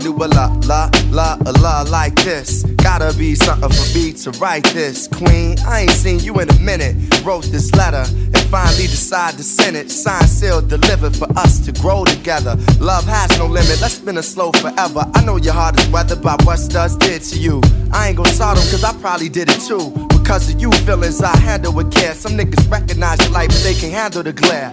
Knew a la, la, la, a love like this. Gotta be something for me to write this. Queen, I ain't seen you in a minute. Wrote this letter and finally decided to send it. Signed, sealed, delivered for us to grow together. Love has no limit, let's spin it slow forever. I know your heart is weathered by what studs did to you. I ain't gon' sort them cause I probably did it too. Because of you feelings I handle with care. Some niggas recognize your light, but they can't handle the glare.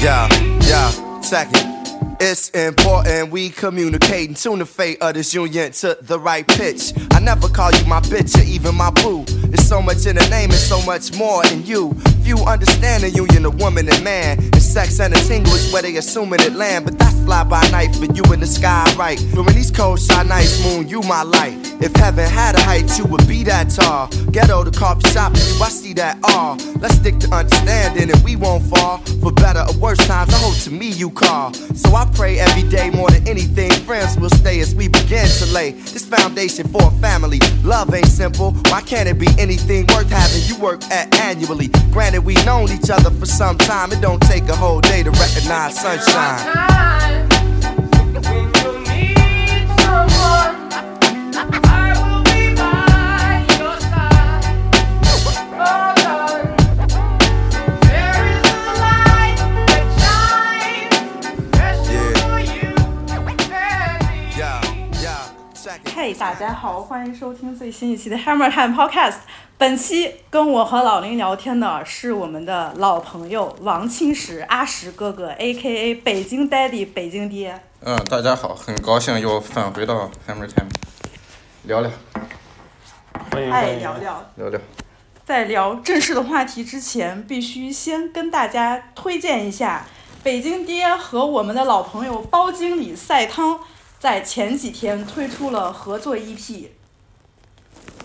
Yeah, yeah, second. It's important we communicate and tune the fate of this union to the right pitch. I never call you my bitch or even my boo. There's so much in the name and so much more in you. Few understand the union of woman and man. And sex and a tingle is where they assuming it land. But that's fly by night for you in the sky, right? During these cold, shy nights, moon, you my light. If heaven had a height, you would be that tall. Ghetto, the coffee shop, you, I see that all. Let's stick to understanding and we won't fall. For better or worse times, I hope to me you call. So I pray every day more than anything. Friends will stay as we begin to lay this foundation for a family. Love ain't simple. Why can't it be anything worth having you work at annually? Granted, we've known each other for some time. It don't take a whole day to recognize sunshine. 嘿大家好，欢迎收听最新一期的 Hammer Time Podcast。本期跟我和老林聊天的是我们的老朋友王清石阿石哥哥，A.K.A 北京 Daddy 北京爹。嗯，大家好，很高兴又返回到 Hammer Time，聊聊哎，欢迎欢迎聊聊。聊聊。在聊正式的话题之前，必须先跟大家推荐一下北京爹和我们的老朋友包经理赛汤，在前几天推出了合作 EP。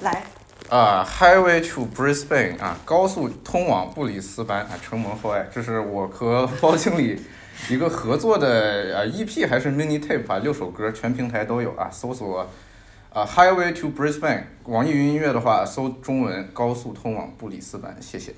来，啊，Highway to Brisbane 啊，高速通往布里斯班啊，承蒙厚爱，这是我和包经理一个合作的啊 EP 还是 mini tape 啊，六首歌，全平台都有啊，搜索啊 Highway to Brisbane，网易云音乐的话搜中文高速通往布里斯班，谢谢。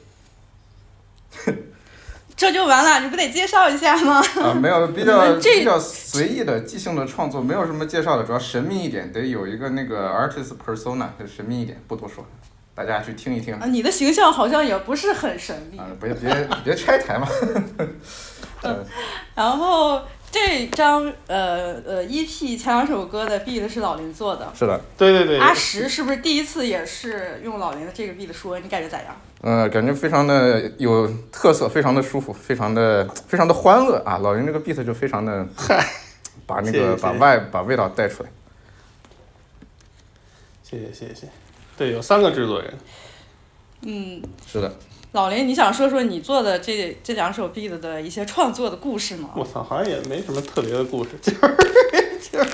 这就完了，你不得介绍一下吗？啊，没有 比较这比较随意的即兴的创作，没有什么介绍的，主要神秘一点，得有一个那个 artist persona，得神秘一点，不多说，大家去听一听。啊，你的形象好像也不是很神秘。啊，别别别拆台嘛。嗯然后这张呃呃 EP 前两首歌的 beat 是老林做的。是的，对对对，阿石是不是第一次也是用老林的这个 beat 说？你感觉咋样？呃，感觉非常的有特色，非常的舒服，非常的非常的欢乐啊！老林这个 beat 就非常的，嗨把那谢谢个把谢谢外把味道带出来。谢谢谢谢。对，有三个制作人，嗯，是的，老林，你想说说你做的这这两首 beat 的一些创作的故事吗？我操，好像也没什么特别的故事，就是就是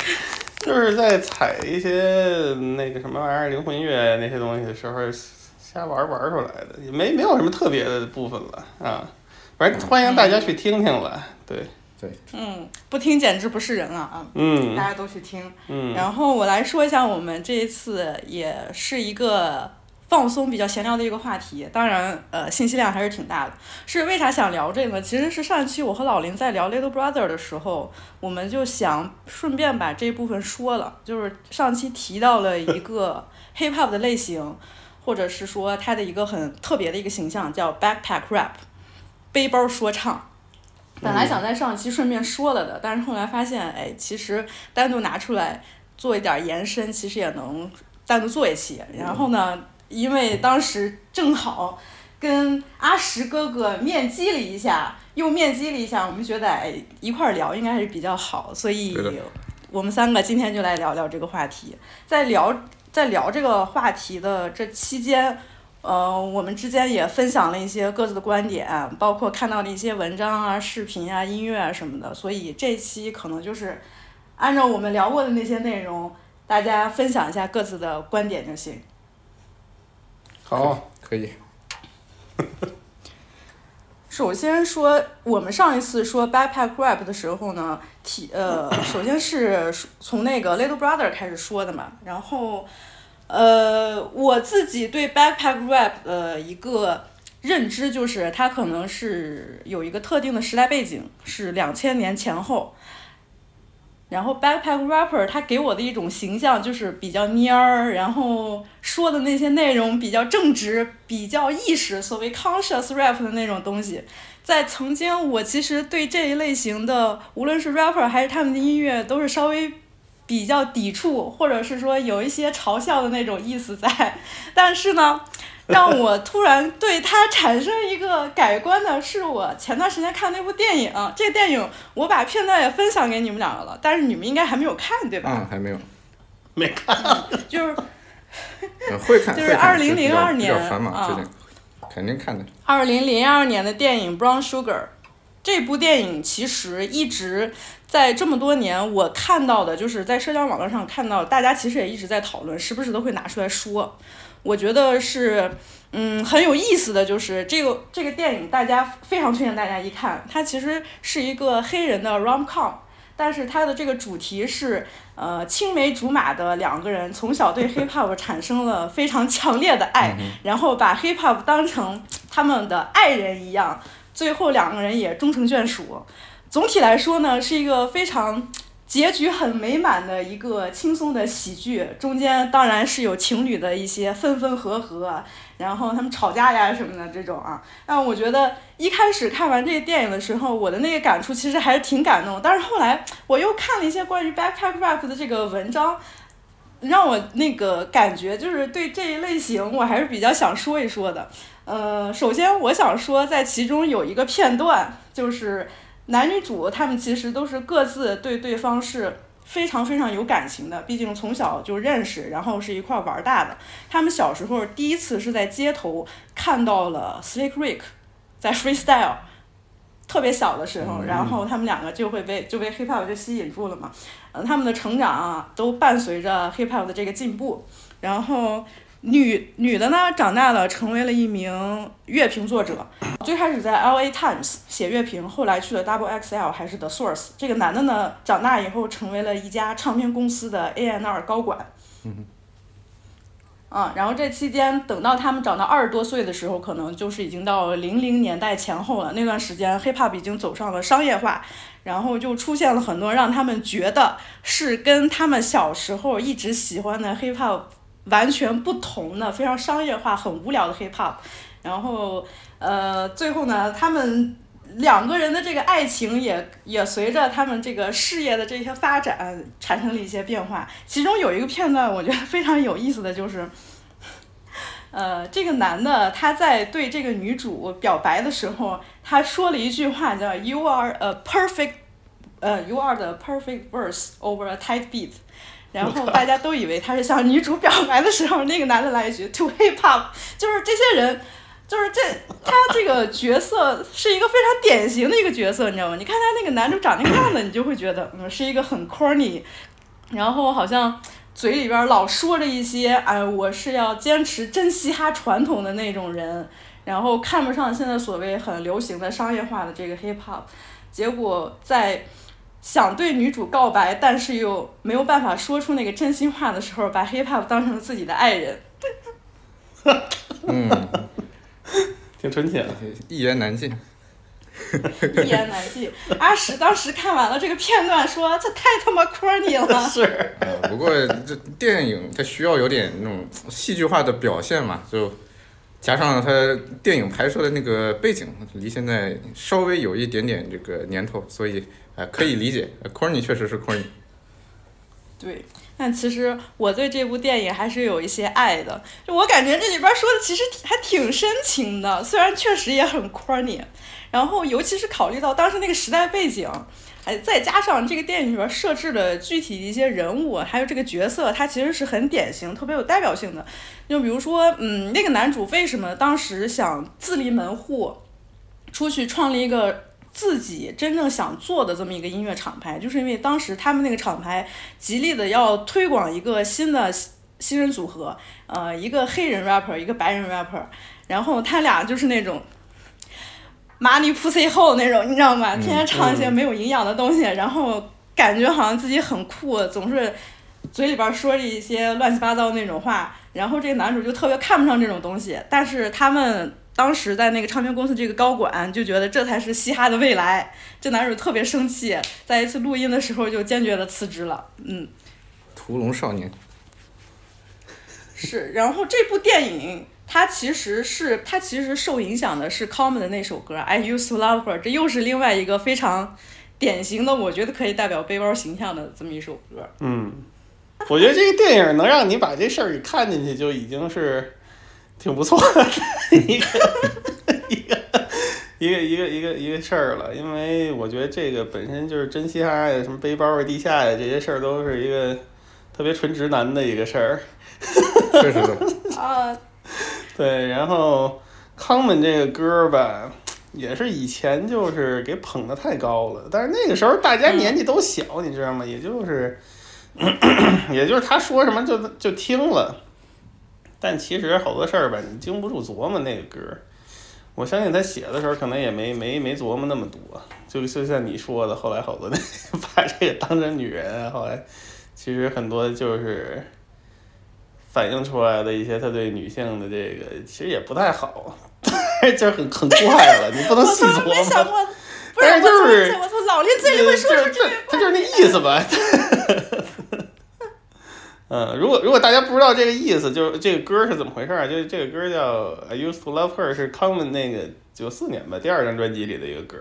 就是在踩一些那个什么玩意儿灵魂乐那些东西的时候瞎玩玩出来的，也没没有什么特别的部分了啊。反正欢迎大家去听听了，对，嗯，不听简直不是人了啊！嗯大家都去听。嗯，然后我来说一下，我们这一次也是一个放松、比较闲聊的一个话题。当然，呃，信息量还是挺大的。是为啥想聊这个？其实是上一期我和老林在聊 Little Brother 的时候，我们就想顺便把这一部分说了。就是上期提到了一个 hip hop 的类型，或者是说它的一个很特别的一个形象，叫 backpack rap，背包说唱。本来想在上期顺便说了的，但是后来发现，哎，其实单独拿出来做一点延伸，其实也能单独做一期。然后呢，因为当时正好跟阿石哥哥面基了一下，又面基了一下，我们觉得哎一块儿聊应该还是比较好，所以我们三个今天就来聊聊这个话题。在聊在聊这个话题的这期间，呃，我们之间也分享了一些各自的观点，包括看到的一些文章啊、视频啊、音乐啊什么的。所以这期可能就是按照我们聊过的那些内容，大家分享一下各自的观点就行。好，可以。首先说，我们上一次说 backpack rap 的时候呢，提呃，首先是从那个 Little Brother 开始说的嘛，然后呃，我自己对 backpack rap 的一个认知就是，它可能是有一个特定的时代背景，是两千年前后。然后 backpack rapper 他给我的一种形象就是比较蔫儿，然后说的那些内容比较正直，比较意识，所谓 conscious rap 的那种东西。在曾经，我其实对这一类型的，无论是 rapper 还是他们的音乐，都是稍微比较抵触，或者是说有一些嘲笑的那种意思在。但是呢，让我突然对他产生一个改观的是，我前段时间看那部电影，这个电影我把片段也分享给你们两个了，但是你们应该还没有看，对吧？嗯，还没有。没看。就是呃会看。就是二零零二年啊肯定看的。二零零二年的电影《Brown Sugar》，这部电影其实一直在这么多年我看到的，就是在社交网络上看到，大家其实也一直在讨论，时不时都会拿出来说。我觉得是，嗯，很有意思的就是这个这个电影，大家非常推荐大家一看。它其实是一个黑人的 rom com，但是它的这个主题是，呃，青梅竹马的两个人从小对 hip hop 产生了非常强烈的爱，然后把 hip hop 当成他们的爱人一样，最后两个人也终成眷属。总体来说呢，是一个非常结局很美满的一个轻松的喜剧，中间当然是有情侣的一些分分合合，然后他们吵架呀什么的这种啊。但我觉得一开始看完这个电影的时候，我的那个感触其实还是挺感动。但是后来我又看了一些关于 backpack rap 的这个文章。让我那个感觉就是对这一类型，我还是比较想说一说的。呃，首先我想说，在其中有一个片段，就是男女主他们其实都是各自对对方是非常非常有感情的，毕竟从小就认识，然后是一块玩大的。他们小时候第一次是在街头看到了 Slick Rick 在 freestyle，特别小的时候，然后他们两个就会被就被 hip hop 就吸引住了嘛。呃，他们的成长啊，都伴随着 hip hop 的这个进步。然后女女的呢，长大了成为了一名乐评作者，最开始在 L.A. Times 写乐评，后来去了 Double XL 还是 The Source。这个男的呢，长大以后成为了一家唱片公司的 A N R 高管。啊，然后这期间等到他们长到二十多岁的时候，可能就是已经到零零年代前后了。那段时间，hip hop 已经走上了商业化，然后就出现了很多让他们觉得是跟他们小时候一直喜欢的 hip hop 完全不同的、非常商业化、很无聊的 hip hop。然后，呃，最后呢，他们两个人的这个爱情也也随着他们这个事业的这些发展产生了一些变化。其中有一个片段，我觉得非常有意思的就是。呃，这个男的他在对这个女主表白的时候，他说了一句话叫 “You are a perfect，呃，You are the perfect verse over a tight beat”，然后大家都以为他是向女主表白的时候，那个男的来一句 “To hip hop”，就是这些人，就是这他这个角色是一个非常典型的一个角色，你知道吗？你看他那个男主长那个样子，你就会觉得嗯是一个很 corny，然后好像。嘴里边老说着一些，哎，我是要坚持真嘻哈传统的那种人，然后看不上现在所谓很流行的商业化的这个 hip hop，结果在想对女主告白，但是又没有办法说出那个真心话的时候，把 hip hop 当成了自己的爱人。嗯，挺纯洁的。一言难尽。一言难尽。阿石当时看完了这个片段，说这太他妈 corny 了。是，呃，不过这电影它需要有点那种戏剧化的表现嘛，就加上他电影拍摄的那个背景离现在稍微有一点点这个年头，所以呃可以理解。corny 确实是 corny。对，但其实我对这部电影还是有一些爱的。就我感觉这里边说的其实还挺深情的，虽然确实也很 corny。然后尤其是考虑到当时那个时代背景，哎，再加上这个电影里边设置的具体的一些人物，还有这个角色，他其实是很典型、特别有代表性的。就比如说，嗯，那个男主为什么当时想自立门户，出去创立一个自己真正想做的这么一个音乐厂牌，就是因为当时他们那个厂牌极力的要推广一个新的新人组合，呃，一个黑人 rapper，一个白人 rapper，然后他俩就是那种。麻里 pussy 后那种，你知道吗？天天唱一些没有营养的东西，然后感觉好像自己很酷，总是嘴里边说着一些乱七八糟那种话。然后这个男主就特别看不上这种东西，但是他们当时在那个唱片公司这个高管就觉得这才是嘻哈的未来。这男主特别生气，在一次录音的时候就坚决的辞职了。嗯，屠龙少年，是。然后这部电影。它其实是，它其实受影响的是 Common 的那首歌《I Used to Love Her》，这又是另外一个非常典型的，我觉得可以代表背包形象的这么一首歌。嗯，我觉得这个电影能让你把这事儿给看进去，就已经是挺不错的一个一个一个一个一个一个事儿了。因为我觉得这个本身就是真嘻哈呀，什么背包啊、地下呀这些事儿，都是一个特别纯直男的一个事儿。确实的。啊。对，然后康门这个歌吧，也是以前就是给捧的太高了，但是那个时候大家年纪都小，你知道吗？也就是，也就是他说什么就就听了，但其实好多事儿吧，你经不住琢磨那个歌。我相信他写的时候可能也没没没琢磨那么多，就就像你说的，后来好多那 把这个当成女人，后来其实很多就是。反映出来的一些他对女性的这个其实也不太好，就是很很怪了，你不能细琢磨。但是就是我从老林嘴里会说出这，他就是那意思吧。嗯，如果如果大家不知道这个意思，就是这个歌是怎么回事儿？就是这个歌叫《I Used to Love Her》，是 Common 那个九四年吧第二张专辑里的一个歌。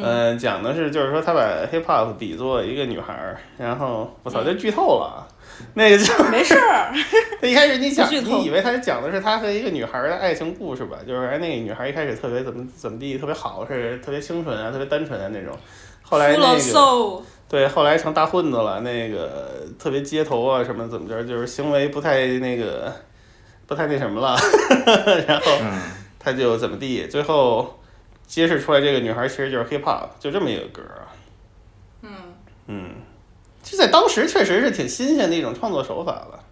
嗯，讲的是就是说他把 Hip Hop 比作一个女孩儿，然后我操，这剧透了。那个就没事儿。他一开始你讲，你以为他讲的是他和一个女孩的爱情故事吧？就是哎那个女孩一开始特别怎么怎么地，特别好，是特别清纯啊，特别单纯啊那种。后来那个对，后来成大混子了，那个特别街头啊什么怎么着，就是行为不太那个，不太那什么了。然后他就怎么地，最后揭示出来这个女孩其实就是 hip hop，就这么一个歌嗯。嗯。就在当时确实是挺新鲜的一种创作手法了，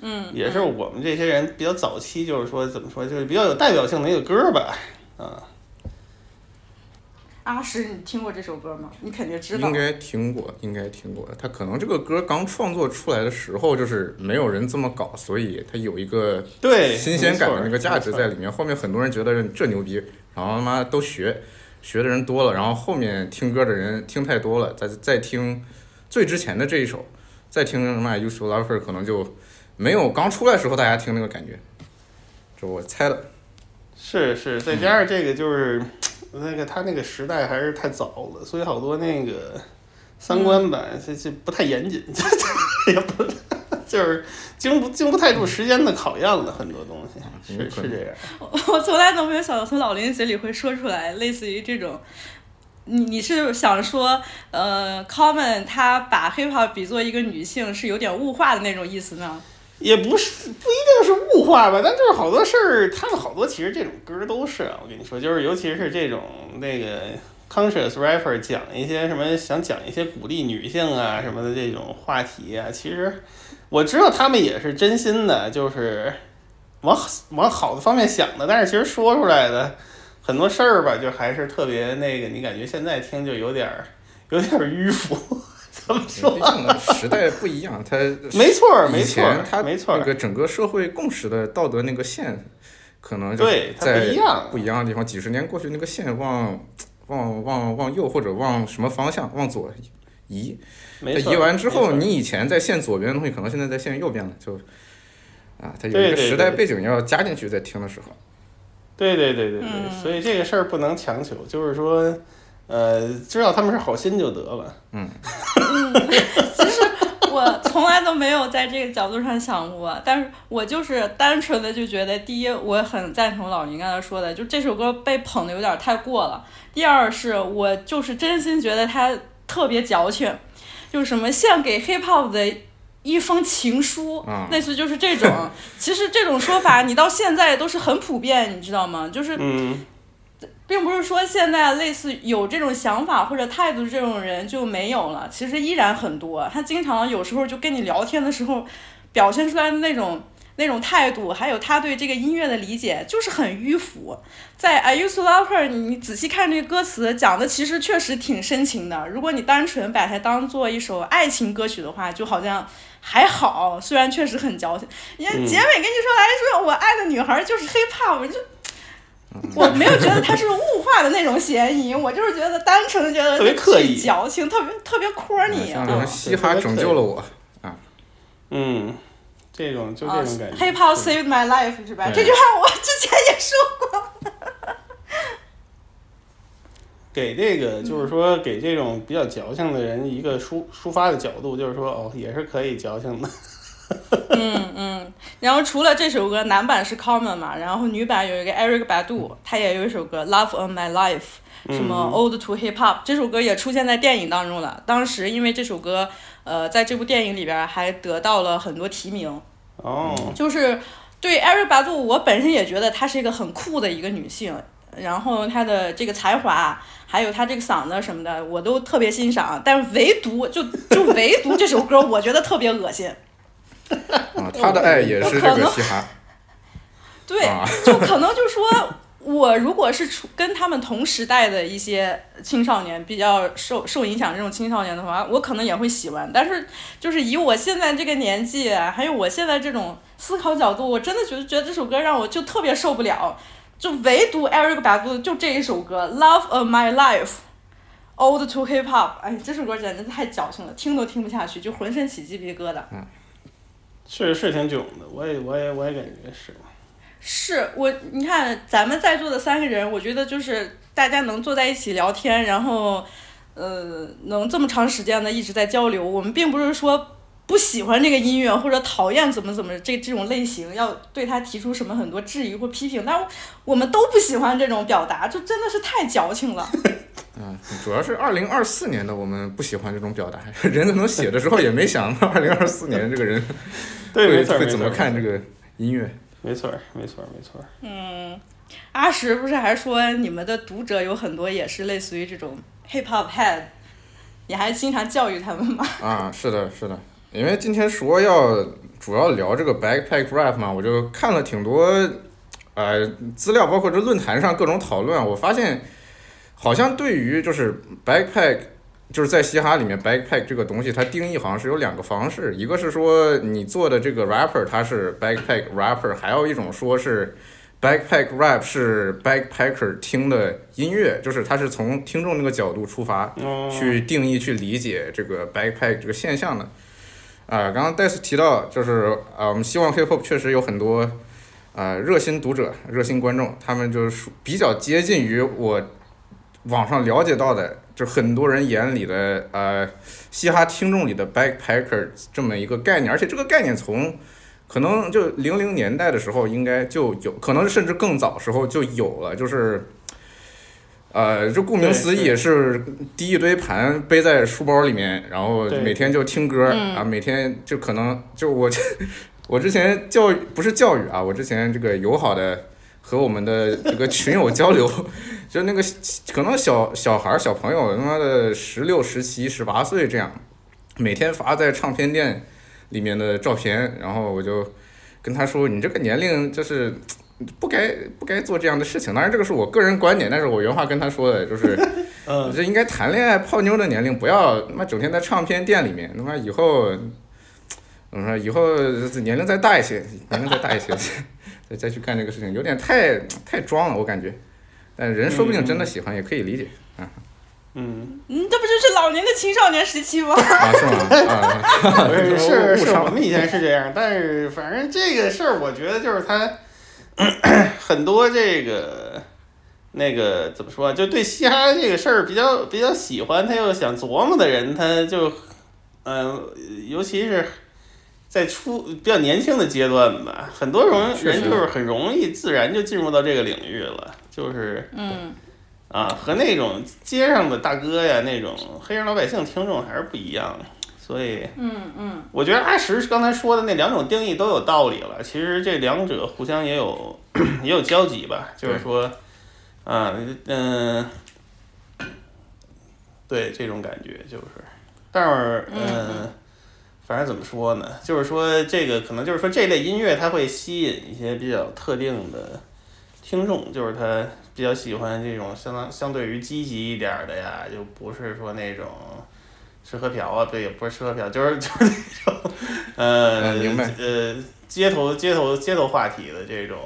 嗯，也是我们这些人比较早期，就是说怎么说，就是比较有代表性的一个歌吧，啊。阿石，你听过这首歌吗？你肯定知道。应该听过，应该听过。他可能这个歌刚创作出来的时候，就是没有人这么搞，所以他有一个对新鲜感的那个价值在里面。后面很多人觉得这牛逼，然后他妈都学，学的人多了，然后后面听歌的人听太多了，再再听。最之前的这一首，再听什么《Used to Love Her》，可能就没有刚出来时候大家听那个感觉。这我猜的。是是，再加上这个就是那个他那个时代还是太早了，所以好多那个三观吧，这这不太严谨，也不就是经不经不太住时间的考验了，很多东西是是这样。我从来都没有想到从老林嘴里会说出来类似于这种。你你是想说，呃，Common 他把 Hip Hop 比作一个女性是有点物化的那种意思呢？也不是，不一定是物化吧，但就是好多事儿，他们好多其实这种歌都是。我跟你说，就是尤其是这种那个 Conscious Rapper 讲一些什么，想讲一些鼓励女性啊什么的这种话题啊，其实我知道他们也是真心的，就是往往好的方面想的，但是其实说出来的。很多事儿吧，就还是特别那个，你感觉现在听就有点儿，有点儿迂腐。怎么说？毕竟时代不一样，他 没错，没错，他没错。那个整个社会共识的道德那个线，可能对在不一样，不一样的地方。几十年过去，那个线往往往往右或者往什么方向往左移，移完之后，你以前在线左边的东西，可能现在在线右边了，就啊，它有一个时代背景要加进去，在听的时候。对对对对对，所以这个事儿不能强求，就是说，呃，知道他们是好心就得了。嗯。其实我我从来都没有在这个角度上想过，但是我就是单纯的就觉得，第一，我很赞同老林刚才说的，就这首歌被捧的有点太过了；第二是我就是真心觉得他特别矫情，就是什么献给 hip hop 的一封情书，嗯类似就是这种。其实这种说法你到现在都是很普遍，你知道吗？就是嗯，并不是说现在类似有这种想法或者态度这种人就没有了，其实依然很多。他经常有时候就跟你聊天的时候，表现出来的那种那种态度，还有他对这个音乐的理解，就是很迂腐。在 I used to love her，你你仔细看这个歌词，讲的其实确实挺深情的。如果你单纯把它当做一首爱情歌曲的话，就好像还好，虽然确实很矫情。人家嗯结尾跟你说来说，我爱的女孩就是 hip hop，就 我没有觉得他是物化的那种嫌疑，我就是觉得单纯的觉得特别刻意矫情，特别特别 corny 啊像这。种嘻哈拯救了我啊，嗯，这种就这啊种感觉。，Hip Hop saved my life 是吧？这句话我之前也说过。给这个就是说给这种比较矫情的人一个抒抒发的角度，就是说哦，也是可以矫情的。嗯嗯，然后除了这首歌，男版是 Common 嘛，然后女版有一个 Eric Badu，他也有一首歌 Love of My Life，什么 Old to Hip Hop，这首歌也出现在电影当中了。当时因为这首歌，呃，在这部电影里边还得到了很多提名。哦，就是对 Eric Badu，我本身也觉得她是一个很酷的一个女性，然后她的这个才华，还有她这个嗓子什么的，我都特别欣赏。但是唯独就就唯独这首歌，我觉得特别恶心。啊，他的爱也是这个嘻哈，对，啊 就可能就说。我如果是出跟他们同时代的一些青少年比较受受影响这种青少年的话，我可能也会喜欢。但是就是以我现在这个年纪，还有我现在这种思考角度，我真的觉得觉得这首歌让我就特别受不了。就唯独 Eric 百度就这一首歌《Love of My Life》，Old to Hip Hop，哎，这首歌简直太矫情了，听都听不下去，就浑身起鸡皮疙瘩。确实是挺囧的，我也我也我也感觉是。是我，你看咱们在座的三个人，我觉得就是大家能坐在一起聊天，然后，呃，能这么长时间的一直在交流。我们并不是说不喜欢这个音乐或者讨厌怎么怎么这这种类型，要对他提出什么很多质疑或批评，但我们都不喜欢这种表达，就真的是太矫情了。嗯，主要是二零二四年的我们不喜欢这种表达，人可能写的时候也没想到 二零二四年这个人对，会没错，会怎么看这个音乐。没错，没错，没错。嗯，阿石不是还说你们的读者有很多也是类似于这种 hip hop head，你还经常教育他们吗？啊，是的，是的，因为今天说要主要聊这个 backpack rap 嘛，我就看了挺多呃资料，包括这论坛上各种讨论啊，我发现好像对于就是 backpack。就是在嘻哈里面，backpack 这个东西，它定义好像是有两个方式，一个是说你做的这个 rapper 他是 backpack rapper，还有一种说是 backpack rap 是 backpacker 听的音乐，就是它是从听众那个角度出发，嗯，去定义、去理解这个 backpack 这个现象的。啊、刚刚戴斯提到，就是啊、我们希望 hip hop 确实有很多啊、热心读者、热心观众，他们就是比较接近于我网上了解到的，就很多人眼里的呃嘻哈听众里的 backpacker 这么一个概念，而且这个概念从可能就零零年代的时候应该就有，可能甚至更早时候就有了，就是。呃，就顾名思义对是提一堆盘背在书包里面，然后每天就听歌嗯。啊，每天就可能就我 我之前教育不是教育啊，我之前这个友好的和我们的这个群友交流，就那个可能小小孩儿小朋友他妈的十六、十七、十八岁这样，每天发在唱片店里面的照片，然后我就跟他说：“你这个年龄就是不该不该做这样的事情。”当然，这个是我个人观点，但是我原话跟他说的就是。嗯，这应该谈恋爱泡妞的年龄，不要他妈整天在唱片店里面，他妈以后，怎么说？以后年龄再大一些，年龄再大一些，再再去干这个事情，有点太太装了，我感觉。但人说不定真的喜欢，也可以理解嗯，嗯，这不就是老年的青少年时期吗？啊，是吗？啊，是是，我们以前是这样，但是反正这个事儿，我觉得就是他 很多这个那个怎么说，就对嘻哈这个事儿比较比较喜欢，他又想琢磨的人，他就嗯、尤其是在初比较年轻的阶段吧，很多人人就是很容易自然就进入到这个领域了，就是嗯。啊，和那种街上的大哥呀，那种黑人老百姓听众还是不一样的，所以。嗯嗯我觉得阿石刚才说的那两种定义都有道理了。其实这两者互相也有 也有交集吧，就是说，啊，嗯、对这种感觉就是，但是嗯、反正怎么说呢？就是说这个可能就是说这类音乐它会吸引一些比较特定的听众，就是他比较喜欢这种相当相对于积极一点的呀，就不是说那种。吃喝嫖啊，对，也不是吃喝嫖，就是 就是那种，呃，嗯明白呃，街头街头街头话题的这种，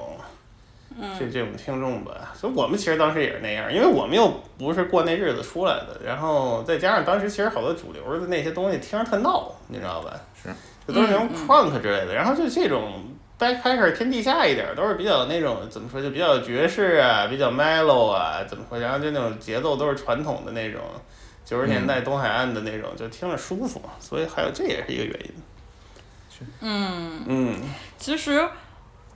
嗯这这种听众吧。所以我们其实当时也是那样，因为我们又不是过那日子出来的，然后再加上当时其实好多主流的那些东西听着特闹，你知道吧？是，就都是那种嗯嗯 crunk 之类的，然后就这种 backpacker 偏地下一点儿，都是比较那种怎么说，就比较爵士啊，比较 mellow 啊，怎么说，然后就那种节奏都是传统的那种。九十年代东海岸的那种，就听着舒服，所以还有这也是一个原因。嗯，嗯，其实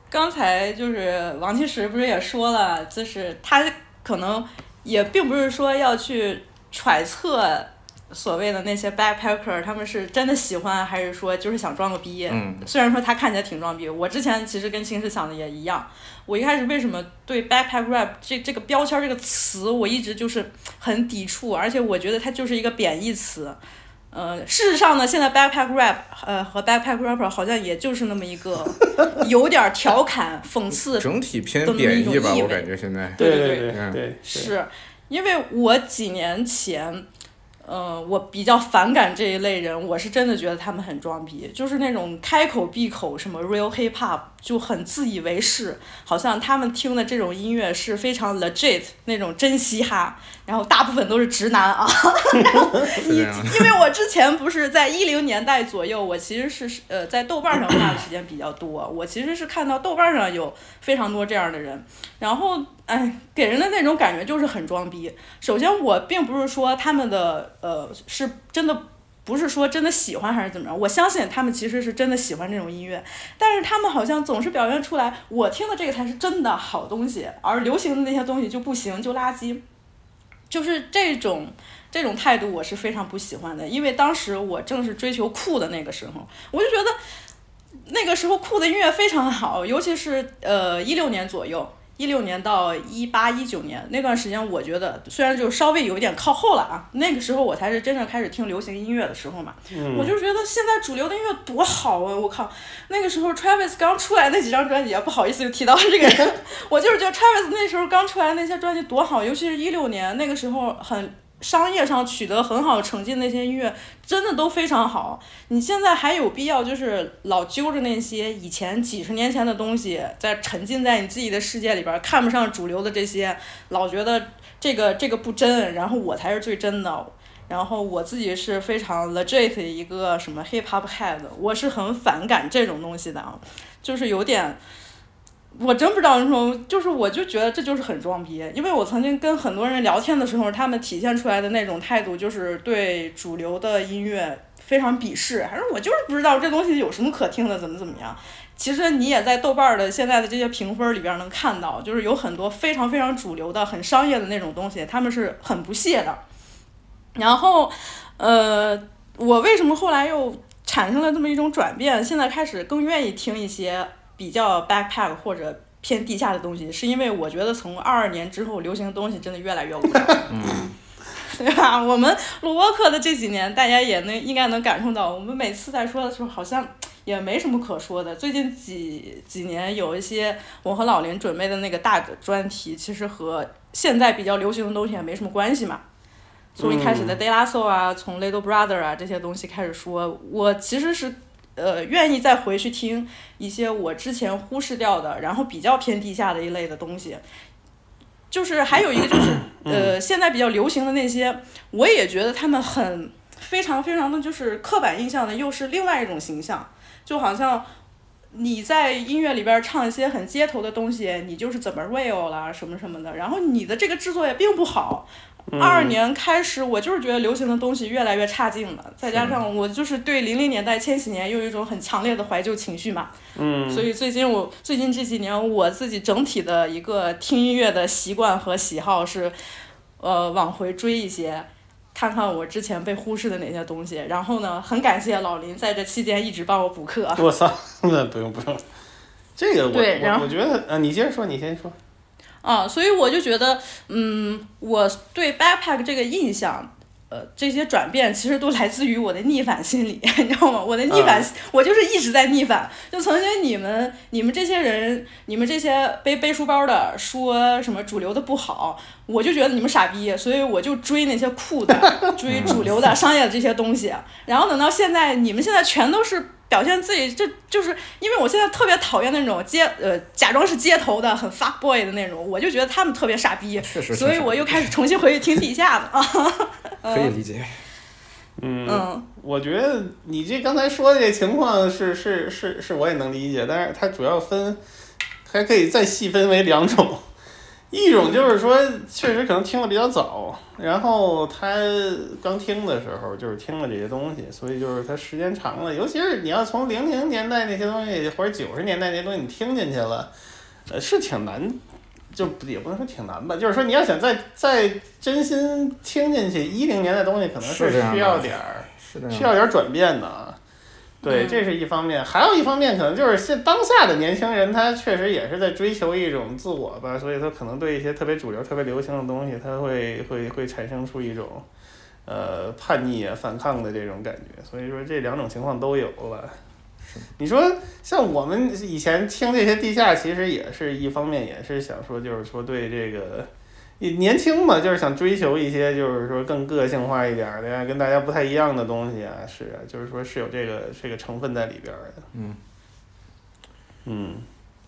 刚才就是王其实不是也说了，就是他可能也并不是说要去揣测所谓的那些 backpacker 他们是真的喜欢，还是说就是想装个逼。嗯虽然说他看起来挺装逼，我之前其实跟秦石想的也一样。我一开始为什么对 backpack rap 这这个标签儿这个词，我一直就是很抵触，而且我觉得它就是一个贬义词。呃，事实上呢，现在 backpack rap 呃和 backpack rapper 好像也就是那么一个 有点儿调侃、讽刺整体偏都那种贬义吧，我意味感觉现在。对对对嗯对，是因为我几年前，呃，我比较反感这一类人，我是真的觉得他们很装逼，就是那种开口闭口什么 real hip hop 就很自以为是，好像他们听的这种音乐是非常 legit 那种真嘻哈，然后大部分都是直男啊。是这样的。因为我之前不是在一零年代左右，我其实是呃在豆瓣上花的时间比较多，我其实是看到豆瓣上有非常多这样的人，然后哎给人的那种感觉就是很装逼。首先我并不是说他们的呃是真的。不是说真的喜欢还是怎么着，我相信他们其实是真的喜欢这种音乐，但是他们好像总是表现出来，我听的这个才是真的好东西，而流行的那些东西就不行，就垃圾，就是这种这种态度我是非常不喜欢的，因为当时我正是追求酷的那个时候，我就觉得那个时候酷的音乐非常好，尤其是呃一六年左右，一六年到一八一九年那段时间，我觉得虽然就稍微有一点靠后了啊，那个时候我才是真正开始听流行音乐的时候嘛，我就觉得现在主流的音乐多好啊！我靠，那个时候 Travis 刚出来那几张专辑，啊不好意思又提到这个人，我就是觉得 Travis 那时候刚出来那些专辑多好，尤其是一六年那个时候很商业上取得很好成绩的那些音乐，真的都非常好。你现在还有必要就是老揪着那些以前几十年前的东西，在沉浸在你自己的世界里边，看不上主流的这些，老觉得这个这个不真，然后我才是最真的。然后我自己是非常 legit 的一个什么 hip hop head，我是很反感这种东西的啊，就是有点。我真不知道那种，就是我就觉得这就是很装逼，因为我曾经跟很多人聊天的时候，他们体现出来的那种态度就是对主流的音乐非常鄙视，还是我就是不知道这东西有什么可听的，怎么怎么样。其实你也在豆瓣的现在的这些评分里边能看到，就是有很多非常非常主流的、很商业的那种东西，他们是很不屑的。然后，呃，我为什么后来又产生了这么一种转变？现在开始更愿意听一些比较 backpack 或者偏地下的东西，是因为我觉得从二二年之后流行的东西真的越来越无聊。嗯，对吧？我们录播课的这几年，大家也能应该能感受到，我们每次在说的时候，好像也没什么可说的。最近几几年有一些我和老林准备的那个大的专题，其实和现在比较流行的东西也没什么关系嘛。从一开始的 De La Soul 啊，从 Little Brother 啊这些东西开始说，我其实是呃愿意再回去听一些我之前忽视掉的，然后比较偏地下的一类的东西。就是还有一个就是 呃，现在比较流行的那些，我也觉得他们很非常非常的就是刻板印象的，又是另外一种形象，就好像你在音乐里边唱一些很街头的东西，你就是怎么 real 啦什么什么的，然后你的这个制作也并不好。二二年开始，我就是觉得流行的东西越来越差劲了，再加上我就是对零零年代、千禧年又有一种很强烈的怀旧情绪嘛，嗯，所以最近我最近这几年我自己整体的一个听音乐的习惯和喜好是，呃，往回追一些，看看我之前被忽视的哪些东西。然后呢，很感谢老林在这期间一直帮我补课。我操，那不用不用，这个我我我觉得，呃，你接着说，你先说。啊，所以我就觉得，嗯，我对 backpack 这个印象，呃，这些转变其实都来自于我的逆反心理，你知道吗？我的逆反，我就是一直在逆反。就曾经你们、你们这些人、你们这些背背书包的说什么主流的不好，我就觉得你们傻逼，所以我就追那些酷的、追主流的、商业的这些东西。然后等到现在，你们现在全都是。表现自己，就就是因为我现在特别讨厌那种街呃假装是街头的很 fuck boy 的那种，我就觉得他们特别傻逼，确实，所以我又开始重新回去听地下的啊。可以理解。嗯，嗯我觉得你这刚才说的这情况是是是是，我也能理解，但是它主要分，还可以再细分为两种，一种就是说确实可能听的比较早，然后他刚听的时候就是听了这些东西，所以就是他时间长了，尤其是你要从零零年代那些东西或者九十年代那些东西你听进去了，呃，是挺难。就也不能说挺难吧，就是说你要想再再真心听进去，一零年代东西可能是需要点儿是。需要点儿转变的啊。对，嗯这是一方面，还有一方面可能就是现当下的年轻人，他确实也是在追求一种自我吧，所以他可能对一些特别主流、特别流行的东西，他会会会产生出一种呃叛逆啊、反抗的这种感觉。所以说这两种情况都有吧。你说像我们以前听这些地下，其实也是一方面，也是想说，就是说对这个也年轻嘛，就是想追求一些就是说更个性化一点儿的呀，跟大家不太一样的东西啊，是啊，就是说是有这个这个成分在里边儿的。嗯。嗯。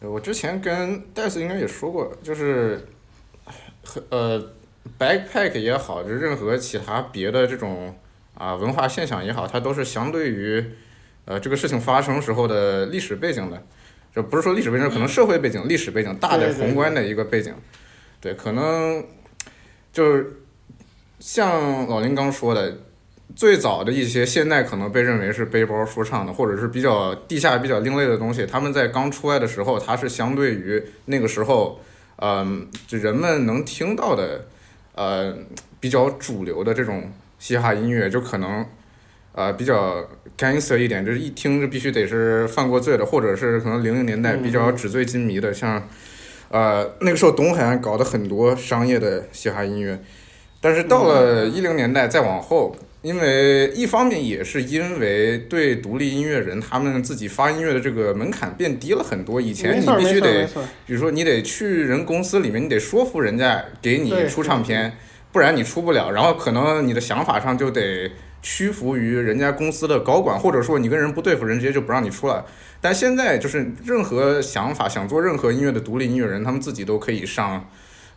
我之前跟戴斯应该也说过，就是和呃，backpack 也好，就任何其他别的这种啊文化现象也好，它都是相对于呃这个事情发生时候的历史背景的，就不是说历史背景，可能社会背景、历史背景大的宏观的一个背景，对，可能就是像老林刚说的。最早的一些现在可能被认为是背包说唱的，或者是比较地下比较另类的东西，他们在刚出来的时候，它是相对于那个时候，嗯、就人们能听到的，呃，比较主流的这种嘻哈音乐，就可能，呃，比较 gangster 一点，就是一听就必须得是犯过罪的，或者是可能零零年代比较纸醉金迷的，像，呃，那个时候东海岸搞的很多商业的嘻哈音乐，但是到了一零年代再往后。因为一方面也是因为对独立音乐人他们自己发音乐的这个门槛变低了很多，以前你必须得比如说你得去人公司里面，你得说服人家给你出唱片，不然你出不了。然后可能你的想法上就得屈服于人家公司的高管，或者说你跟人不对付，人直接就不让你出来。但现在就是任何想法想做任何音乐的独立音乐人，他们自己都可以上。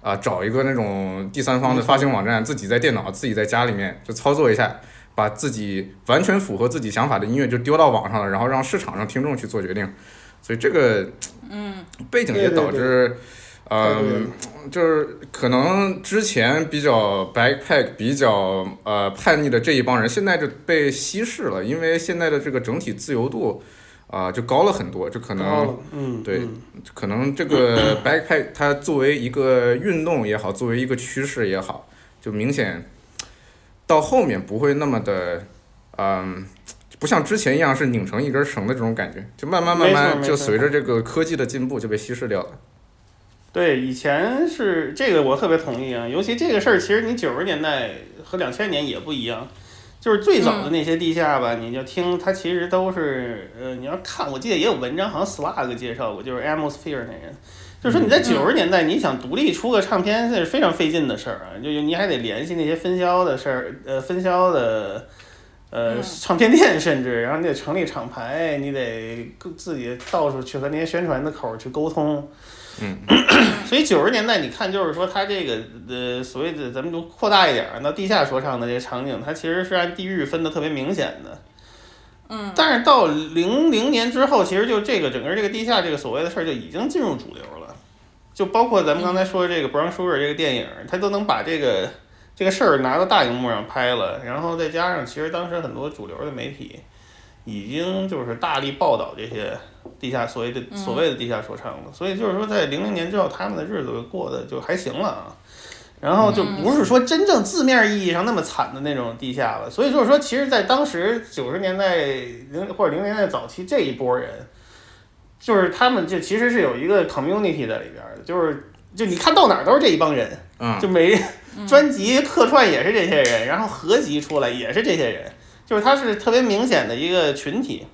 啊、找一个那种第三方的发行网站，自己在电脑、自己在家里面就操作一下，把自己完全符合自己想法的音乐就丢到网上了，然后让市场上听众去做决定。所以这个，嗯，背景也导致，嗯，就是可能之前比较 backpack 比较呃叛逆的这一帮人，现在就被稀释了，因为现在的这个整体自由度啊、就高了很多，就可能。嗯，对嗯可能这个 backpack 它作为一个运动也好，作为一个趋势也好，就明显到后面不会那么的，嗯，不像之前一样是拧成一根绳的这种感觉，就慢慢慢慢就随着这个科技的进步就被稀释掉了。对，以前是这个我特别同意啊，尤其这个事儿，其实你九十年代和两千年也不一样，就是最早的那些地下吧，你就听它其实都是呃，你要看，我记得也有文章，好像 Slug 介绍过，就是 Atmosphere 那人，就是说你在九十年代你想独立出个唱片，那是非常费劲的事儿啊，就就你还得联系那些分销的事儿，呃，分销的。呃，嗯。唱片店甚至，然后你得成立厂牌，你得自己到处去和那些宣传的口儿去沟通，嗯，所以九十年代你看，就是说它这个呃所谓的咱们就扩大一点儿，到地下说唱的这个场景，它其实是按地域分的特别明显的。嗯，但是到零零年之后，其实就这个整个这个地下这个所谓的事儿就已经进入主流了，就包括咱们刚才说的这个《Brown Sugar》这个电影，它都能把这个这个事儿拿到大荧幕上拍了，然后再加上其实当时很多主流的媒体已经就是大力报道这些地下所谓的所谓的地下说唱了，所以就是说在零零年之后，他们的日子过得就还行了啊。然后就不是说真正字面意义上那么惨的那种地下了，所以就是说，其实，在当时九十年代零或者零年代早期这一波人，就是他们就其实是有一个 community 在里边的，就是就你看到哪儿都是这一帮人，嗯就每专辑客串也是这些人，然后合集出来也是这些人，就是它是特别明显的一个群体。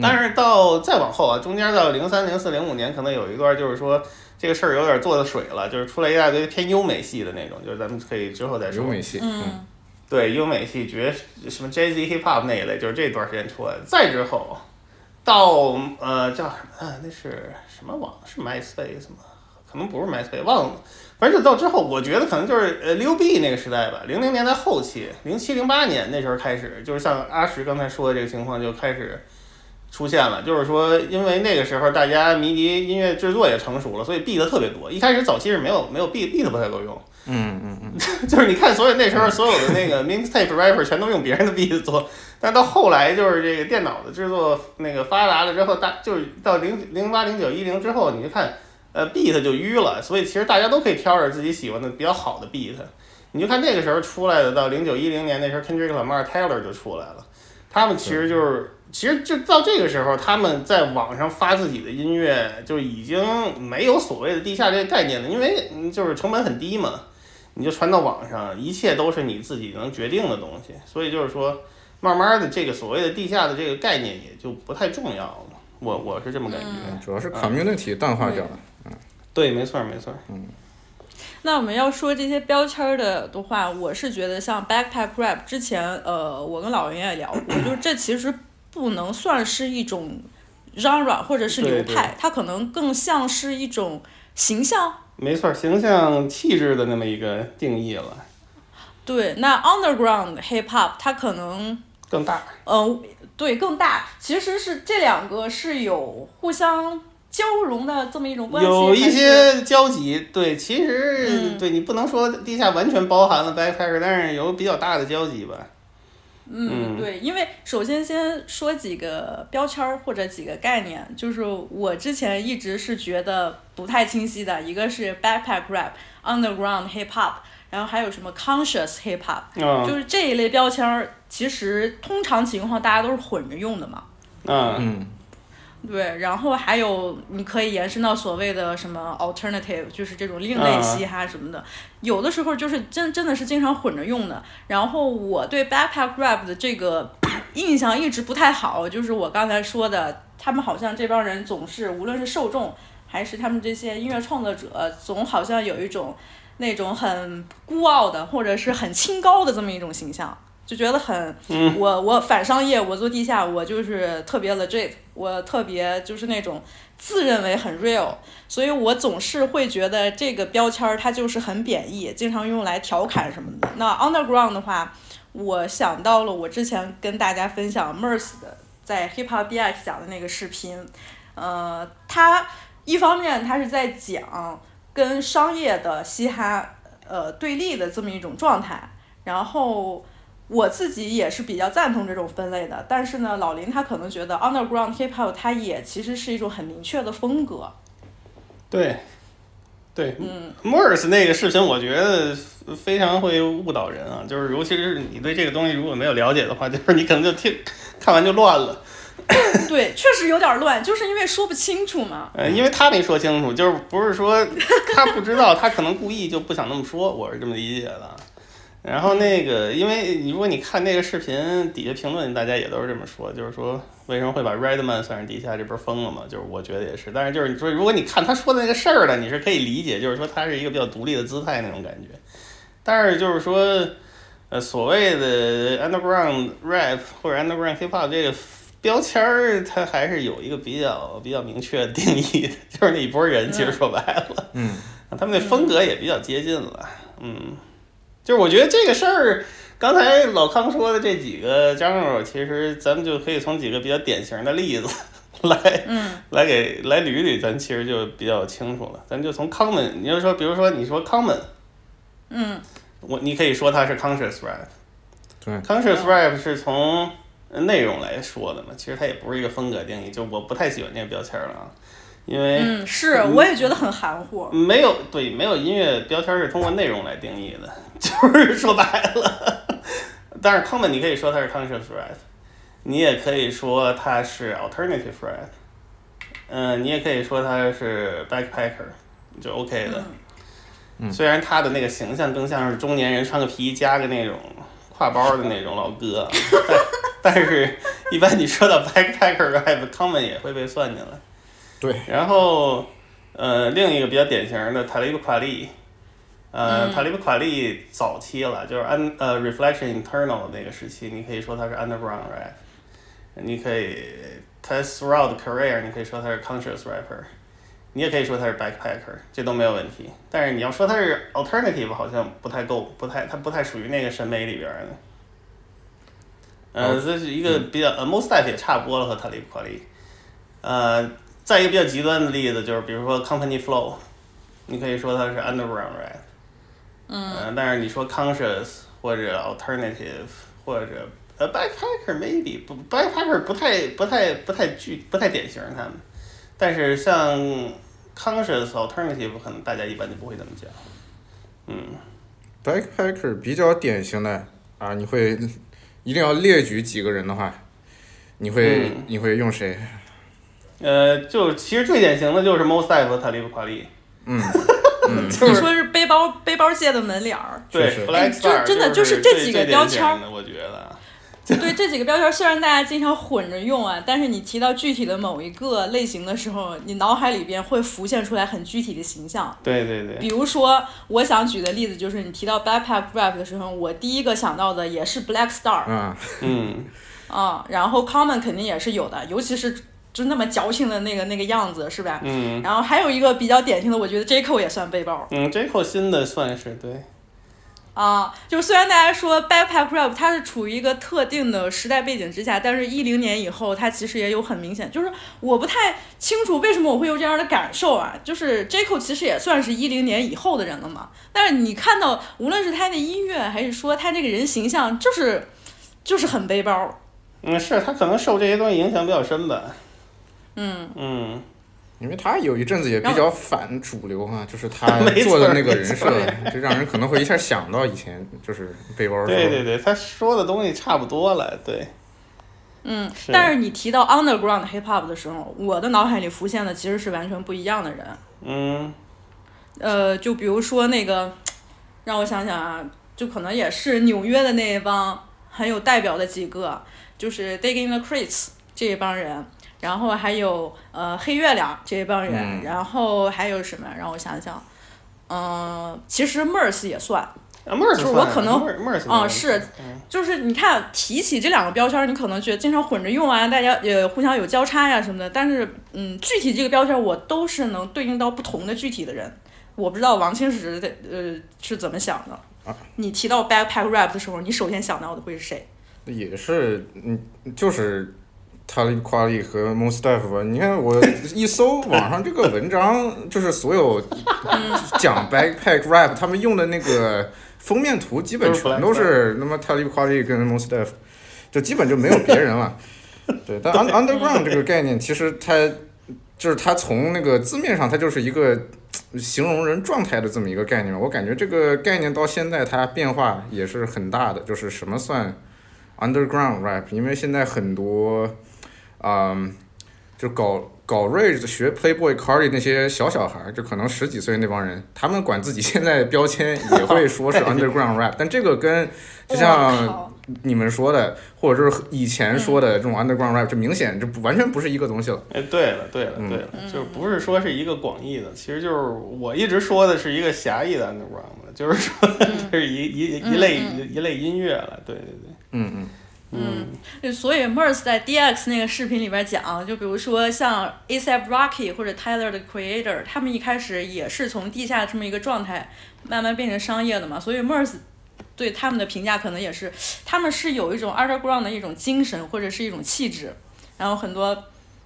但是到再往后啊，中间到零三、零四、零五年，可能有一段就是说这个事儿有点做的水了，就是出来一大堆偏优美系的那种，就是咱们可以之后再说。优美系，嗯对优美系、爵什么 Jazz Hip Hop 那一类，就是这段时间出来的。再之后，到呃叫什么啊？那是什么网？是 MySpace 吗？可能不是 MySpace，忘了。反正就到之后，我觉得可能就是呃溜 B 那个时代吧，零零年代后期，零七零八年那时候开始，就是像阿石刚才说的这个情况就开始出现了。就是说，因为那个时候大家迷笛音乐制作也成熟了，所以 beat 特别多。一开始早期是没有没有 beat beat 不太够用。嗯嗯嗯，就是你看，所有那时候所有的那个 mixtape rapper 全都用别人的 beat 做，但到后来就是这个电脑的制作那个发达了之后，大就是到零零八零九一零之后，你就看呃 beat 就淤了，所以其实大家都可以挑着自己喜欢的比较好的 beat。你就看那个时候出来的，到零九一零年那时候，Kendrick Lamar、Taylor 就出来了，他们其实就是。其实就到这个时候，他们在网上发自己的音乐，就已经没有所谓的地下这个概念了，因为嗯就是成本很低嘛。你就传到网上，一切都是你自己能决定的东西，所以就是说，慢慢的这个所谓的地下的这个概念也就不太重要了。我我是这么感觉。嗯主要是 community 淡化掉了。对，没错儿没错嗯。那我们要说这些标签儿的的话，我是觉得像 backpack rap 之前，呃，我跟老袁也聊过，就是这其实不能算是一种 genre 或者是流对对派，它可能更像是一种形象。没错，形象气质的那么一个定义了，对，那 underground hip hop 它可能更大。呃，对，更大，其实是这两个是有互相交融的这么一种关系。有一些交集，对，其实、嗯对你不能说地下完全包含了 backpacker，但是有比较大的交集吧。嗯，嗯对，因为首先先说几个标签儿或者几个概念，就是我之前一直是觉得不太清晰的，一个是 backpack rap、underground hip hop，然后还有什么 conscious hip hop，、嗯就是这一类标签儿，其实通常情况大家都是混着用的嘛。嗯嗯，对，然后还有你可以延伸到所谓的什么 alternative，就是这种另类嗯嘻哈什么的，有的时候就是真真的是经常混着用的。然后我对 backpack rap 的这个印象一直不太好，就是我刚才说的，他们好像这帮人总是无论是受众还是他们这些音乐创作者，总好像有一种那种很孤傲的或者是很清高的这么一种形象。就觉得很，嗯我我反商业，我做地下，我就是特别 legit，我特别就是那种自认为很 real，所以我总是会觉得这个标签儿它就是很贬义，经常用来调侃什么的。那 underground 的话，我想到了我之前跟大家分享 Merce 的在 Hip Hop DX 讲的那个视频，呃，他一方面他是在讲跟商业的嘻哈呃对立的这么一种状态，然后。我自己也是比较赞同这种分类的，但是呢，老林他可能觉得 underground hip hop 它也其实是一种很明确的风格。对，对，嗯 Morris 那个视频，我觉得非常会误导人啊，就是尤其是你对这个东西如果没有了解的话，就是你可能就听看完就乱了。对，确实有点乱，就是因为说不清楚嘛。呃，因为他没说清楚，就是不是说他不知道，他可能故意就不想那么说，我是这么理解的。然后那个，因为你如果你看那个视频底下评论，大家也都是这么说，就是说为什么会把 Redman 算是地下，这不是疯了吗？就是我觉得也是，但是就是你说，如果你看他说的那个事儿呢，你是可以理解，就是说他是一个比较独立的姿态那种感觉。但是就是说，呃，所谓的 underground rap 或者 underground hip hop 这个标签儿，它还是有一个比较比较明确的定义的，就是那一波人，其实说白了，嗯，他们那风格也比较接近了，嗯，就是我觉得这个事儿刚才老康说的这几个 genre，其实咱们就可以从几个比较典型的例子来，嗯来给来捋捋，咱其实就比较清楚了。咱就从 common，你就说，比如说你说 common，嗯我你可以说它是 conscious rap。对，conscious rap 是从内容来说的嘛，其实它也不是一个风格定义，就我不太喜欢这个标签了啊，因为嗯，是，我也觉得很含糊。没有对没有音乐标签是通过内容来定义的，就是说白了。但是 common 你可以说它是 conscious rap，你也可以说它是 alternative rap，嗯、你也可以说它是 backpacker，就 OK 的。虽然他的那个形象更像是中年人穿个皮衣加个那种挎包的那种老哥，但但是一般你说到 backpacker rap，common 也会被算进来。对，然后呃，另一个比较典型的塔利布卡利，呃，塔利布卡利早期了，就是 un 呃 reflection internal 那个时期，你可以说他是 underground rap，你可以他 throughout career，你可以说他是 conscious rapper。你也可以说他是 backpacker，这都没有问题。但是你要说他是 alternative，好像不太够，不太，他不太属于那个审美里边的。呃，这是一个比较，呃 m o s t e f 也差不多了和塔利布卡利。呃，再一个比较极端的例子就是，比如说 company flow，你可以说它是 underground rap。嗯。但是你说 conscious 或者 alternative 或者呃 backpacker maybe 不 backpacker 不太不太不太具不太典型他们。但是像 conscious alternative 可能大家一般就不会这么讲。嗯，backpacker 比较典型的啊，你会一定要列举几个人的话，你会、嗯你会用谁？呃，就其实最典型的就是 Mos Def 和塔利布夸利。嗯，就是你说是背包背包界的门脸儿，对就 Star 真的就就是这几个标签我觉得。对这几个标签，虽然大家经常混着用啊，但是你提到具体的某一个类型的时候，你脑海里边会浮现出来很具体的形象。对对对。比如说，我想举的例子就是你提到 backpack rap 的时候，我第一个想到的也是 Black Star 嗯，嗯，啊，然后 Common 肯定也是有的，尤其是就那么矫情的那个那个样子，是吧？嗯然后还有一个比较典型的，我觉得 J Cole 也算背包嗯，这口新的算是对。啊。就是虽然大家说 backpack rap 它是处于一个特定的时代背景之下，但是一零年以后，它其实也有很明显，就是我不太清楚为什么我会有这样的感受啊。就是 J Cole 其实也算是一零年以后的人了嘛，但是你看到无论是他的音乐，还是说他这个人形象，就是就是很背包。嗯，是他可能受这些东西影响比较深吧。嗯，嗯，因为他有一阵子也比较反主流啊，就是他做的那个人设，就让人可能会一下想到以前就是背包。对对对，他说的东西差不多了，对。嗯，但是你提到 underground hip hop 的时候，我的脑海里浮现的其实是完全不一样的人。嗯呃，就比如说那个，让我想想啊，就可能也是纽约的那一帮很有代表的几个，就是 Digging the Crates 这一帮人，然后还有呃黑月亮这一帮人，嗯然后还有什么？让我想想，嗯、其实 Merce 也算，就是我可能啊是就是你看提起这两个标签儿，你可能觉得经常混着用啊，大家也互相有交叉呀、什么的。但是，嗯，具体这个标签儿我都是能对应到不同的具体的人。我不知道王清石的呃是怎么想的。啊你提到 backpack rap 的时候，你首先想到的会是谁？也是，嗯，就是塔利夸利和 Mos Def 吧。你看我一搜 网上这个文章，就是所有讲 backpack rap 他们用的那个封面图，基本全都是那么塔利夸利跟 Mos Def，就基本就没有别人了。对，但 un- underground 这个概念，其实它就是它从那个字面上，它就是一个形容人状态的这么一个概念。我感觉这个概念到现在它变化也是很大的，就是什么算 underground rap，因为现在很多，嗯，就搞搞 rage 学 Playboy Cardi 那些小小孩儿，就可能十几岁那帮人，他们管自己 现在标签也会说是 underground rap，但这个跟 就像你们说的，或者是以前说的这种 underground rap，就明显这不完全不是一个东西了。哎，对了，对了，嗯对了，就是不是说是一个广义的，其实就是我一直说的是一个狭义的 underground，就是说这 是一一一类一类音乐了，对对对，嗯嗯。嗯，所以 Mers 在 DX 那个视频里边讲，就比如说像 ASAP Rocky 或者 Tyler 的 Creator，他们一开始也是从地下这么一个状态慢慢变成商业的嘛，所以 Mers 对他们的评价可能也是，他们是有一种 underground 的一种精神或者是一种气质，然后很多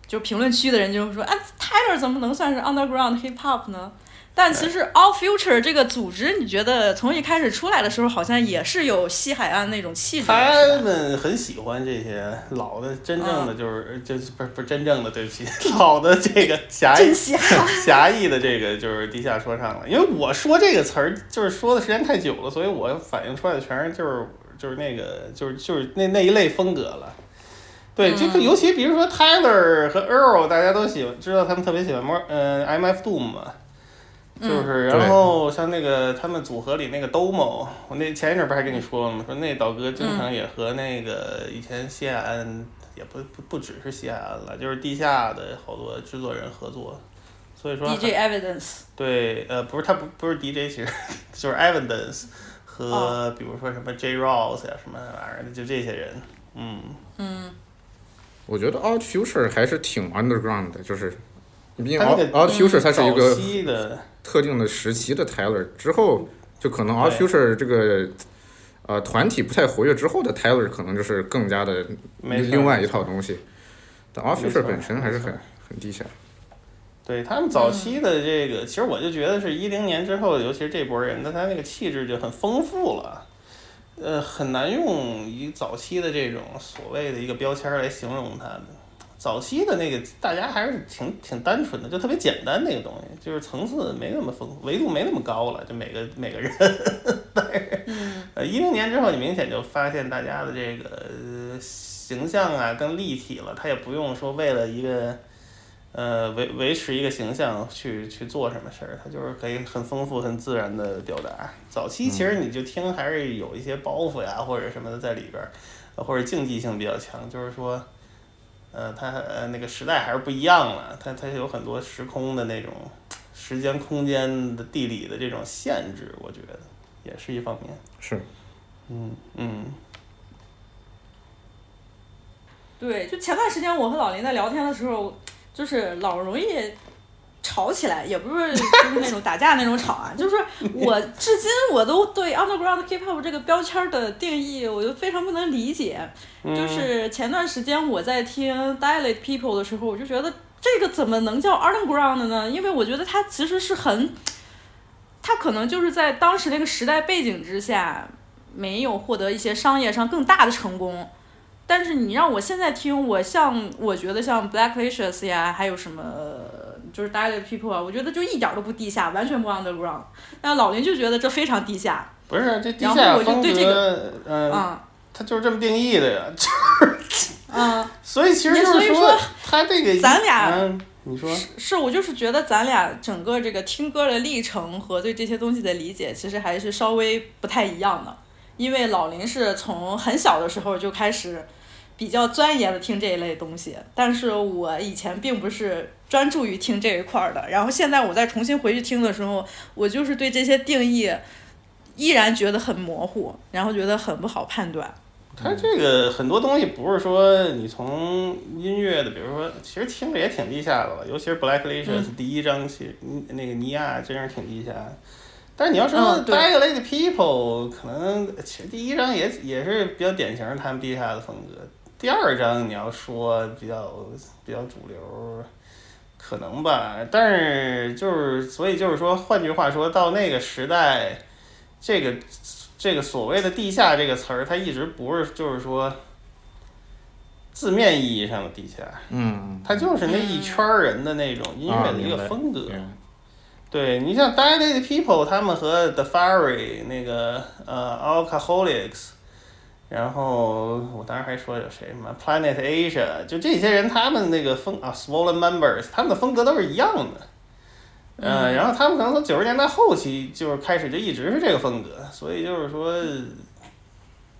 就评论区的人就会说，啊，Tyler 怎么能算是 underground hip hop 呢？但其实 All Future 这个组织，你觉得从一开始出来的时候，好像也是有西海岸那种气质，他们很喜欢这些老的、真正的嗯就是、就是不是不是真正的，对不起，老的这个 狭义。狭义的这个就是地下说唱了。因为我说这个词儿就是说的时间太久了，所以我反映出来的全是就是就是那个就是就是那那一类风格了。对，这个嗯尤其比如说 Tyler 和 Earl，大家都喜欢知道他们特别喜欢 More 呃 MF Doom 嘛。就是，然后像那个他们组合里那个 Domo，我那前一阵儿不还跟你说了吗？说那导哥经常也和那个以前西海岸，也不不不只是西海岸了，就是地下的好多制作人合作，所以说 DJ Evidence，对，呃，不是他不不是 DJ，其实就是 Evidence 和哦。比如说什么 J Ross 呀、什么玩意儿的，就这些人，嗯，嗯，我觉得 Out Future 还是挺 underground 的，就是，毕竟他那 Odd 个 Odd Future 它是一早个期的，特定的时期的 Tyler，之后就可能对。Future 这个呃团体不太活跃之后的 Tyler 可能就是更加的没另外一套东西，但错 Future 本身还是很很低下。对他们早期的这个，其实我就觉得是一零年之后，尤其是这波人，那他那个气质就很丰富了，呃，很难用以早期的这种所谓的一个标签儿来形容他们。早期的那个大家还是挺挺单纯的，就特别简单那个东西，就是层次没那么丰富，维度没那么高了，就每个每个人。但是，呃，一零年之后，你明显就发现大家的这个、呃形象啊更立体了，他也不用说为了一个。呃，维维持一个形象去去做什么事儿，他就是可以很丰富、很自然的表达。早期其实你就听还是有一些包袱呀或者什么的在里边儿，呃或者竞技性比较强，就是说，呃，它呃那个时代还是不一样了，它它有很多时空的那种时间、空间的地理的这种限制，我觉得也是一方面。是，嗯嗯，对，就前段时间我和老林在聊天的时候，就是老容易吵起来，也不是就是那种打架那种吵啊，就是我至今我都对 underground hip hop 这个标签儿的定义，我就非常不能理解。就是前段时间我在听 Dialect People 的时候，我就觉得这个怎么能叫 underground 呢？因为我觉得它其实是很，它可能就是在当时那个时代背景之下，没有获得一些商业上更大的成功。但是你让我现在听，我像我觉得像 Blacklicious 呀，还有什么就是 Dialect People 啊，我觉得就一点儿都不地下，完全不 underground。但老林就觉得这非常地下，不是这地然后我就下风对这个，嗯、嗯它就是这么定义的呀，就是嗯。所以其实那就是所以说他这个咱俩嗯，你说是我就是觉得咱俩整个这个听歌的历程和对这些东西的理解，其实还是稍微不太一样的。因为老林是从很小的时候就开始比较钻研的听这一类东西，但是我以前并不是专注于听这一块儿的。然后现在我再重新回去听的时候，我就是对这些定义依然觉得很模糊，然后觉得很不好判断。它这个很多东西不是说你从音乐的，比如说，其实听着也挺地下的了，尤其是 Blacklicious 第一张其实那个尼亚真是挺地下的。但是你要说嗯对 Dialect People，可能其实第一张也也是比较典型的他们地下的风格。第二张你要说比较比较主流，可能吧。但是就是所以就是说，换句话说到那个时代，这个这个所谓的地下这个词儿，它一直不是就是说字面意义上的地下，嗯，它就是那一圈儿人的那种音乐的一个风格。对你像 Dilated People，他们和 The Fiery 那个呃 Alcoholics，然后我当时还说有谁什么 Planet Asia，就这些人他们那个风啊 Swollen Members，他们的风格都是一样的。呃，然后他们可能从九十年代后期就是开始就一直是这个风格，所以就是说，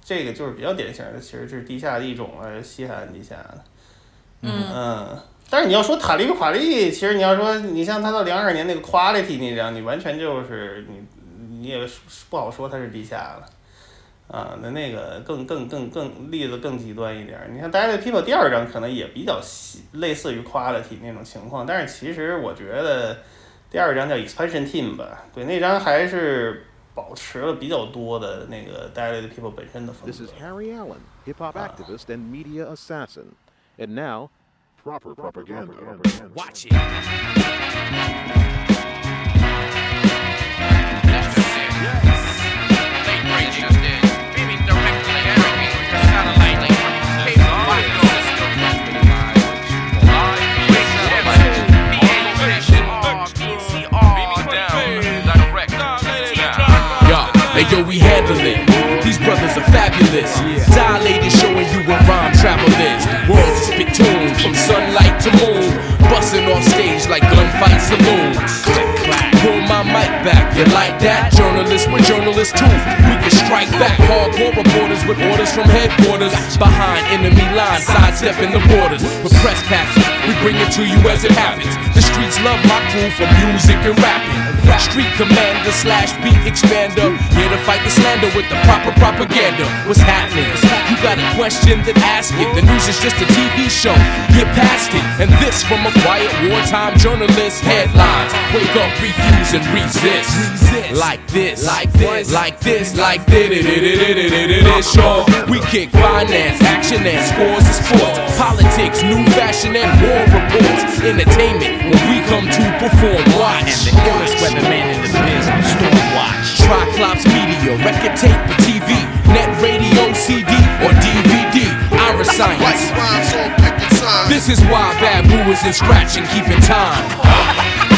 这个就是比较典型的，其实是地下的一种了，西海岸地下的。嗯嗯，但是你要说塔利布垮利，其实你要说你像他到零二年那个 Quality 那张，你完全就是你你也不好说它是地下了。啊，那那个更更更更例子更极端一点儿，你看《d i a People》第二张可能也比较细类似于 Quality 那种情况，但是其实我觉得第二张叫 Expansion Team 吧，对，那张还是保持了比较多的那个 Dilated People 本身的风格 This is 格。Harry Allen, hip hop activist and media assassin. And now, proper propaganda. Watch it. Yo, we handle it. These brothers are fabulous. Dilated, showing you where rhyme travel is. Worlds is spittoon from sunlight to moon. Busting off stage like gunfight saloons. Back. You like that? Journalists, we're journalists too. We can strike back. Hardcore reporters with orders from headquarters. Behind enemy lines, sidestepping the borders. With press passes, we bring it to you as it happens. The streets love my crew for music and rapping. Street commander slash beat expander. Here to fight the slander with the proper propaganda. What's happening? You got a question, then ask it. The news is just a TV show. Get past it. And this from a quiet wartime journalist. Headlines. Wake up, refuse, and resist. Like this, like this, like this, like this. Sure, we kick finance, action, and scores of sports. Politics, new fashion, and war reports. Entertainment when we come to perform. Watch. And the illest weatherman in the biz on Stormwatch. Triclops Media, record tape or TV, net radio, CD, or DVD. Iris Science. This is why Babu is in scratch and keeping time.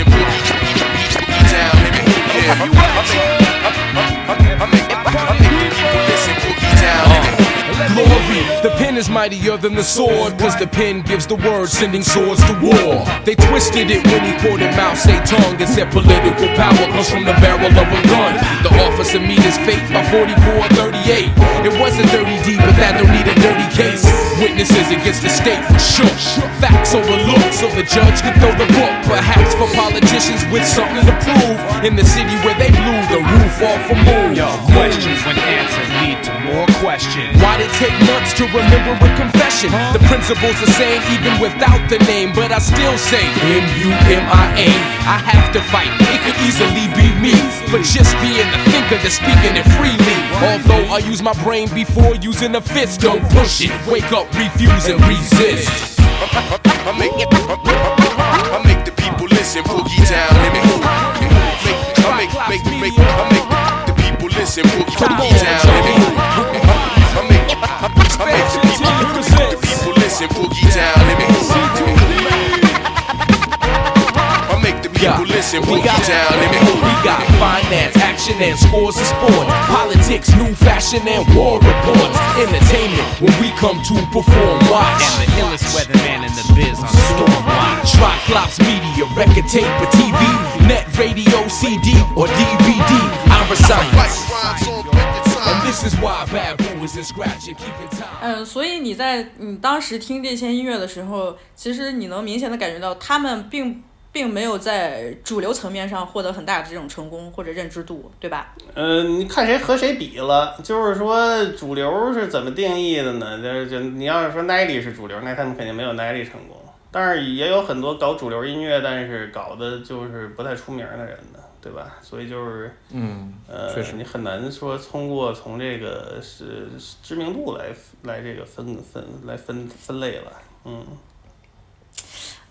and put down, baby. Yeah, you I'm I make, I make, I make, I make, I people listen, make, down. make, I make, is mightier than the sword, cause the pen gives the word, sending swords to war. They twisted it when he quoted Mao Zedong and said political power comes from the barrel of a gun. The officer meet his fate by 44 38. It wasn't 30D, but that don't need a dirty case. Witnesses against the state were shook. Facts overlooked, so the judge could throw the book. Perhaps for politicians with something to prove. In the city where they blew the roof off a moon. Questions when answers lead to more questions. Why did it take months to remember a confession? The principle's the same even without the name, but I still say M-U-M-I-A. I have to fight, it could easily be me. But just being the thinker that's speaking it freely. Although I use my brain before using a fist, don't push it. Wake up, refuse, and resist. I make, I make the people listen, boogie down in it. Make, I make, make, make, I make the people listen, boogie, down in it. I make, I make the people, the people listen, boogie down in it. I make the people listen, we boogie got, down in we got finance, action, and scores of sports. Politics, new fashion, and war reports. Entertainment when we come to perform. Watch. And the illest weatherman in the biz on Stormwatch. Triclops Media, record tape or TV, net radio, CD, or DVD. Our science. 嗯，所以你在你当时听这些音乐的时候，其实你能明显的感觉到，他们并并没有在主流层面上获得很大的这种成功或者认知度，对吧？嗯，你看谁和谁比了？就是说主流是怎么定义的呢？就是就你要是说 Nelly 是主流，那他们肯定没有 Nelly 成功。但是也有很多搞主流音乐，但是搞的就是不太出名的人的，对吧？所以就是嗯，呃确实，你很难说通过从这个是知名度来来这个分分来分分类了。嗯，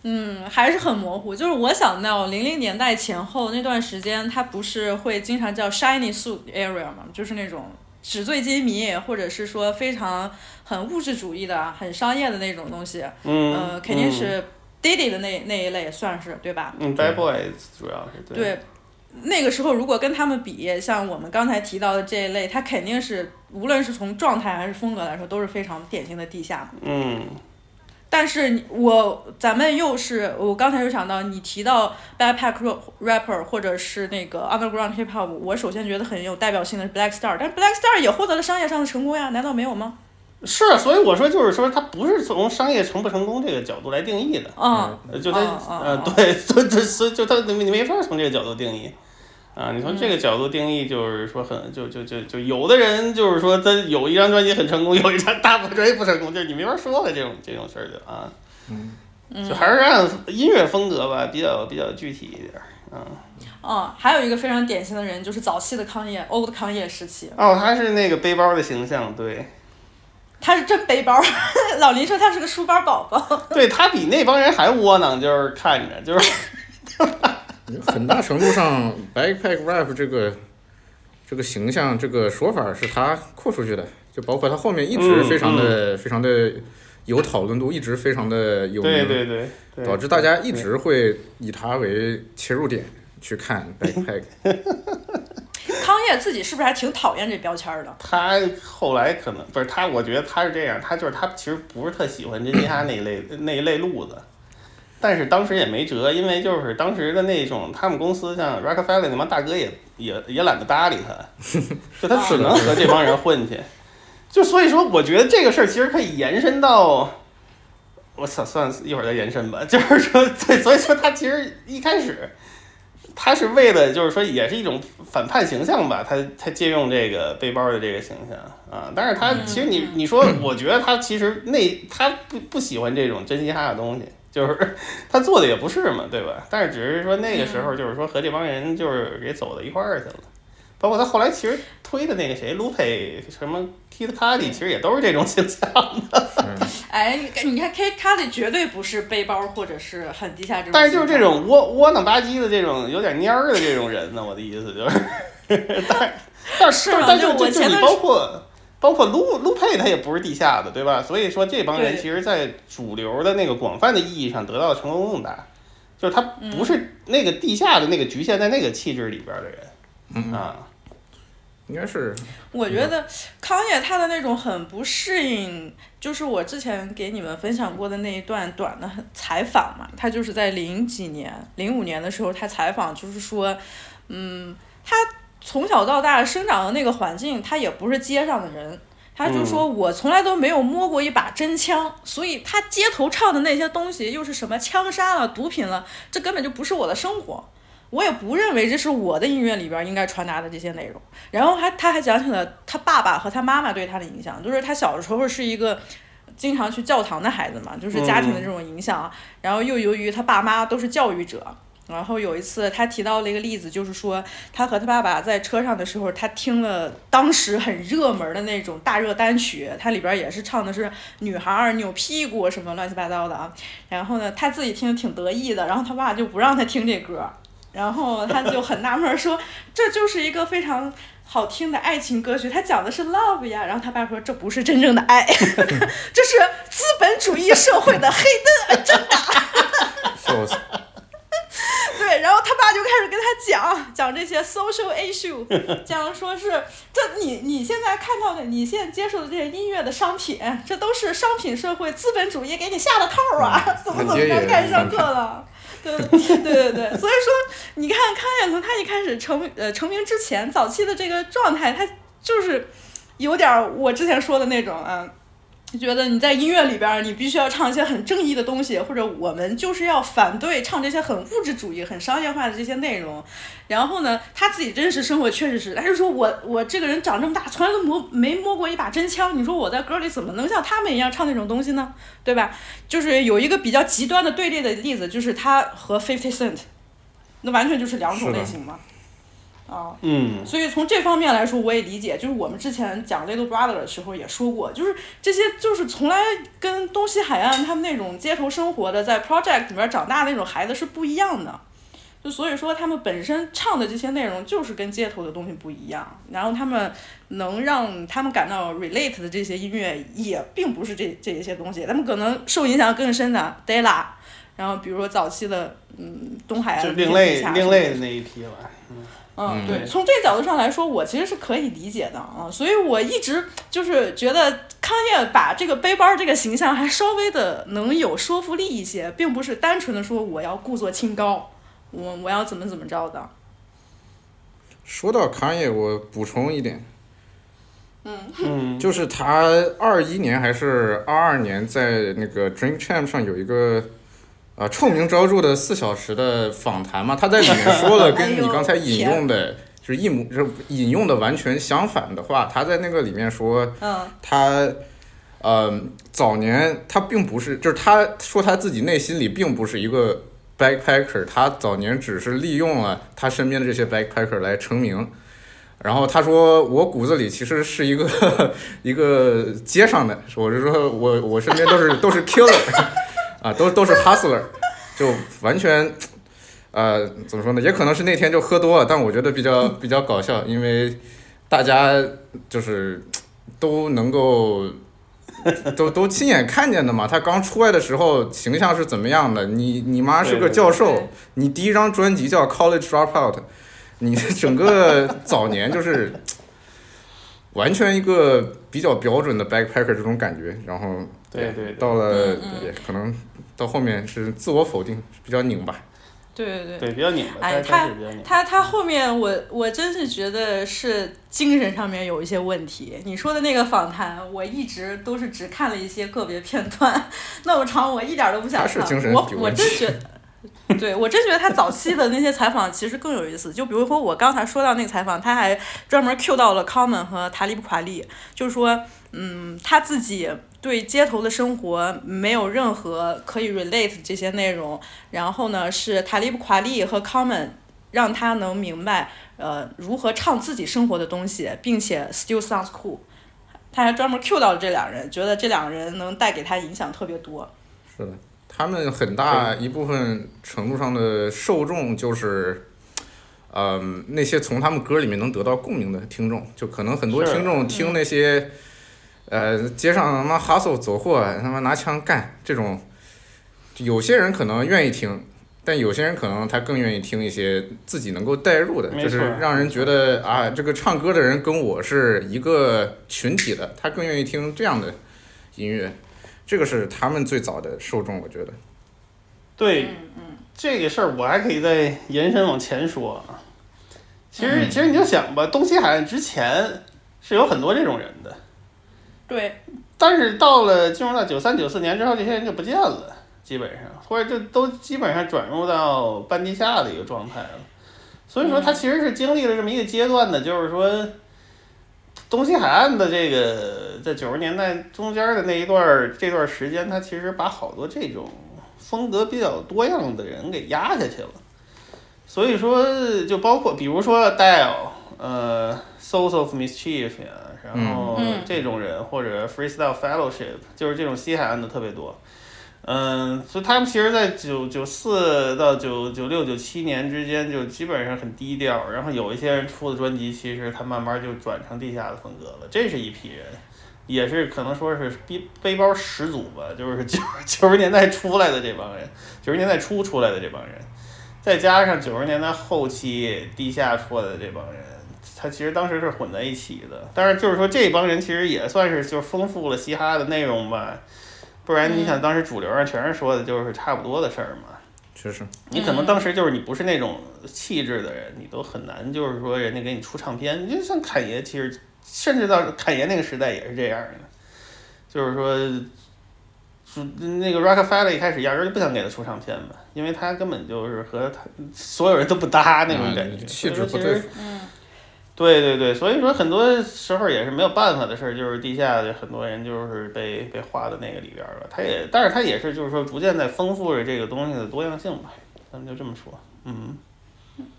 嗯，还是很模糊。就是我想到零零年代前后那段时间，它不是会经常叫 shiny suit area 嘛，就是那种纸醉金迷，或者是说非常很物质主义的、很商业的那种东西。嗯呃，肯定是 Diddy 的那那一类算是对吧？嗯，Bad Boys 主要是对。对，那个时候如果跟他们比，像我们刚才提到的这一类，他肯定是无论是从状态还是风格来说，都是非常典型的地下。嗯但是我咱们又是我刚才又想到你提到 backpack rapper 或者是那个 underground hip hop，我首先觉得很有代表性的是 Black Star，但是 Black Star 也获得了商业上的成功呀，难道没有吗？是，啊所以我说就是说，它不是从商业成不成功这个角度来定义的。嗯，呃就它嗯嗯呃，嗯对，对对，所以就它你你没法从这个角度定义。啊，你从这个角度定义，就是说很就就就就有的人就是说他有一张专辑很成功，有一张大部专辑不成功，就是你没法说了这种这种事儿就啊，嗯就还是按音乐风格吧，比较比较具体一点儿。嗯，嗯，还有一个非常典型的人就是早期的康业，old 康业时期，哦，他是那个背包的形象，对，他是真背包。老林说他是个书包宝宝。对他比那帮人还窝囊，就是看着就是。很大程度上，backpack rap 这个这个形象这个说法是他扩出去的，就包括他后面一直非常的、非常的有讨论度，一直非常的有名，对对对对，导致大家一直会以他为切入点去看 backpack。康业自己是不是还挺讨厌这标签儿的？他后来可能不是他，我觉得他是这样，他就是他其实不是特喜欢真嘻哈那一类那一类路子，但是当时也没辙，因为就是当时的那种他们公司像 Rockefeller 那帮大哥也也也懒得搭理他，就他只能和这帮人混去，就所以说我觉得这个事儿其实可以延伸到。我操，算了，一会儿再延伸吧。就是说，对，所以说他其实一开始，他是为了就是说也是一种反叛形象吧，他他借用这个背包的这个形象啊，但是他其实你你说，我觉得他其实那他不不喜欢这种真嘻哈的东西，就是 他做的也不是嘛，对吧？但是只是说那个时候就是说和这帮人就是给走到一块儿去了，包括他后来其实推的那个谁卢佩什么 Kid Cudi，其实也都是这种形象的。哎，你你看 K 卡里绝对不是背包或者是很低下这种，但是就是这种窝窝囊吧唧的这种有点蔫儿的这种人呢，我的意思就是，但但是但是就就你包括包括卢卢佩他也不是地下的，对吧？所以说这帮人其实，在主流的那个广泛的意义上得到的成功更大，就是他不是那个地下的那个局限在那个气质里边的人嗯，啊。应该是我觉得康也他的那种很不适应，就是我之前给你们分享过的那一段短的采访嘛，他就是在零几年、零五年的时候，他采访就是说，嗯，他从小到大生长的那个环境，他也不是街上的人。他就说：“我从来都没有摸过一把真枪，所以他街头唱的那些东西，又是什么枪杀了、毒品了，这根本就不是我的生活。我也不认为这是我的音乐里边应该传达的这些内容。然后还他还讲起了他爸爸和他妈妈对他的影响，就是他小的时候是一个经常去教堂的孩子嘛，就是家庭的这种影响。然后又由于他爸妈都是教育者，然后有一次他提到了一个例子，就是说他和他爸爸在车上的时候，他听了当时很热门的那种大热单曲，它里边也是唱的是女孩儿扭屁股什么乱七八糟的啊。然后呢，他自己听挺得意的，然后他爸就不让他听这歌。然后他就很纳闷儿说：“这就是一个非常好听的爱情歌曲，他讲的是 love 呀。”然后他爸说：“这不是真正的爱，这是资本主义社会的黑灯，真的。笑死。”对，然后他爸就开始跟他讲讲这些 social issue，讲说是这你你现在看到的，你现在接受的这些音乐的商品，这都是商品社会资本主义给你下的套儿啊，怎么怎么着开始上课了。对 对对对，所以说你看康远从他一开始成呃成名之前，早期的这个状态，他就是有点儿我之前说的那种啊。觉得你在音乐里边儿，你必须要唱一些很正义的东西，或者我们就是要反对唱这些很物质主义、很商业化的这些内容。然后呢，他自己真实生活确实是，他就说我我这个人长这么大，从来都摸没摸过一把真枪。你说我在歌里怎么能像他们一样唱那种东西呢？对吧？就是有一个比较极端的对立的例子，就是他和 Fifty Cent，那完全就是两种类型嘛。啊，嗯，所以从这方面来说，我也理解。就是我们之前讲 Little Brother 的时候也说过，就是这些就是从来跟东西海岸他们那种街头生活的，在 project 里面长大的那种孩子是不一样的。就所以说，他们本身唱的这些内容就是跟街头的东西不一样，然后他们能让他们感到 relate 的这些音乐，也并不是这这一些东西，他们可能受影响更深的 Della，然后比如说早期的嗯东海岸就另类另类的那一批了。嗯，对，从这角度上来说，我其实是可以理解的啊，所以我一直就是觉得康业把这个背包这个形象还稍微的能有说服力一些，并不是单纯的说我要故作清高，我我要怎么怎么着的。说到康业，我补充一点，嗯，就是他二一年还是二二年在那个 Dream Champ 上有一个啊、臭名昭著的四小时的访谈嘛，他在里面说了 跟你刚才引用的，就是一模就是引用的完全相反的话。他在那个里面说，嗯他呃，早年他并不是，就是他说他自己内心里并不是一个 backpacker，他早年只是利用了他身边的这些 backpacker 来成名。然后他说，我骨子里其实是一个 一个街上的，我是说我我身边都是都是 killer 啊，都都是 hustler，就完全。呃，怎么说呢？也可能是那天就喝多了，但我觉得比较比较搞笑，因为大家就是都能够都都亲眼看见的嘛。他刚出来的时候形象是怎么样的？你你妈是个教授，你第一张专辑叫《College Dropout》，你整个早年就是完全一个比较标准的 backpacker 这种感觉，然后对对对到了也可能到后面是自我否定，比较拧巴。对对对。对，比较拧巴，哎，他他。他他后面我我真是觉得是精神上面有一些问题。你说的那个访谈，我一直都是只看了一些个别片段，那么长我一点儿都不想看。他是精神我我有问题真觉得，对我真觉得他早期的那些采访其实更有意思。就比如说我刚才说到那个采访，他还专门 Q 到了 Common 和塔利布卡利，就是说，嗯，他自己对街头的生活没有任何可以 relate 这些内容。然后呢，是塔利布夸利和 Common 让他能明白，呃，如何唱自己生活的东西，并且 still sounds cool。他还专门 cue 到了这两人，觉得这两个人能带给他影响特别多。是的，他们很大一部分程度上的受众就是，嗯、那些从他们歌里面能得到共鸣的听众，就可能很多听众听那些，呃，街上他妈 hustle 走货，他妈拿枪干这种，有些人可能愿意听。但有些人可能他更愿意听一些自己能够代入的，就是让人觉得啊，这个唱歌的人跟我是一个群体的，他更愿意听这样的音乐。这个是他们最早的受众，我觉得。对，这个事儿我还可以再延伸往前说啊。其实，嗯其实你就想吧，东西海岸之前是有很多这种人的，对，但是到了进入到九三九四年之后，这些人就不见了，基本上，或者就都基本上转入到半地下的一个状态了。所以说，他其实是经历了这么一个阶段的，就是说，东西海岸的这个在九十年代中间的那一段这段时间，他其实把好多这种风格比较多样的人给压下去了。所以说，就包括比如说 Dial，呃，Souls of Mischief 呀，然后嗯这种人、或者 Freestyle Fellowship，就是这种西海岸的特别多。嗯，所以他们其实，在九九四到九九六九七年之间，就基本上很低调。然后有一些人出的专辑，其实他慢慢就转成地下的风格了。这是一批人，也是可能说是背背包始祖吧，就是九九十年代出来的这帮人，九十年代初出来的这帮人，再加上九十年代后期地下出来的这帮人，他其实当时是混在一起的。但是就是说，这帮人其实也算是就是丰富了嘻哈的内容吧。不然你想，当时主流上全是说的就是差不多的事儿嘛。确实，你可能当时就是你不是那种气质的人，你都很难就是说人家给你出唱片。你就像侃爷，其实甚至到侃爷那个时代也是这样的，就是说，主那个 Rockefeller 一开始压根儿就不想给他出唱片嘛，因为他根本就是和他所有人都不搭那种感觉，嗯气质不对付。嗯对对对，所以说很多时候也是没有办法的事儿，就是地下的很多人就是被被划到那个里边儿了。他也，但是他也是就是说逐渐在丰富着这个东西的多样性吧，咱们就这么说。嗯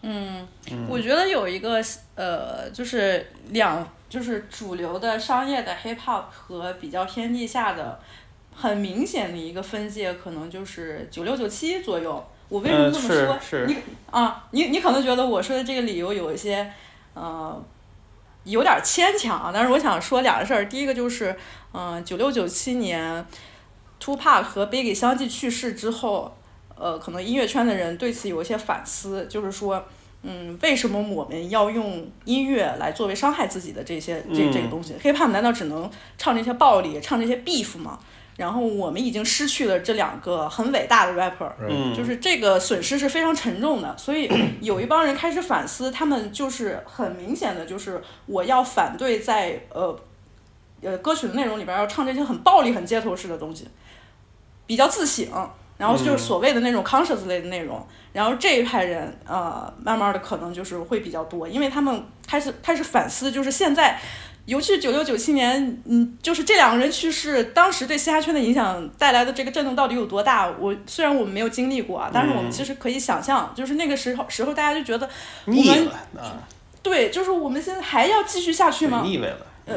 嗯，嗯，我觉得有一个呃，就是两就是主流的商业的 hip hop 和比较偏地下的，很明显的一个分界，可能就是九六九七左右。我为什么呃这么说？是是你啊，你你可能觉得我说的这个理由有一些呃有点牵强啊，但是我想说两个事儿。第一个就是，嗯、九六九七年，Tupac 和 Biggie 相继去世之后，呃，可能音乐圈的人对此有一些反思，就是说，嗯，为什么我们要用音乐来作为伤害自己的这些这这个嗯东西？hiphop 难道只能唱这些暴力，唱这些 beef 吗？然后我们已经失去了这两个很伟大的 rapper，嗯，就是这个损失是非常沉重的，所以 有一帮人开始反思，他们就是很明显的，就是我要反对在呃呃歌曲的内容里边要唱这些很暴力、很街头式的东西，比较自省，然后就是嗯所谓的那种 conscious 类的内容，然后这一派人呃，慢慢的可能就是会比较多，因为他们开始开始反思，就是现在。尤其是九六九七年，嗯，就是这两个人去世，当时对嘻哈圈的影响带来的这个震动到底有多大？我虽然我们没有经历过啊，但是我们嗯其实可以想象，就是那个时候时候大家就觉得我腻们了啊，对，就是我们现在还要继续下去吗？腻味了。呃，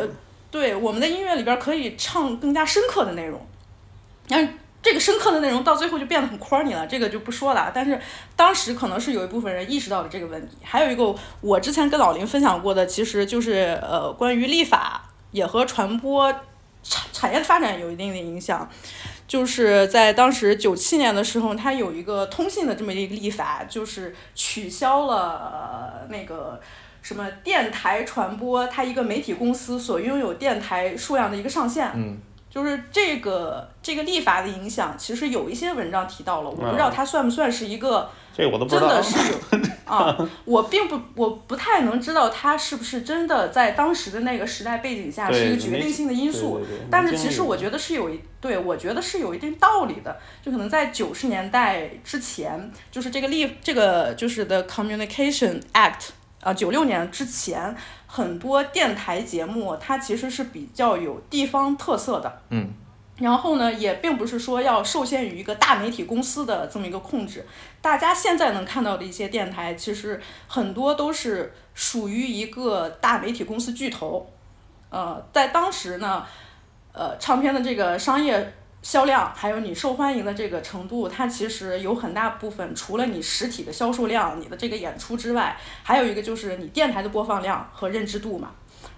对，我们的音乐里边可以唱更加深刻的内容，然后这个深刻的内容到最后就变得很 corny 了，这个就不说了。但是当时可能是有一部分人意识到了这个问题，还有一个我之前跟老林分享过的，其实就是呃关于立法也和传播产产业的发展有一定的影响。就是在当时九七年的时候，它有一个通信的这么一个立法，就是取消了、那个什么电台传播，它一个媒体公司所拥有电台数量的一个上限。嗯，就是这个这个立法的影响，其实有一些文章提到了，我不知啊道它算不算是一个这我都不知道真的。是有 啊，我并不我不太能知道它是不是真的在当时的那个时代背景下是一个决定性的因素但是其实我觉得是有一对我觉得是有一定道理的，就可能在九十年代之前，就是这个立这个就是 The Communication Act 啊，九六年之前，很多电台节目它其实是比较有地方特色的，嗯。然后呢，也并不是说要受限于一个大媒体公司的这么一个控制。大家现在能看到的一些电台，其实很多都是属于一个大媒体公司巨头。呃，在当时呢，呃，唱片的这个商业销量，还有你受欢迎的这个程度，它其实有很大部分除了你实体的销售量、你的这个演出之外，还有一个就是你电台的播放量和认知度嘛。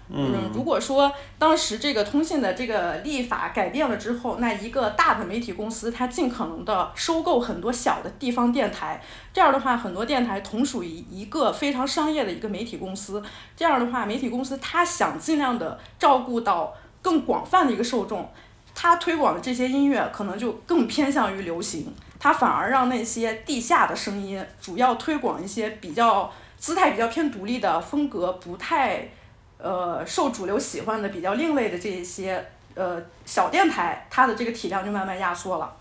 嗯，如果说当时这个通信的这个立法改变了之后，那一个大的媒体公司它尽可能的收购很多小的地方电台，这样的话，很多电台同属于一个非常商业的一个媒体公司，这样的话，媒体公司它想尽量的照顾到更广泛的一个受众，他推广的这些音乐可能就更偏向于流行，他反而让那些地下的声音主要推广一些比较姿态比较偏独立的风格不太。呃，受主流喜欢的比较另类的这一些呃小电台，它的这个体量就慢慢压缩了。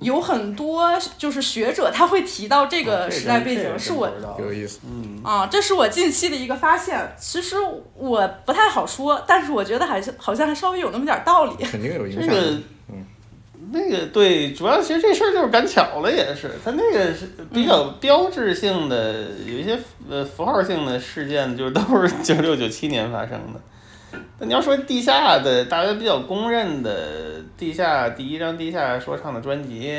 有很多就是学者他会提到这个时代背景，是我有意思。嗯，啊，这是我近期的一个发现。其实我不太好说，但是我觉得还是好像还稍微有那么点儿道理。肯定有影响。这个嗯，那个对，主要其实这事儿就是赶巧了，也是它那个是比较标志性的，有一些呃符号性的事件，就是都是九六九七年发生的。那你要说地下的，大家比较公认的地下第一张地下说唱的专辑，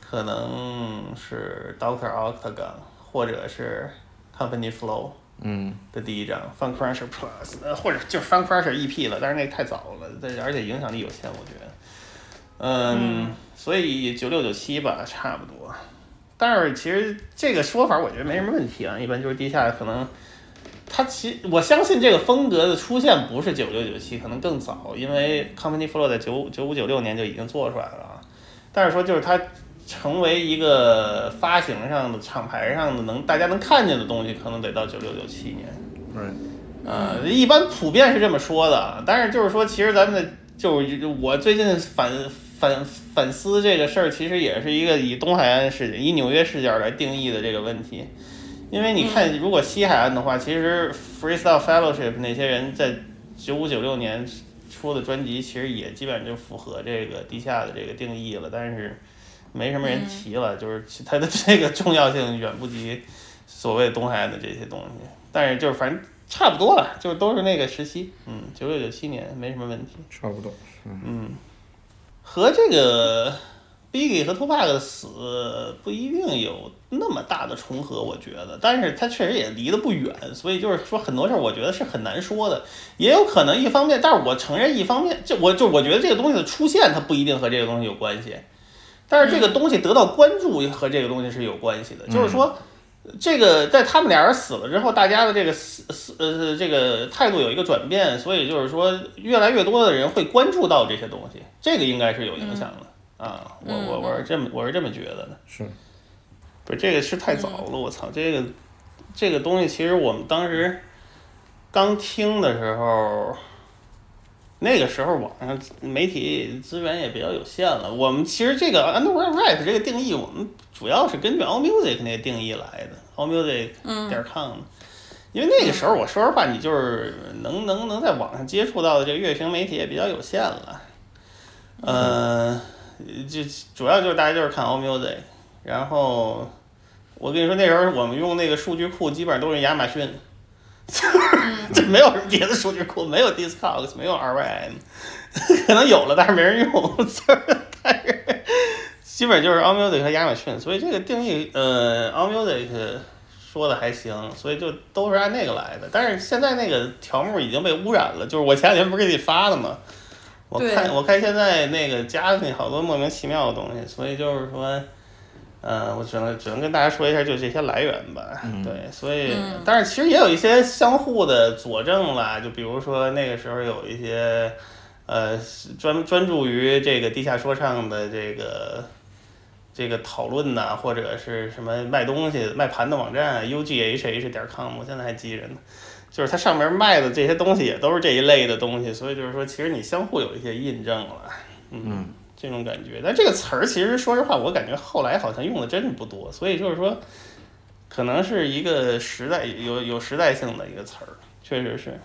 可能是 Doctor Octagon 或者是 Company Flow。嗯，的第一张 Fun Crusher Plus，呃，或者就是 Fun Crusher EP 了，但是那太早了，但而且影响力有限，我觉得。嗯，所以九六九七吧，差不多。但是其实这个说法我觉得没什么问题啊，一般就是地下可能，它其我相信这个风格的出现不是九六九七，可能更早，因为 Company Flow 在九九五九六年就已经做出来了啊。但是说就是它成为一个发行上的厂牌上的能大家能看见的东西，可能得到九六九七年。对，呃，一般普遍是这么说的，但是就是说，其实咱们的就是我最近反反反思这个事儿，其实也是一个以东海岸视角、以纽约视角来定义的这个问题。因为你看，如果西海岸的话，其实 Freestyle Fellowship 那些人在九五九六年出的专辑，其实也基本上就符合这个地下的这个定义了，但是没什么人提了，就是它的这个重要性远不及所谓东海岸的这些东西。但是就是反正差不多了，就是都是那个时期，嗯，九六九七年没什么问题，差不多。嗯，和这个 Biggie 和 Tupac 的死不一定有那么大的重合，我觉得，但是它确实也离得不远，所以就是说很多事儿，我觉得是很难说的，也有可能一方面，但是我承认一方面，就我就我觉得这个东西的出现，它不一定和这个东西有关系，但是这个东西得到关注和这个东西是有关系的，就是说。这个在他们俩人死了之后，大家的这个死死呃这个态度有一个转变，所以就是说越来越多的人会关注到这些东西，这个应该是有影响的、啊。我我我是这么我是这么觉得的。是，不是这个是太早了，我操，这个这个东西其实我们当时刚听的时候，那个时候网上媒体资源也比较有限了。我们其实这个 underground rap 这个定义，我们主要是根据 All Music 那个定义来的，All Music 点 com 的。因为那个时候我说实话，你就是能能能在网上接触到的这个乐评媒体也比较有限了。呃，就主要就是大家就是看 All Music，然后我跟你说那时候我们用那个数据库基本上都是亚马逊，这没有什么别的数据库，没有 Discogs，没有 RYM，可能有了，但是没人用，就是但是基本就是 All Music 和亚马逊，所以这个定义呃 All Music 说的还行，所以就都是按那个来的。但是现在那个条目已经被污染了，就是我前两天不是给你发的吗？我看我看现在那个加那好多莫名其妙的东西，所以就是说，呃，我只能只能跟大家说一下，就这些来源吧。对，所以、嗯但是其实也有一些相互的佐证啦，就比如说那个时候有一些呃专专注于这个地下说唱的这个。这个讨论呐，或者是什么卖东西、卖盘的网站，ughh 点 com，我现在还记着呢。就是它上面卖的这些东西也都是这一类的东西，所以就是说，其实你相互有一些印证了，嗯，这种感觉。但这个词儿其实说实话，我感觉后来好像用的真是不多，所以就是说，可能是一个时代有有时代性的一个词儿，确实是。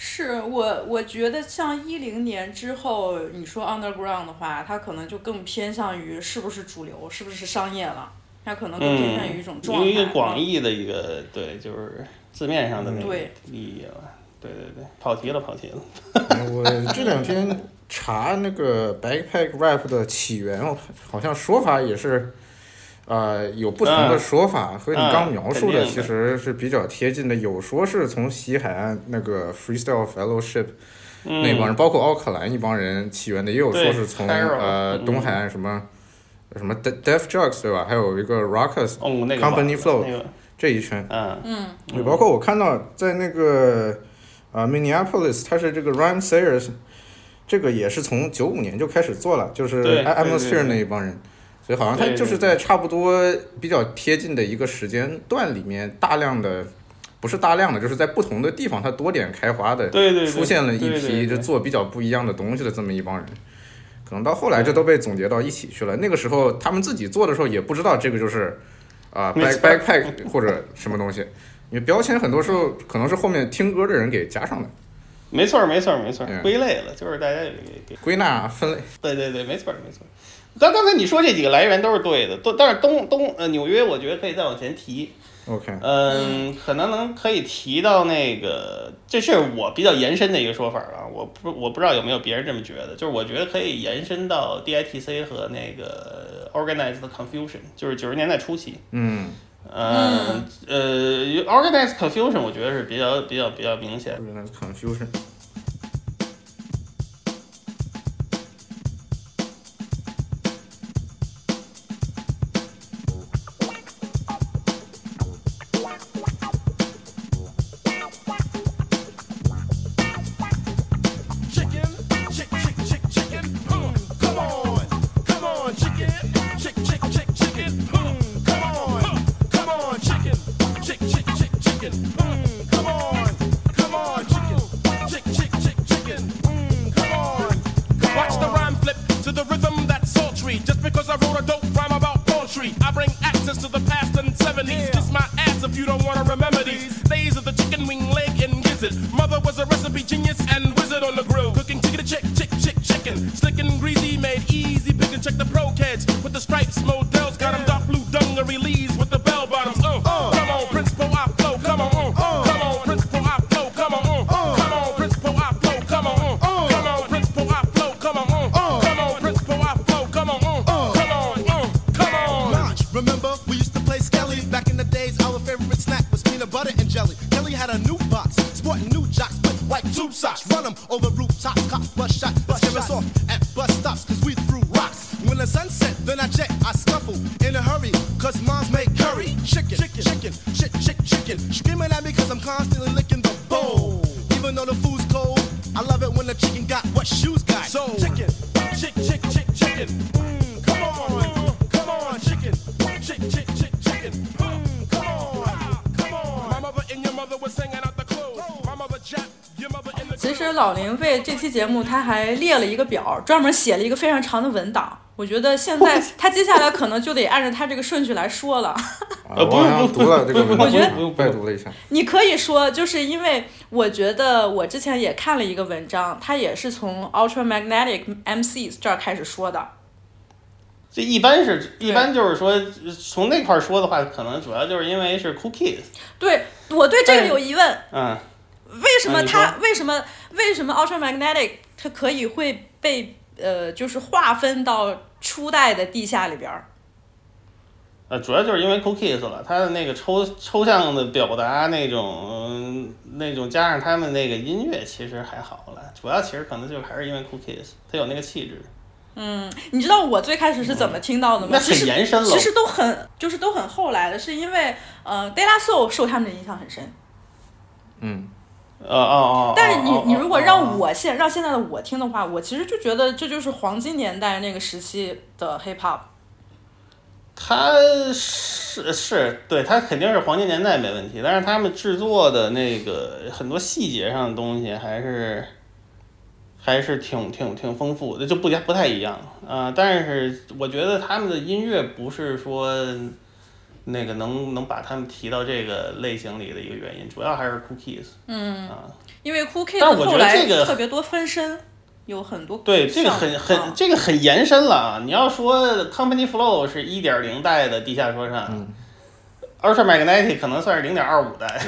是我，我觉得像一零年之后，你说 underground 的话，它可能就更偏向于是不是主流，是不是商业了，它可能更偏向于一种嗯，状态。一个广义的一个对，就是字面上的那个对意义了。对对对，跑题了，跑题了。嗯我这两天查那个 backpack rap 的起源，我好像说法也是，呃，有不同的嗯说法，和你刚描述的其实是比较贴近的。有说是从西海岸那个 freestyle fellowship 嗯那帮人，包括奥克兰一帮人起源的，也有说是从呃嗯东海岸什么什么 De- Def Jux 对吧？还有一个个 Company Flow 那个，这一圈。嗯。嗯，也，包括我看到在那个啊、Minneapolis，它是这个 Rhyme Sayers，这个也是从九五年就开始做了，就是 Atmosphere 那一帮人，所以好像他就是在差不多比较贴近的一个时间段里面，大量的。不是大量的，就是在不同的地方，它多点开花的，对对对出现了一批就做比较不一样的东西的这么一帮人，可能到后来这都被总结到一起去了。那个时候他们自己做的时候也不知道这个就是啊、没 back 错 backpack 或者什么东西，因为标签很多时候可能是后面听歌的人给加上的，没错儿没错儿没错归类了，就是大家给。归纳分类。对对对，没错儿没错儿。刚刚才你说这几个来源都是对的，都但是东东呃纽约，我觉得可以再往前提。OK，嗯，可能能可以提到那个，这是我比较延伸的一个说法啊，我不我不知道有没有别人这么觉得，就是我觉得可以延伸到 DITC 和那个 Organized Confusion，就是九十年代初期。嗯，嗯呃，Organized Confusion 我觉得是比较比较比较明显。confusion。老林为这期节目他还列了一个表，专门写了一个非常长的文档。我觉得现在他接下来可能就得按照他这个顺序来说了。不用读了这个，不用不我觉得不用拜读了一下。你可以说，就是因为我觉得我之前也看了一个文章，他也是从 Ultramagnetic MCs 这儿开始说的。这一般是一般就是说从那块儿说的话，可能主要就是因为是 Cool Kids，对我对这个有疑问，嗯，为什么啊你它、说为什么为什么 Ultramagnetic 它可以会被呃就是划分到初代的地下里边儿？呃，主要就是因为 Cool Kids 了，它的那个抽抽象的表达那种、嗯那种，加上他们那个音乐，其实还好了。主要其实可能就还是因为 Cool Kids，它有那个气质。嗯，你知道我最开始是怎么听到的吗？那很其实延伸了其实都很就是都很后来的，是因为呃 De La Soul 受他们的影响很深。嗯，呃哦哦。但是你哦你如果哦让我现让现在的我听的话，我其实就觉得这就是黄金年代那个时期的 hip hop。他是是对他肯定是黄金年代没问题，但是他们制作的那个很多细节上的东西还是还是挺挺挺丰富的，就不不太一样啊、呃但是我觉得他们的音乐不是说那个能能把他们提到这个类型里的一个原因，主要还是 Cookies 嗯，啊。因为 Kids 我觉后来得这个特别多分身，有很多对，这个很很、啊这个很延伸了啊！你要说 Company Flow 是一点零代的地下说唱、u l t r a Magnetic 可能算是零点二五代，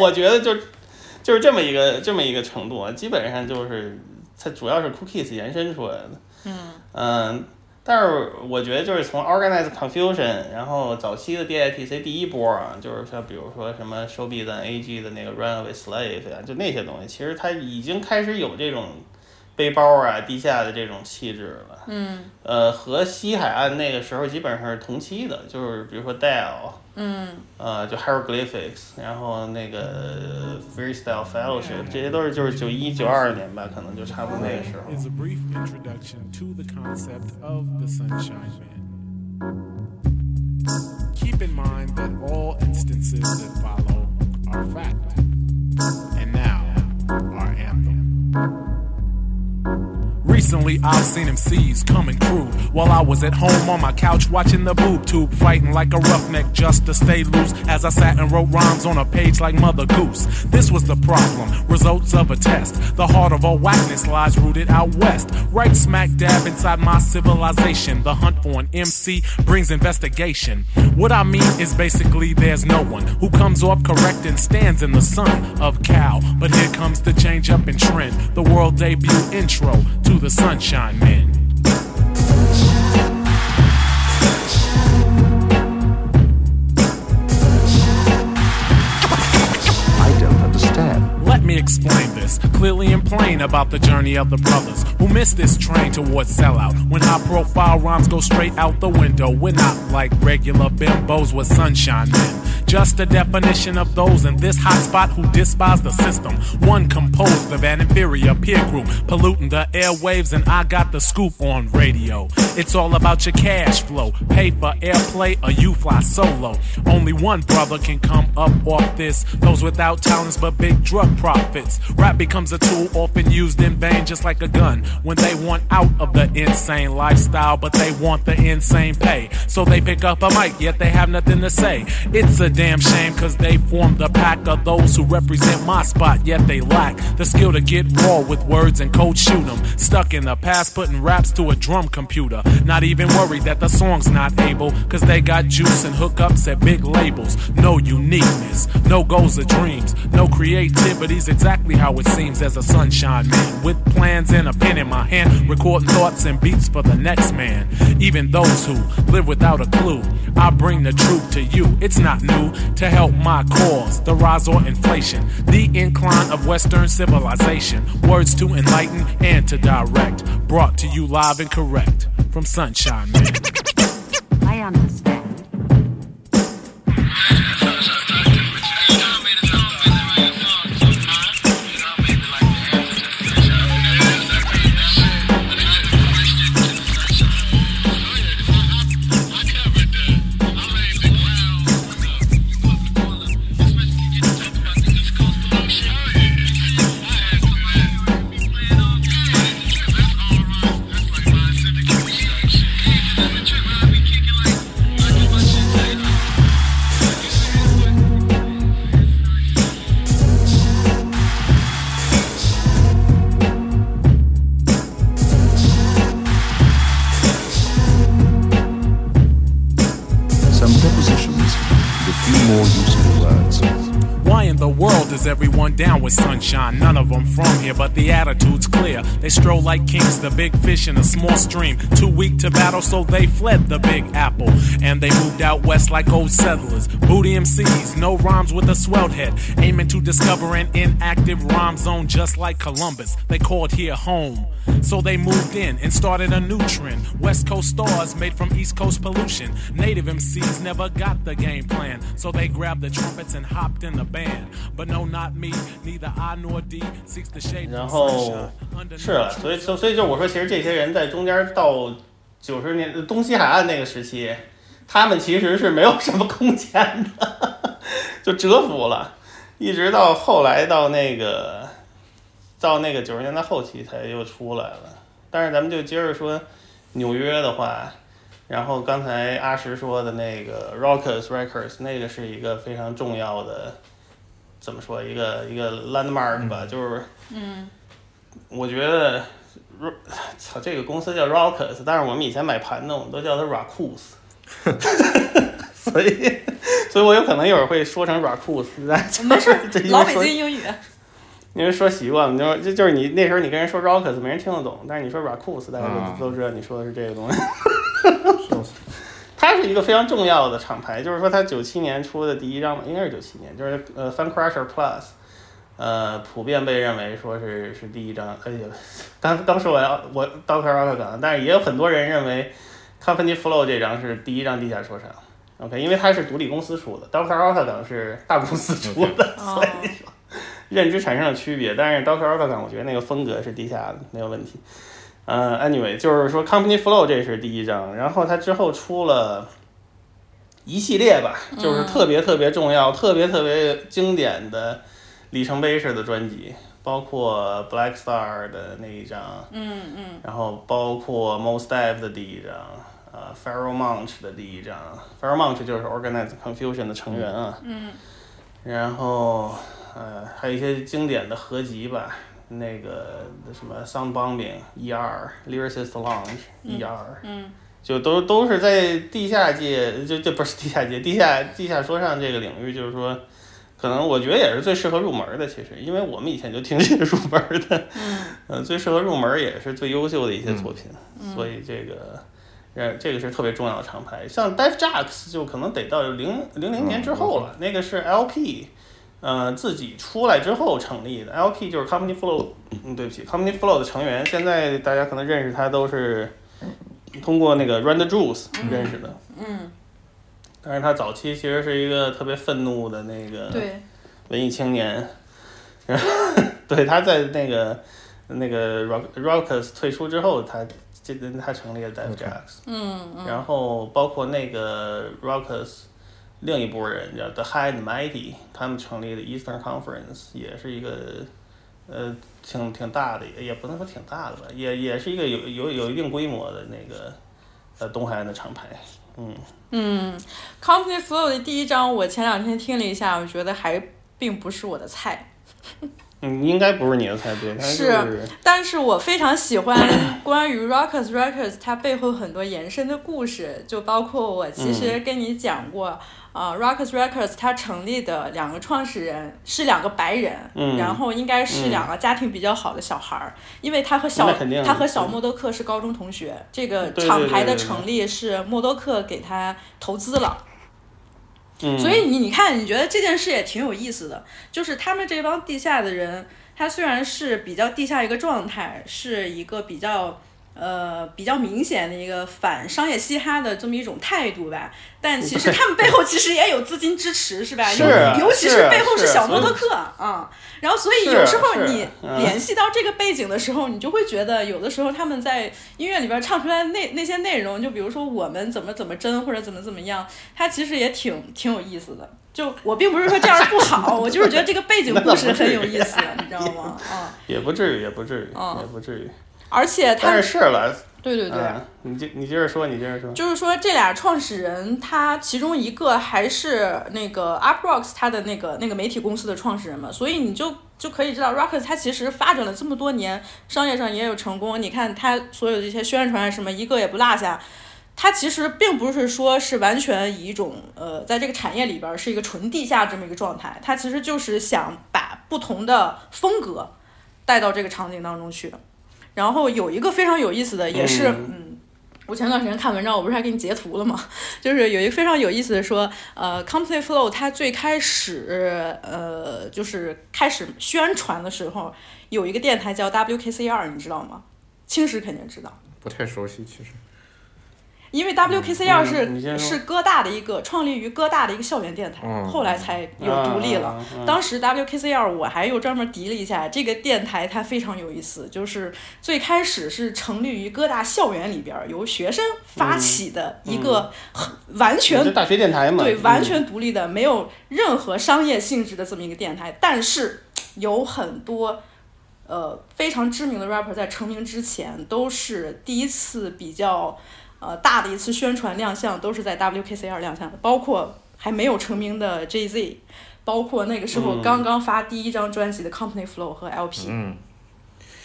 我觉得就就是这么一个这么一个程度啊，基本上就是它主要是 Cookies 延伸出来的。嗯嗯，但是我觉得就是从 Organized Confusion，然后早期的 DITC 第一波啊，就是像比如说什么收 B 的 AG 的那个 Runaway Slave 啊、就那些东西，其实它已经开始有这种背包啊、地下的这种气质了。嗯呃，和西海岸那个时候基本上是同期的，就是比如说 Dial，嗯呃，就 Hieroglyphics，然后那个 Freestyle Fellowship，这些都是就是九一九二年吧，可能就差不多那个时候。 is a brief introduction to the concept of the Sunshine Man. Keep in mind that all instances that follow are fact. And now, our anthem. Recently, I've seen MCs coming crude while I was at home on my couch watching the boob tube, fighting like a roughneck just to stay loose as I sat and wrote rhymes on a page like Mother Goose. This was the problem, results of a test. The heart of all whackness lies rooted out west, right smack dab inside my civilization. The hunt for an MC brings investigation. What I mean is basically there's no one who comes off correct and stands in the sun of Cal. But here comes the change up in trend, the world debut intro to the Sunshine Men. Me explain this clearly and plain about the journey of the brothers who missed this train towards sellout. When high profile rhymes go straight out the window, we're not like regular bimbos with sunshine men. Just a definition of those in this hot spot who despise the system. One composed of an inferior peer group, polluting the airwaves, and I got the scoop on radio. It's all about your cash flow, pay for airplay, or you fly solo. Only one brother can come up off this. Those without talents but big drug Rap becomes a tool often used in vain, just like a gun. When they want out of the insane lifestyle, but they want the insane pay. So they pick up a mic, yet they have nothing to say. It's a damn shame, cause they form the pack of those who represent my spot, yet they lack the skill to get raw with words and cold shoot 'em. Stuck in the past, putting raps to a drum computer. Not even worried that the song's not able, cause they got juice and hookups at big labels. No uniqueness, no goals or dreams, no creativity's exactly how it seems as a sunshine man. With plans and a pen in my hand, recording thoughts and beats for the next man. Even those who live without a clue, I bring the truth to you. It's not new to help my cause, the rise or inflation, the incline of Western civilization. Words to enlighten and to direct, brought to you live and correct from Sunshine Man. I understand. With sunshine. None of them from here, but the attitude's clear. They stroll like kings, the big fish in a small stream. Too weak to battle, so they fled the big apple. And they moved out west like old settlers. Booty MCs, no rhymes with a swelled head. Aiming to discover an inactive rhyme zone just like Columbus. They called here home. So they moved in and started a new trend. West Coast stars made from East Coast pollution. Native MCs never got the game plan. So they grabbed the trumpets and hopped in the band. But no, not me. Neither I nor D seeks the shade 然 from 后 sunshine. 是了，所以所所以就我说，其实这些人在中间到九十年东西海岸那个时期，他们其实是没有什么空间的，就折服了，一直到后来到那个 到那个九十年代后期才又出来了。但是咱们就接着说纽约的话，然后刚才阿石说的那个 Rockers Records，那个是一个非常重要的，怎么说一个一个 landmark 吧，就是嗯我觉得操这个公司叫 Rockers，但是我们以前买盘子我们都叫它 Raccoons，所以所以我有可能一会儿会说成 Raccoons，没事 这，因老北京英语。因为说习惯了，你就就就是你那时候你跟人说 Rockers 没人听得懂，但是你说 Raccoons 大家啊都都知道你说的是这个东西。它是一个非常重要的厂牌，就是说它九七年出的第一张，应该是九七年，就是呃 Fun Crusher Plus，呃，普遍被认为说是是第一张。哎呀，刚刚说完我 Doctor Rock 港，但是也有很多人认为 Company Flow 这张是第一张地下说唱。OK，因为它是独立公司出的，Doctor Rock 港是大公司出的，所以说认知产生了区别。但是 Doctor 港，我觉得那个风格是地下的，没有问题。呃，anyway，就是说 Company Flow 这是第一张，然后他之后出了一系列吧，就是特别特别重要、特别特别经典的里程碑式的专辑，包括 Black Star 的那一张，嗯嗯然后包括 Most Def 的第一张，呃，Pharaoh Monch 的第一张，Pharaoh Monch 就是 Organized Confusion 的成员啊，嗯然后呃还有一些经典的合集吧，那个什么 Sound Bombing、ER、Lyricist Lounge、ER，嗯就都都是在地下界，就这不是地下界，地下地下说唱这个领域，就是说，可能我觉得也是最适合入门的。其实，因为我们以前就听这个入门的，嗯 呃，最适合入门也是最优秀的一些作品，嗯所以这个。呃，这个是特别重要的厂牌，像 Def Jux 就可能得到零零零年之后了，那个是 LP，呃，自己出来之后成立的。LP 就是 Company Flow，嗯，对不起，Company Flow 的成员，现在大家可能认识他都是通过那个 Run the Juice 认识的，嗯，但是他早期其实是一个特别愤怒的那个，文艺青年，对他在那个那个 Rock Rockers 退出之后，他这他成立了 Jux，嗯嗯，然后包括那个 Rockers 另一波人叫 The High and Mighty，他们成立的 Eastern Conference 也是一个呃挺挺大的，也也不能说挺大的吧，也也是一个有有有一定规模的那个呃东海岸的厂牌，嗯。嗯，Company Flow 的第一张，我前两天听了一下，我觉得还并不是我的菜。嗯，应该不是你的菜，对，是但是我非常喜欢 关于 Rockers Records 它背后很多延伸的故事，就包括我其实嗯跟你讲过，啊、r o c k e r s Records 它成立的两个创始人是两个白人，嗯然后应该是两个家庭比较好的小孩儿，因为他和小他和小默多克是高中同学，这个厂牌的成立是默多克给他投资了。嗯，所以你你看，你觉得这件事也挺有意思的，就是他们这帮地下的人，他虽然是比较地下一个状态，是一个比较呃比较明显的一个反商业嘻哈的这么一种态度吧，但 其实他们背后其实也有资金支持，是吧？尤尤其是啊背后是小默多克啊、然后所以有时候你嗯联系到这个背景的时候，你就会觉得有的时候他们在音乐里边唱出来的那那些内容，就比如说我们怎么怎么真或者怎么怎么样，它其实也挺挺有意思的。就我并不是说这样不好，我就是觉得这个背景 故事很有意思，你知道吗？啊、也不至于，也不至于，嗯也不至于。而且他但是是了，对对对。嗯，你接你接着说，你接着说。就是说，这俩创始人，他其中一个还是那个 Uprocks 他的那个那个媒体公司的创始人嘛，所以你就就可以知道 Rockers 他其实发展了这么多年，商业上也有成功。你看他所有的这些宣传什么，一个也不落下。它其实并不是说是完全以一种呃，在这个产业里边儿是一个纯地下这么一个状态，它其实就是想把不同的风格带到这个场景当中去。然后有一个非常有意思的，也是嗯嗯我前段时间看文章，我不是还给你截图了吗？就是有一个非常有意思的说，呃，Complete Flow 它最开始呃就是开始宣传的时候，有一个电台叫 WKCR，你知道吗？青石肯定知道。不太熟悉，其实。因为 WKCR 嗯是、你先说。是哥大的一个创立于哥大的一个校园电台，嗯。后来才有独立了。啊啊啊当时 WKCR 我还又专门提了一下，这个电台它非常有意思，就是最开始是成立于哥大校园里边儿，由学生发起的一个很完全、大学电台嘛对，嗯。完全独立的，没有任何商业性质的这么一个电台，但是有很多。呃，非常知名的 rapper 在成名之前都是第一次比较呃大的一次宣传亮相，都是在 WKCR 亮相的，包括还没有成名的 Jay Z，包括那个时候嗯刚刚发第一张专辑的 Company Flow 和 LP，、嗯，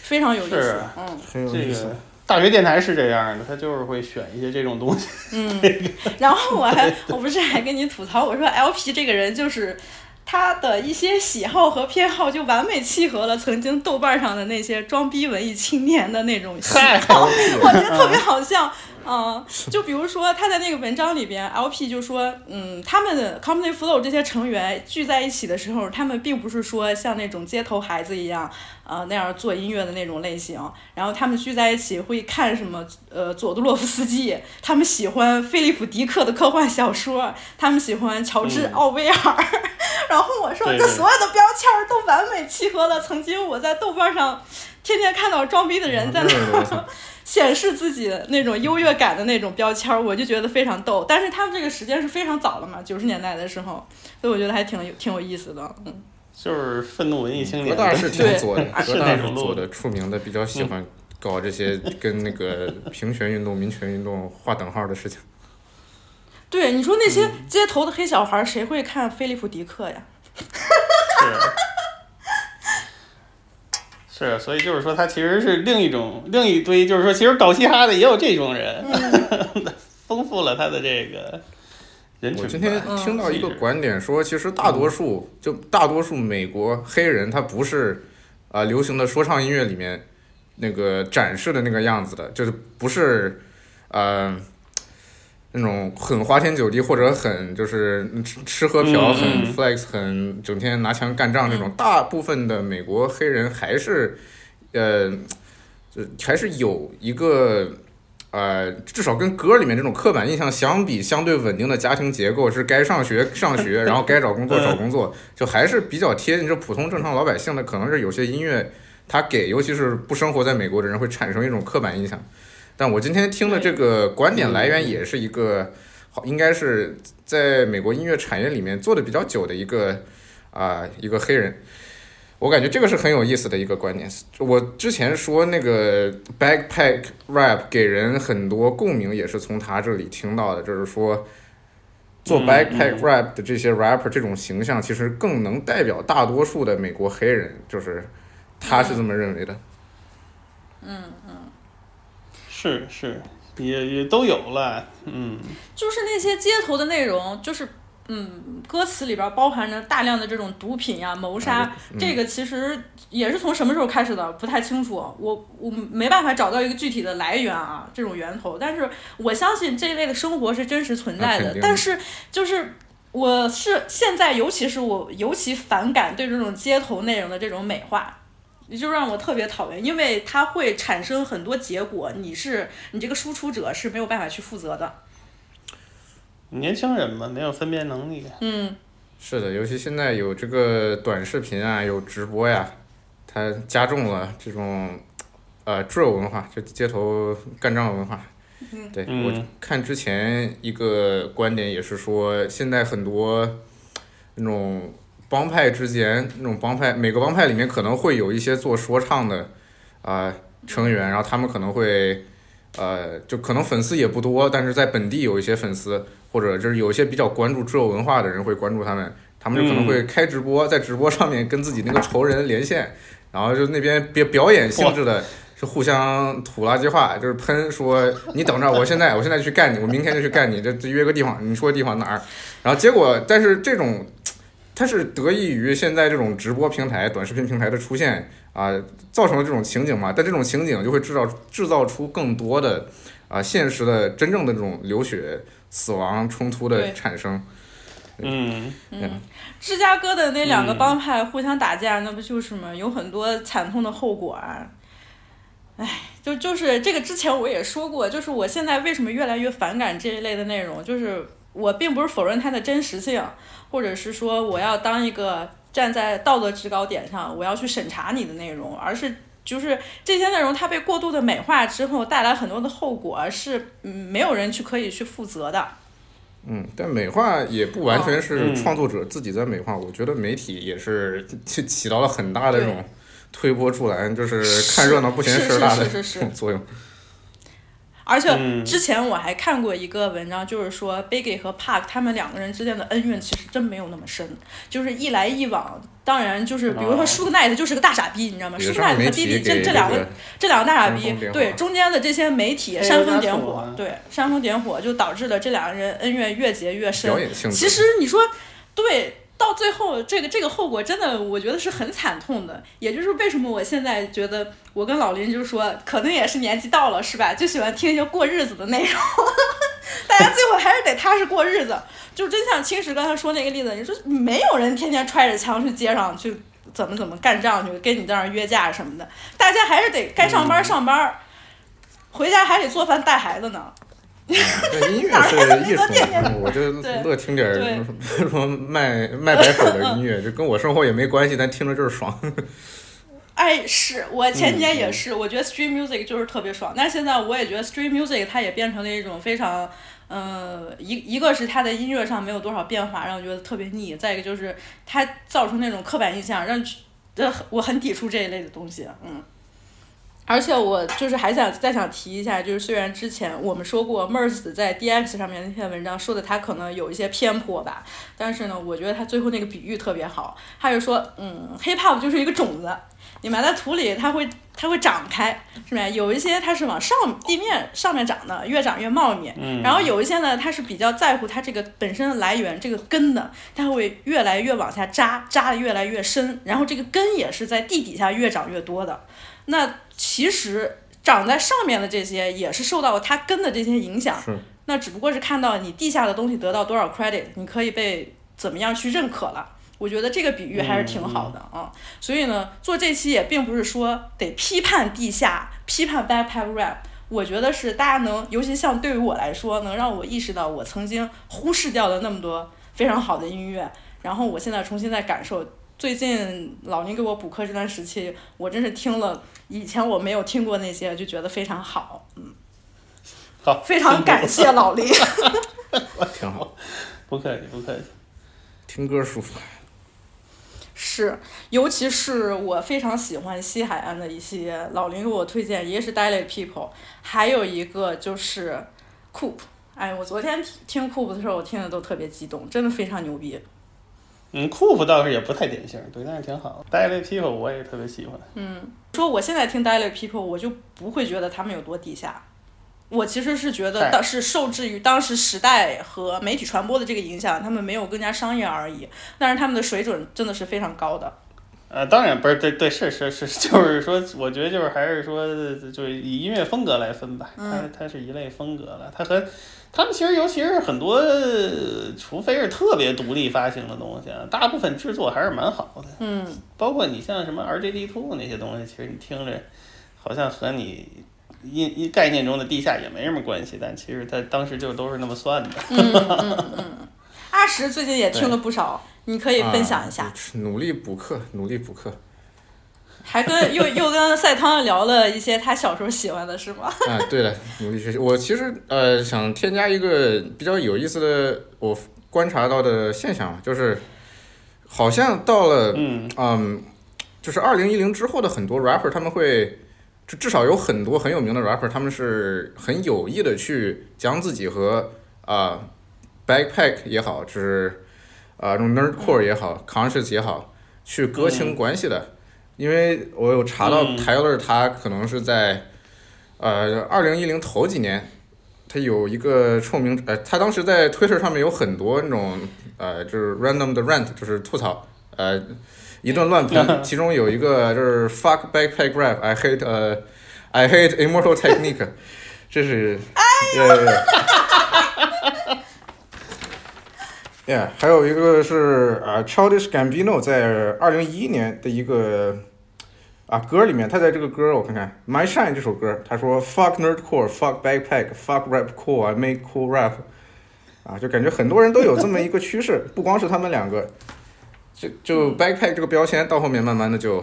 非常有意思嗯，很有意思大学电台是这样的，他就是会选一些这种东西。嗯，然后我还我不是还跟你吐槽，我说 LP 这个人就是他的一些喜好和偏好就完美契合了曾经豆瓣上的那些装逼文艺青年的那种喜好，我觉得特别好笑。嗯，就比如说他在那个文章里边，LP 就说，嗯，他们的 Company Flow 这些成员聚在一起的时候，他们并不是说像那种街头孩子一样，呃，那样做音乐的那种类型。然后他们聚在一起会看什么，呃，佐杜洛夫斯基，他们喜欢菲利普迪克的科幻小说，他们喜欢乔治嗯奥威尔。然后我说，这所有的标签儿都完美契合了曾经我在豆瓣上天天看到装逼的人在那儿显示自己那种优越感的那种标签儿，我就觉得非常逗。但是他们这个时间是非常早了嘛，九十年代的时候，所以我觉得还挺有挺有意思的。嗯，就是愤怒文艺青哥年。大是挺左的，是哥大是那种左的，出名的比较喜欢搞这些 跟那个平权运动、民权运动划等号的事情。对，你说那些街头的黑小孩儿，谁会看菲利普迪克呀？是，是，所以就是说，他其实是另一种另一堆，就是说，其实搞嘻哈的也有这种人，丰富了他的这个人群吧。我今天嗯听到一个观点说，其实大多数就大多数美国黑人他不是啊、流行的说唱音乐里面那个展示的那个样子的，就是不是呃那种很花天酒地或者很就是吃吃喝嫖嗯很嗯 flex 很整天拿枪干仗这种，大部分的美国黑人还是呃就还是有一个。呃，至少跟歌里面这种刻板印象相比，相对稳定的家庭结构是该上学上学，然后该找工作找工作，就还是比较贴近这普通正常老百姓的。可能是有些音乐，它给尤其是不生活在美国的人会产生一种刻板印象。但我今天听的这个观点来源也是一个，好应该是在美国音乐产业里面做的比较久的一个啊、一个黑人。我感觉这个是很有意思的一个观点。我之前说那个 backpack rap 给人很多共鸣，也是从他这里听到的，就是说做嗯 backpack 嗯 rap 的这些 rapper 这种形象，其实更能代表大多数的美国黑人，就是他是这么认为的。嗯嗯，是是，也也都有了，嗯，就是那些街头的内容，就是嗯，歌词里边包含着大量的这种毒品呀、谋杀，嗯。这个其实也是从什么时候开始的，不太清楚，我我没办法找到一个具体的来源啊，这种源头，但是我相信这一类的生活是真实存在的但是就是。我是现在，尤其是我尤其反感对这种街头内容的这种美化，也就让我特别讨厌，因为它会产生很多结果，你是你这个输出者是没有办法去负责的。年轻人嘛，没有分辨能力。嗯，是的，尤其现在有这个短视频啊，有直播呀，它加重了这种呃 drill 文化，就街头干仗文化。嗯对、嗯我看之前一个观点也是说，现在很多那种帮派之间，那种帮派每个帮派里面可能会有一些做说唱的啊、成员，然后他们可能会呃就可能粉丝也不多，但是在本地有一些粉丝，或者就是有一些比较关注 drill 文化的人会关注他们，他们就可能会开直播，在直播上面跟自己那个仇人连线，然后就那边表表演性质的是互相吐垃圾话，就是喷说你等着，我现在我现在去干你，我明天就去干你，这这约个地方，你说地方哪儿？然后结果，但是这种它是得益于现在这种直播平台、短视频平台的出现啊、造成了这种情景嘛。但这种情景就会制造制造出更多的啊、现实的真正的这种流血、死亡、冲突的产生。嗯嗯，芝加哥的那两个嗯帮派互相打架，那不就是吗？有很多惨痛的后果啊。唉，就就是这个之前我也说过，就是我现在为什么越来越反感这一类的内容，就是我并不是否认它的真实性，或者是说我要当一个站在道德制高点上，我要去审查你的内容，而是就是这些内容它被过度的美化之后，带来很多的后果是嗯没有人去可以去负责的。嗯，但美化也不完全是嗯创作者自己在美化，我觉得媒体也是起起到了很大的这种推波助澜，就是看热闹不嫌事儿大的是是是是这种作用。而且嗯。之前我还看过一个文章，就是说 Biggie 和 Park 他们两个人之间的恩怨其实真没有那么深，就是一来一往。当然，就是比如说哦 Suge Knight 就是个大傻逼，你知道吗？Knight 和媒体 Biggie 这这两个这两个大傻逼对中间的这些媒体煽风点火对煽风点火，就导致了这两个人恩怨越结越深。其实你说对。到最后，这个这个后果真的，我觉得是很惨痛的。也就是为什么我现在觉得，我跟老林就说，可能也是年纪到了，是吧？就喜欢听一些过日子的内容。大家最后还是得踏实过日子。就真像青石刚才说那个例子，你说没有人天天揣着枪去街上去怎么怎么干仗去，跟你在那儿约架什么的。大家还是得该上班上班，回家还得做饭带孩子呢。对，音乐是 艺术嘛，我就乐听点儿 什么卖卖白粉的音乐，就跟我生活也没关系，但听着就是爽。哎，是我前几年也是，我觉得 stream music 就是特别爽。但是现在我也觉得 stream music 它也变成了一种非常，呃，一一个是它的音乐上没有多少变化，让我觉得特别腻；再一个就是它造成那种刻板印象，让呃我很抵触这一类的东西，嗯。而且我就是还想再想提一下，就是虽然之前我们说过 Mers 在 DX 上面那篇文章说的他可能有一些偏颇吧，但是呢，我觉得他最后那个比喻特别好，他就说，嗯，hip hop 就是一个种子，你埋在土里，它会它会长开，是吧？有一些它是往上地面上面长的，越长越茂密，嗯然后有一些呢，它是比较在乎它这个本身的来源，这个根的，它会越来越往下扎，扎的越来越深，然后这个根也是在地底下越长越多的。那其实长在上面的这些也是受到它根的这些影响，是那只不过是看到你地下的东西得到多少 credit，你可以被怎么样去认可了。我觉得这个比喻还是挺好的啊、所以呢，做这期也并不是说得批判地下、批判 backpack rap，我觉得是大家能，尤其像对于我来说，能让我意识到我曾经忽视掉的那么多非常好的音乐，然后我现在重新在感受。最近老宁给我补课这段时期，我真是听了以前我没有听过那些，就觉得非常好，嗯，好，非常感谢老林。挺好，不客气，不客气。听歌舒服。是，尤其是我非常喜欢西海岸的一些老林给我推荐，一个是 Dilate People，还有一个就是 Coop。哎，我昨天听 Coop 的时候，我听的都特别激动，真的非常牛逼。嗯，，Coop 倒是也不太典型，对，但是挺好。d a l y people 我也特别喜欢。嗯，说我现在听 Dilate People，我就不会觉得他们有多地下。我其实是觉得嗨当是受制于当时时代和媒体传播的这个影响，他们没有更加商业而已。但是他们的水准真的是非常高的。呃，当然不是，对对是是是，就是说，我觉得就是还是说，就是以音乐风格来分吧，它嗯它是一类风格了，它和他们其实尤其是很多，除非是特别独立发行的东西啊，大部分制作还是蛮好的，嗯，包括你像什么 RJD Two 那些东西，其实你听着好像和你一一概念中的地下也没什么关系，但其实他当时就都是那么算的。嗯嗯嗯。阿石最近也听了不少，你可以分享一下。啊努力补课，努力补课。还跟又又跟赛汤聊了一些他小时候喜欢的是吗？啊，对了，努力学习。我其实呃想添加一个比较有意思的我观察到的现象，就是好像到了嗯嗯就是二零一零之后的很多 rapper，他们会至至少有很多很有名的 rapper，他们是很有意的去将自己和啊、backpack 也好，就是啊、这种 nerdcore 也好，conscious 也好，去割清关系的。因为我有查到嗯 Tyler 他可能是在呃二零一零头几年，他有一个臭名呃，他当时在 Twitter 上面有很多那种呃就是 random 的 rant，就是吐槽呃一顿乱喷，其中有一个就是 fuck backpack rap，I hate 呃 I hate immortal technique，这是呃。Yeah，还有一个是啊、Childish Gambino 在二零一一年的一个啊歌里面，他在这个歌我看看《My Shine》这首歌，他说 “fuck nerdcore, fuck backpack, fuck rap cool, I make cool rap”，啊，就感觉很多人都有这么一个趋势，不光是他们两个，就就 backpack 这个标签到后面慢慢的就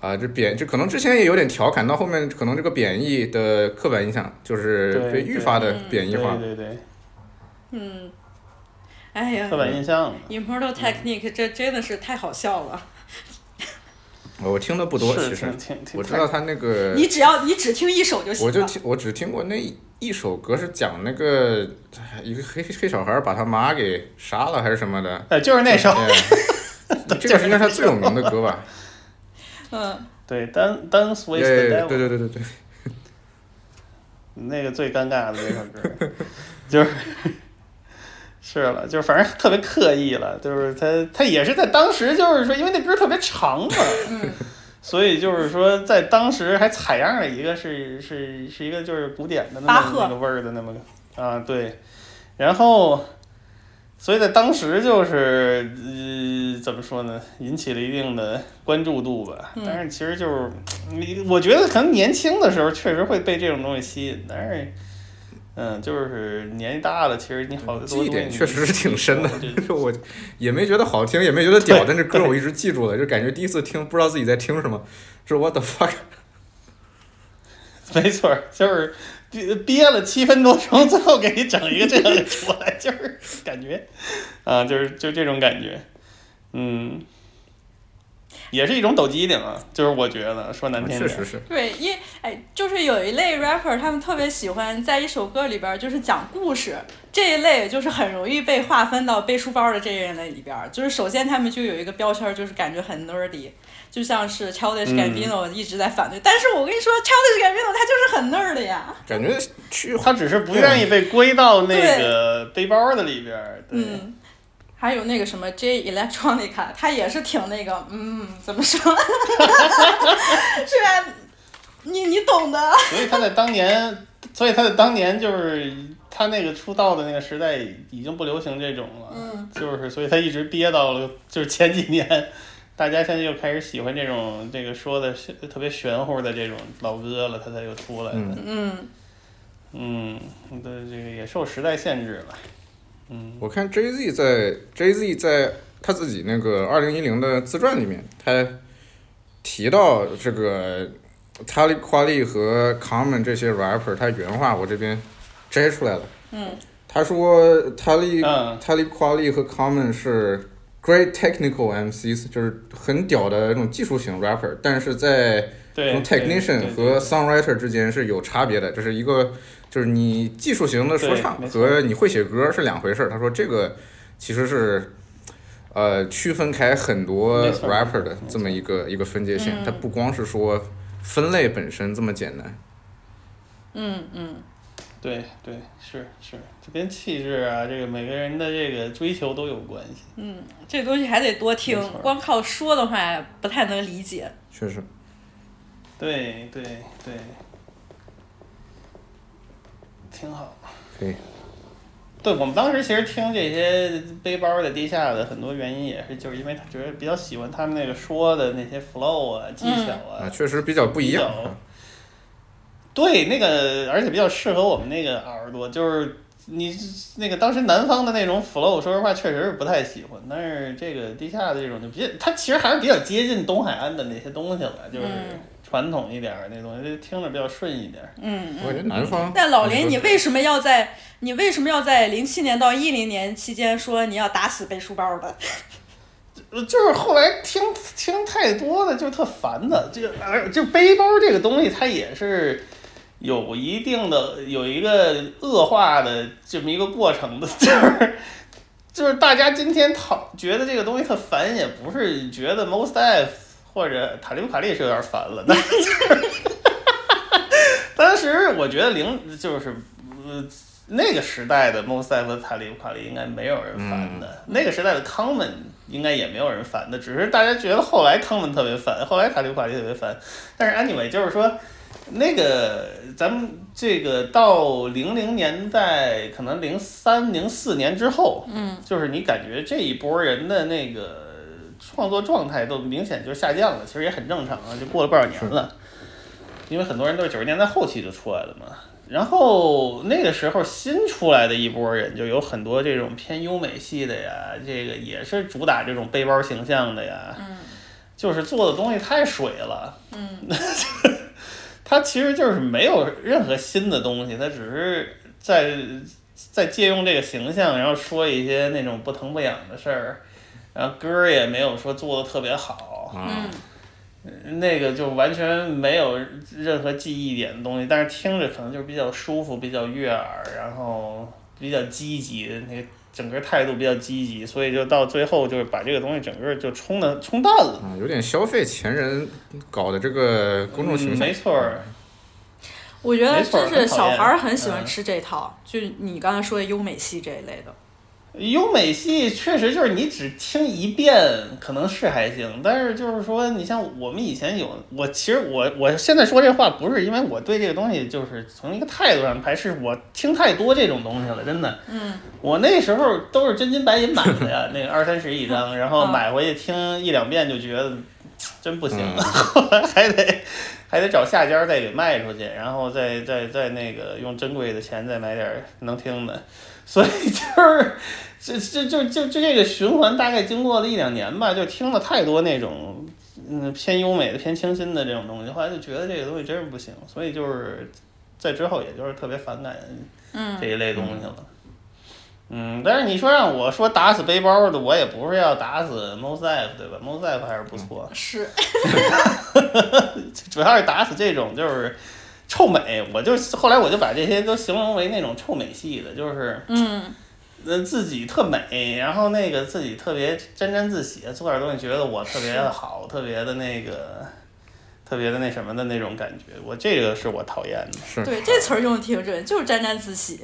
啊这贬，就可能之前也有点调侃，到后面可能这个贬义的刻板印象就是被愈发的贬义化。对对对，嗯，哎呀，刻板印象。Immortal Technique 这真的是太好笑了。我听的不多，其实我知道他那个，你只要你只听一首就行。我就听我只听过那一首歌，是讲那个一个黑黑小孩把他妈给杀了还是什么的。呃就是那首哎 这个是应该是他最有名的歌吧？嗯，对，Dan Dance with 对 the 对 Devil，对对对对，那个最尴尬的那首歌，就是是了，就是反正特别刻意了，就是他他也是在当时就是说，因为那歌特别长嘛，所以就是说在当时还采样了一个是是是一个就是古典的那么那个味儿的那么个啊对，然后。所以在当时就是呃，怎么说呢，引起了一定的关注度吧。嗯但是其实就是你，我觉得可能年轻的时候确实会被这种东西吸引，但是，嗯，就是年纪大了，其实你好多记忆点东西确实是挺深的就，就是我也没觉得好听，也没觉得屌，但是歌我一直记住了，就感觉第一次听不知道自己在听什么，是 what the fuck。没错儿，就是憋憋了七分多钟，最后给你整一个这样的出来，就是感觉，啊，就是就这种感觉，嗯，也是一种抖机灵啊，就是我觉得说难听点，确实是，对，因哎，就是有一类 rapper，他们特别喜欢在一首歌里边儿就是讲故事，这一类就是很容易被划分到背书包的这一类里边儿。就是首先他们就有一个标签儿，就是感觉很 nerdy，就像是 Childish 嗯 Gambino 一直在反对，但是我跟你说，Childish Gambino 他就是很 nerd 的呀。感觉去他只是不愿意被归到那个背包的里边儿，对，嗯，还有那个什么 J Electronica，他也是挺那个，嗯，怎么说？是吧？你你懂的。所以他在当年，所以他在当年就是他那个出道的那个时代已经不流行这种了，嗯就是所以他一直憋到了就是前几年，大家现在又开始喜欢这种这个说的特别玄乎的这种老歌了，他才又出来的，嗯嗯，对，这个也受时代限制了，嗯，我看 Jay Z 在 Jay Z 在他自己那个二零一零的自传里面，他提到这个 Talib Kweli 和 Common 这些 rapper，他原话我这边摘出来了。嗯他说 Talib、嗯 Talib Kweli 和 Common 是 great technical MCs，就是很屌的那种技术型 rapper，但是在对这种对 technician 和 songwriter 之间是有差别的，这是一个就是你技术型的说唱和你会写歌是两回事儿。他说这个其实是呃区分开很多 rapper 的这么一个一个分界线，嗯。它不光是说分类本身这么简单。嗯嗯，对对是是，这跟气质啊，这个每个人的这个追求都有关系，嗯，这东西还得多听，光靠说的话不太能理解。确实，对对对，挺好。可以。对我们当时其实听这些背包的、地下的，很多原因也是就是因为他觉得比较喜欢他们那个说的那些 flow 啊、技巧啊，啊，确实比较不一样对，那个而且比较适合我们那个耳朵，就是你那个当时南方的那种 flow，说实话确实是不太喜欢，但是这个地下的这种就比较，它其实还是比较接近东海岸的那些东西了，就是嗯传统一点儿那东西，就听着比较顺一点儿。嗯我觉得南方。但老林，你为什么要在你为什么要在零七年到一零年期间说你要打死背书包的？呃 就是后来听听太多的就特烦的，这个而就背包这个东西，它也是有一定的有一个恶化的这么一个过程的，就是就是大家今天讨觉得这个东西特烦，也不是觉得 most F 或者塔利布卡利是有点烦了，但是当时我觉得零就是呃那个时代的 Mos Def 和塔利布卡利应该没有人烦的，那个时代的 Common 应该也没有人烦的，只是大家觉得后来 Common 特别烦，后来塔利布卡利特别烦，但是 anyway 就是说。那个，咱们这个到零零年代，可能零三零四年之后，嗯，就是你感觉这一波人的那个创作状态都明显就下降了，其实也很正常啊，就过了不少年了，因为很多人都是九十年代后期就出来了嘛。然后那个时候新出来的一波人，就有很多这种偏优美系的呀，这个也是主打这种背包形象的呀，嗯，就是做的东西太水了，嗯。它其实就是没有任何新的东西，他只是在在借用这个形象，然后说一些那种不疼不痒的事儿，然后歌儿也没有说做的特别好，嗯，那个就完全没有任何记忆点的东西，但是听着可能就是比较舒服，比较悦耳，然后比较积极，那个整个态度比较积极，所以就到最后就是把这个东西整个就冲的冲淡了。啊，有点消费前人搞的这个公众形嗯象。没错。我觉得就是小孩儿很喜嗯欢吃这套，就是你刚才说的优美系这一类的。优美系确实就是你只听一遍可能是还行，但是就是说，你像我们以前有，我其实我我现在说这话不是因为我对这个东西就是从一个态度上排斥，我听太多这种东西了，真的。嗯，我那时候都是真金白银买的呀，那个二三十一张，然后买回去听一两遍就觉得真不行，后来 还得还得找下家再给卖出去，然后再再再那个用珍贵的钱再买点儿能听的，所以就是这这就就就这个循环大概经过了一两年吧，就听了太多那种嗯偏优美的、偏清新的这种东西，后来就觉得这个东西真是不行，所以就是在之后也就是特别反感嗯这一类东西了。嗯，但是你说让我说打死背包的，我也不是要打死 Mos Def 对吧？Mos Def 还是不错，是，主要是打死这种就是臭美，我就后来我就把这些都形容为那种臭美系的，就是嗯呃自己特美，然后那个自己特别沾沾自喜，做点东西觉得我特别的好，特别的那个。特别的那什么的那种感觉，我这个是我讨厌的。是对，这词儿用的挺准，就是沾沾自喜。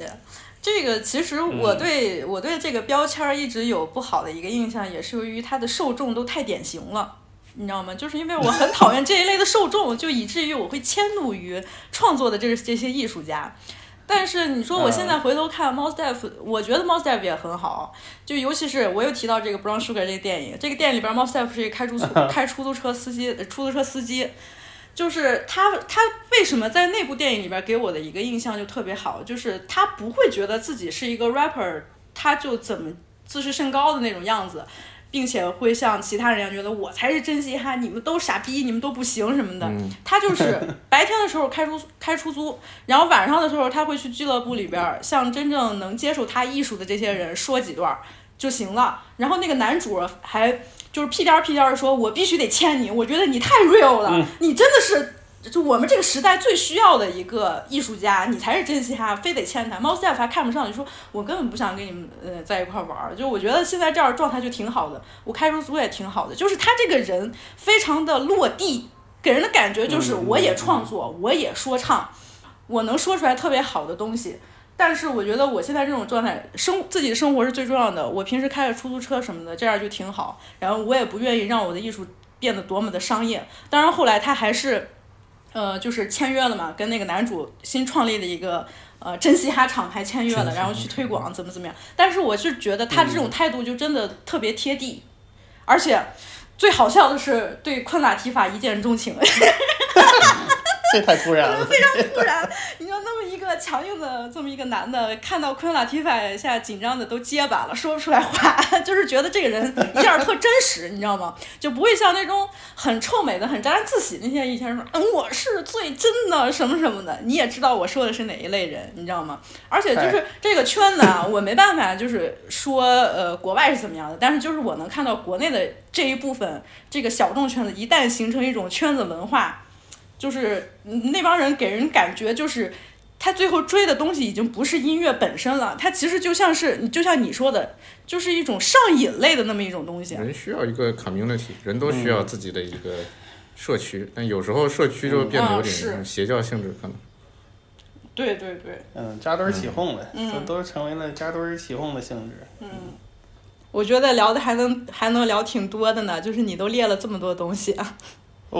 这个其实我嗯对、我对这个标签儿一直有不好的一个印象，也是由于它的受众都太典型了。你知道吗？就是因为我很讨厌这一类的受众，就以至于我会迁怒于创作的这这些艺术家。但是你说我现在回头看 Mos Def，我觉得 Mos Def 也很好，就尤其是我又提到这个 Brown Sugar 这个电影，这个电影里边 Mos Def 是一个开出租 开出租车司机，呃出租车司机，就是他他为什么在那部电影里边给我的一个印象就特别好，就是他不会觉得自己是一个 rapper，他就怎么自视甚高的那种样子。并且会像其他人一样觉得我才是真嘻哈，你们都傻逼，你们都不行什么的。嗯他就是 白天的时候开出开出租，然后晚上的时候他会去俱乐部里边儿向真正能接受他艺术的这些人说几段儿就行了。然后那个男主还就是屁颠儿屁颠儿的说：“我必须得签你，我觉得你太 real 了，嗯你真的是。”就我们这个时代最需要的一个艺术家，你才是真嘻哈，非得签他。Mos Def 还看不上，你说我根本不想跟你们呃在一块儿玩儿。就我觉得现在这样状态就挺好的，我开出租也挺好的。就是他这个人非常的落地，给人的感觉就是我也创作，我也说唱，我能说出来特别好的东西。但是我觉得我现在这种状态，生自己的生活是最重要的。我平时开个出租车什么的，这样就挺好。然后我也不愿意让我的艺术变得多么的商业。当然后来他还是。呃，就是签约了嘛，跟那个男主新创立的一个呃真嘻哈厂牌签约了，然后去推广怎么怎么样。但是我是觉得他这种态度就真的特别贴地，而且最好笑的是对昆拉提法一见钟情。这太突然了，非常突然。你知道，那么一个强硬的这么一个男的，看到昆拉提法一下紧张的都结巴了，说不出来话，就是觉得这个人一下特真实，你知道吗？就不会像那种很臭美的、很沾沾自喜那些以前说，嗯，我是最真的什么什么的。你也知道我说的是哪一类人，你知道吗？而且就是这个圈子啊，我没办法，就是说呃国外是怎么样的，但是就是我能看到国内的这一部分这个小众圈子，一旦形成一种圈子文化。就是那帮人给人感觉就是，他最后追的东西已经不是音乐本身了，他其实就像是就像你说的，就是一种上瘾类的那么一种东西。人需要一个 community，人都需要自己的一个社区，但有时候社区就变得有点邪教性质，可能。对对对，嗯，扎堆儿起哄的，嗯都都成为了扎堆儿起哄的性质。嗯，我觉得聊的还能还能聊挺多的呢，就是你都列了这么多东西啊。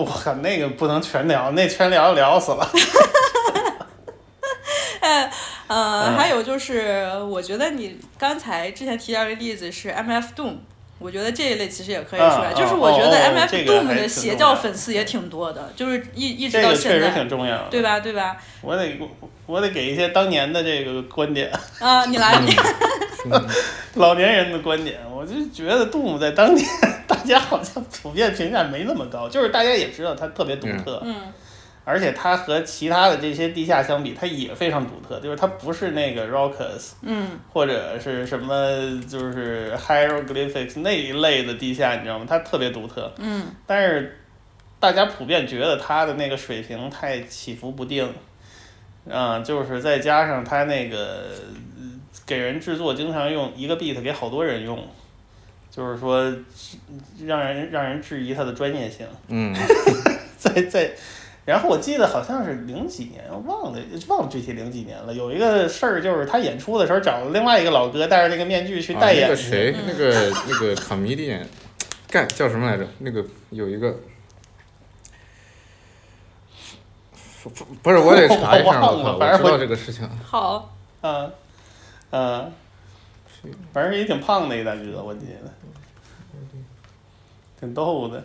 我靠，那个不能全聊，那全聊聊死了。呃，嗯还有就是，我觉得你刚才之前提到的例子是 MF Doom，我觉得这一类其实也可以出来。嗯就是我觉得哦哦 MF Doom 的邪教粉丝也挺多的，就是一一直这个确实到现在，挺重要的对吧？对吧？我得我得给一些当年的这个观点，啊，你来，你老年人的观点，我就觉得杜姆在当年大家好像普遍评价没那么高，就是大家也知道他特别独特，嗯而且他和其他的这些地下相比，他也非常独特，就是他不是那个 Rockers，嗯或者是什么就是 Hieroglyphics 那一类的地下，你知道吗？它特别独特。嗯但是大家普遍觉得他的那个水平太起伏不定，啊、就是再加上他那个呃给人制作经常用一个 beat 给好多人用，就是说让人让人质疑他的专业性。嗯，在在，然后我记得好像是零几年，忘了忘了具体零几年了。有一个事儿就是他演出的时候找了另外一个老哥戴着那个面具去啊，代言去、那个谁，那个那个 comedian，干叫什么来着？那个有一个，不不不是，我得查一下，我反正我我知道这个事情。好，嗯嗯，反正也挺胖的一大哥，我记得，挺逗的。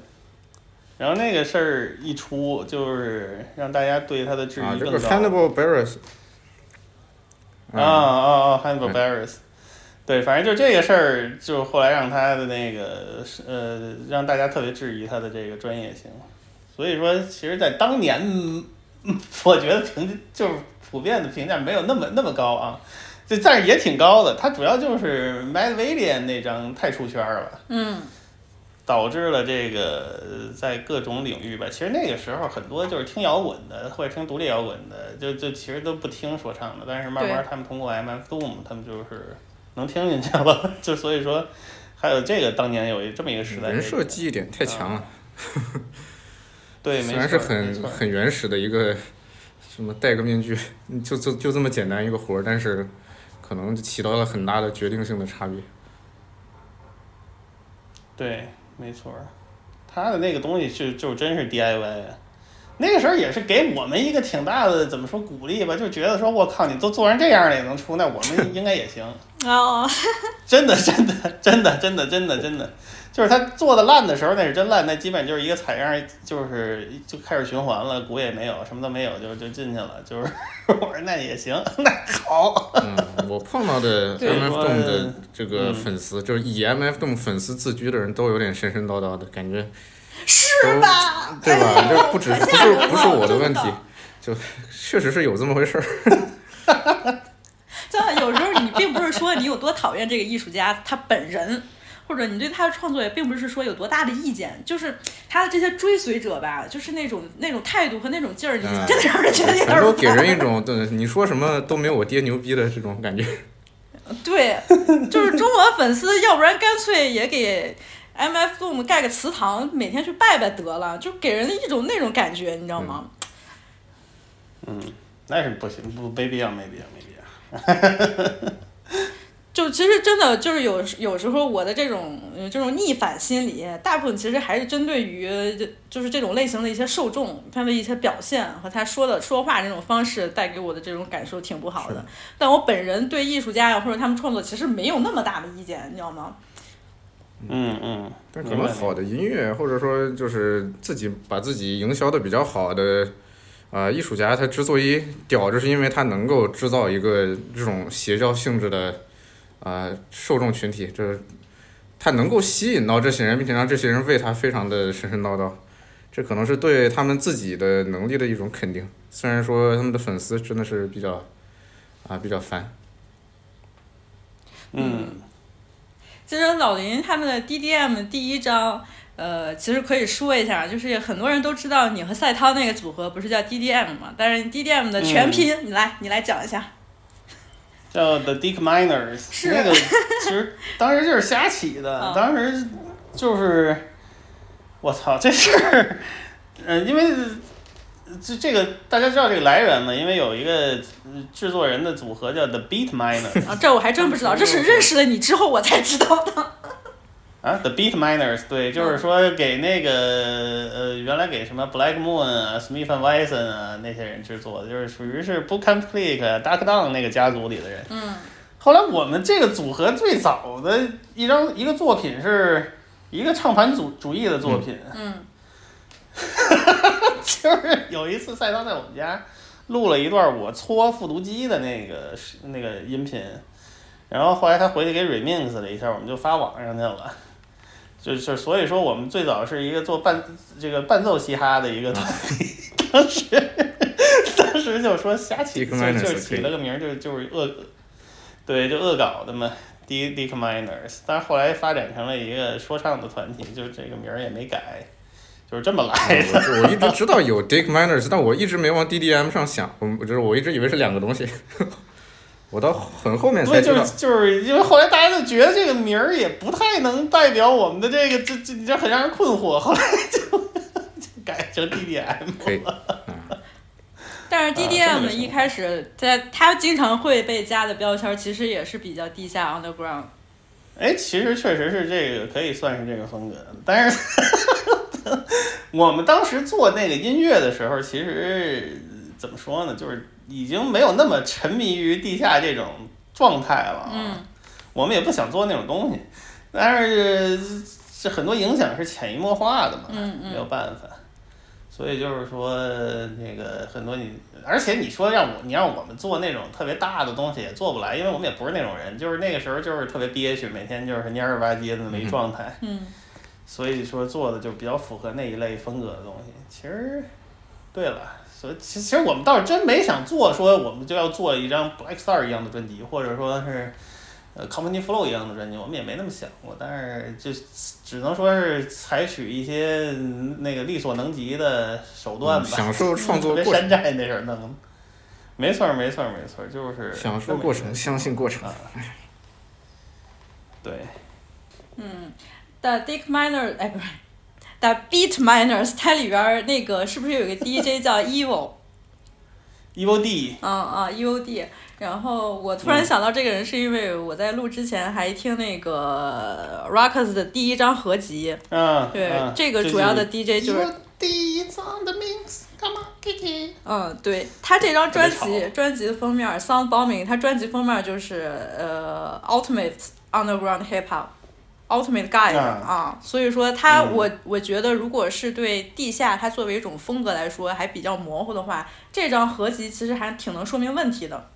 然后那个事儿一出，就是让大家对他的质啊，这个疑更高。Hannibal Barris 啊啊啊！Hannibal Barris 对，反正就这个事儿，就后来让他的那个呃，让大家特别质疑他的这个专业性。所以说，其实，在当年，嗯 我觉得评就是普遍的评价没有那么那么高啊，这但是也挺高的。它主要就是 Mad William 那张太出圈了。嗯导致了这个呃在各种领域吧，其实那个时候很多就是听摇滚的或者听独立摇滚的，就就其实都不听说唱的，但是慢慢他们通过 MF Doom，他们就是能听进去了，就所以说还有这个当年有一这么一个时代人设记忆点太强了。对，虽然是很很原始的一个什么戴个面具，就就就这么简单一个活儿，但是可能起到了很大的决定性的差别。对，没错儿，他的那个东西就就真是 DIY 啊。那个时候也是给我们一个挺大的怎么说鼓励吧，就觉得说我靠，你都做成这样了也能出，那我们应该也行。哦，真的，真的，真的，真的，真的，真的，就是他做的烂的时候，那是真烂，那基本就是一个采样，就是就开始循环了，鼓也没有，什么都没有，就就进去了，就是 我说那也行，那好。嗯，我碰到的 MF 我 Doom 的这个嗯粉丝，就是以 MF Doom 粉丝自居的人都有点神神叨叨的感觉，是吧？对吧？这不只是不是不是我的问题，就确实是有这么回事儿。真的，有时候你并不是说你有多讨厌这个艺术家他本人，或者你对他的创作也并不是说有多大的意见，就是他的这些追随者吧，就是那种那种态度和那种劲儿，你嗯真的让人觉得有点儿都给人一种对你说什么都没有我爹牛逼的这种感觉。对，就是中国粉丝，要不然干脆也给 M F Doom 盖个祠堂，每天去拜拜得了，就给人一种那种感觉，你知道吗？嗯，那是不行，不没必要，没必要，没必要。就其实真的就是有有时候我的这种呃这种逆反心理，大部分其实还是针对于就就是这种类型的一些受众，他的一些表现和他说的说话这种方式带给我的这种感受挺不好的。但我本人对艺术家呀或者他们创作其实没有那么大的意见，你知道吗？嗯嗯，但可能好的音乐，或者说就是自己把自己营销的比较好的，啊、艺术家，他之所以屌，就是因为他能够制造一个这种邪教性质的，啊、受众群体，就是他能够吸引到这些人，并且让这些人为他非常的神神叨叨，这可能是对他们自己的能力的一种肯定。虽然说他们的粉丝真的是比较，啊、比较烦。嗯，其实老林他们的 DDM 第一章，呃，其实可以说一下，就是很多人都知道你和赛涛那个组合不是叫 DDM 吗，但是 DDM 的全拼，你来你来讲一下。叫 The Dick Miners，是那个其实当时就是瞎起的，嗯当时就是我操这事儿，呃，因为这这个大家知道这个来源吗？因为有一个呃制作人的组合叫 The Beat Miners 啊，这我还真不知道，这是认识了你之后我才知道的。啊，The Beat Miners，对，就是说给那个呃，原来给什么 Black Moon 啊、Smith and Wesson 啊那些人制作的，就是属于是 Book and Click、Dark Down 那个家族里的人。嗯后来我们这个组合最早的一张一个作品是一个唱盘主主义的作品，嗯 就是有一次赛道在我们家录了一段我搓复读机的那个那个音频，然后后来他回去给 remix 了一下，我们就发网上去了。就是所以说，我们最早是一个做伴这个伴奏嘻哈的一个团体，当时当时就说瞎起就就起了个名儿，就就是恶，对，就恶搞的嘛，Dick Dick Miners。但是后来发展成了一个说唱的团体，就这个名儿也没改，就是这么来的。我我一直 知道有 Dick Miners，但我一直没往 DDM 上想，我就是我一直以为是两个东西，我到很后面才对，知道就是。就是因为后来大家就觉得这个名儿也不太能代表我们的这个，这这这很让人困惑，后来就就改成 DDM 可以，但是 DDM 一开始在它经常会被加的标签，其实也是比较地下 underground。哎，其实确实是这个，可以算是这个风格。但是 我们当时做那个音乐的时候，其实怎么说呢，就是已经没有那么沉迷于地下这种状态了。嗯，我们也不想做那种东西，但是这很多影响是潜移默化的嘛，嗯嗯没有办法。所以就是说，那个很多你，而且你说让我你让我们做那种特别大的东西也做不来，因为我们也不是那种人，就是那个时候就是特别憋屈，每天就是蔫儿吧唧的那么一状态。嗯所以说做的就比较符合那一类风格的东西。其实，对了，所以其其实我们倒是真没想做说我们就要做一张 Black Star 一样的专辑，或者说是呃 Company Flow 一样的专辑，我们也没那么想过。但是就只能说是采取一些嗯那个力所能及的手段吧，嗯享受创作 山寨那阵儿。没错儿，没错儿，没错儿，就是享受过程，相信过程。对。嗯，The Dick Miners，哎，不是，The Beat Miners，它里边儿那个是不是有一个 DJ 叫 Evil？Evil D，嗯啊，Evil D。然后我突嗯然想到这个人，是因为我在录之前还听那个 Rockers 的第一张合集。嗯，对，嗯这个主要的 DJ 就是 D on the mix，come on Kiki。嗯，对他这张专辑专辑的封面 Sound Bombing，他专辑封面就是呃 Ultimate Underground Hip Hop。Ultimate Guide 啊啊，所以说他嗯我我觉得，如果是对地下它作为一种风格来说还比较模糊的话，这张合集其实还挺能说明问题的。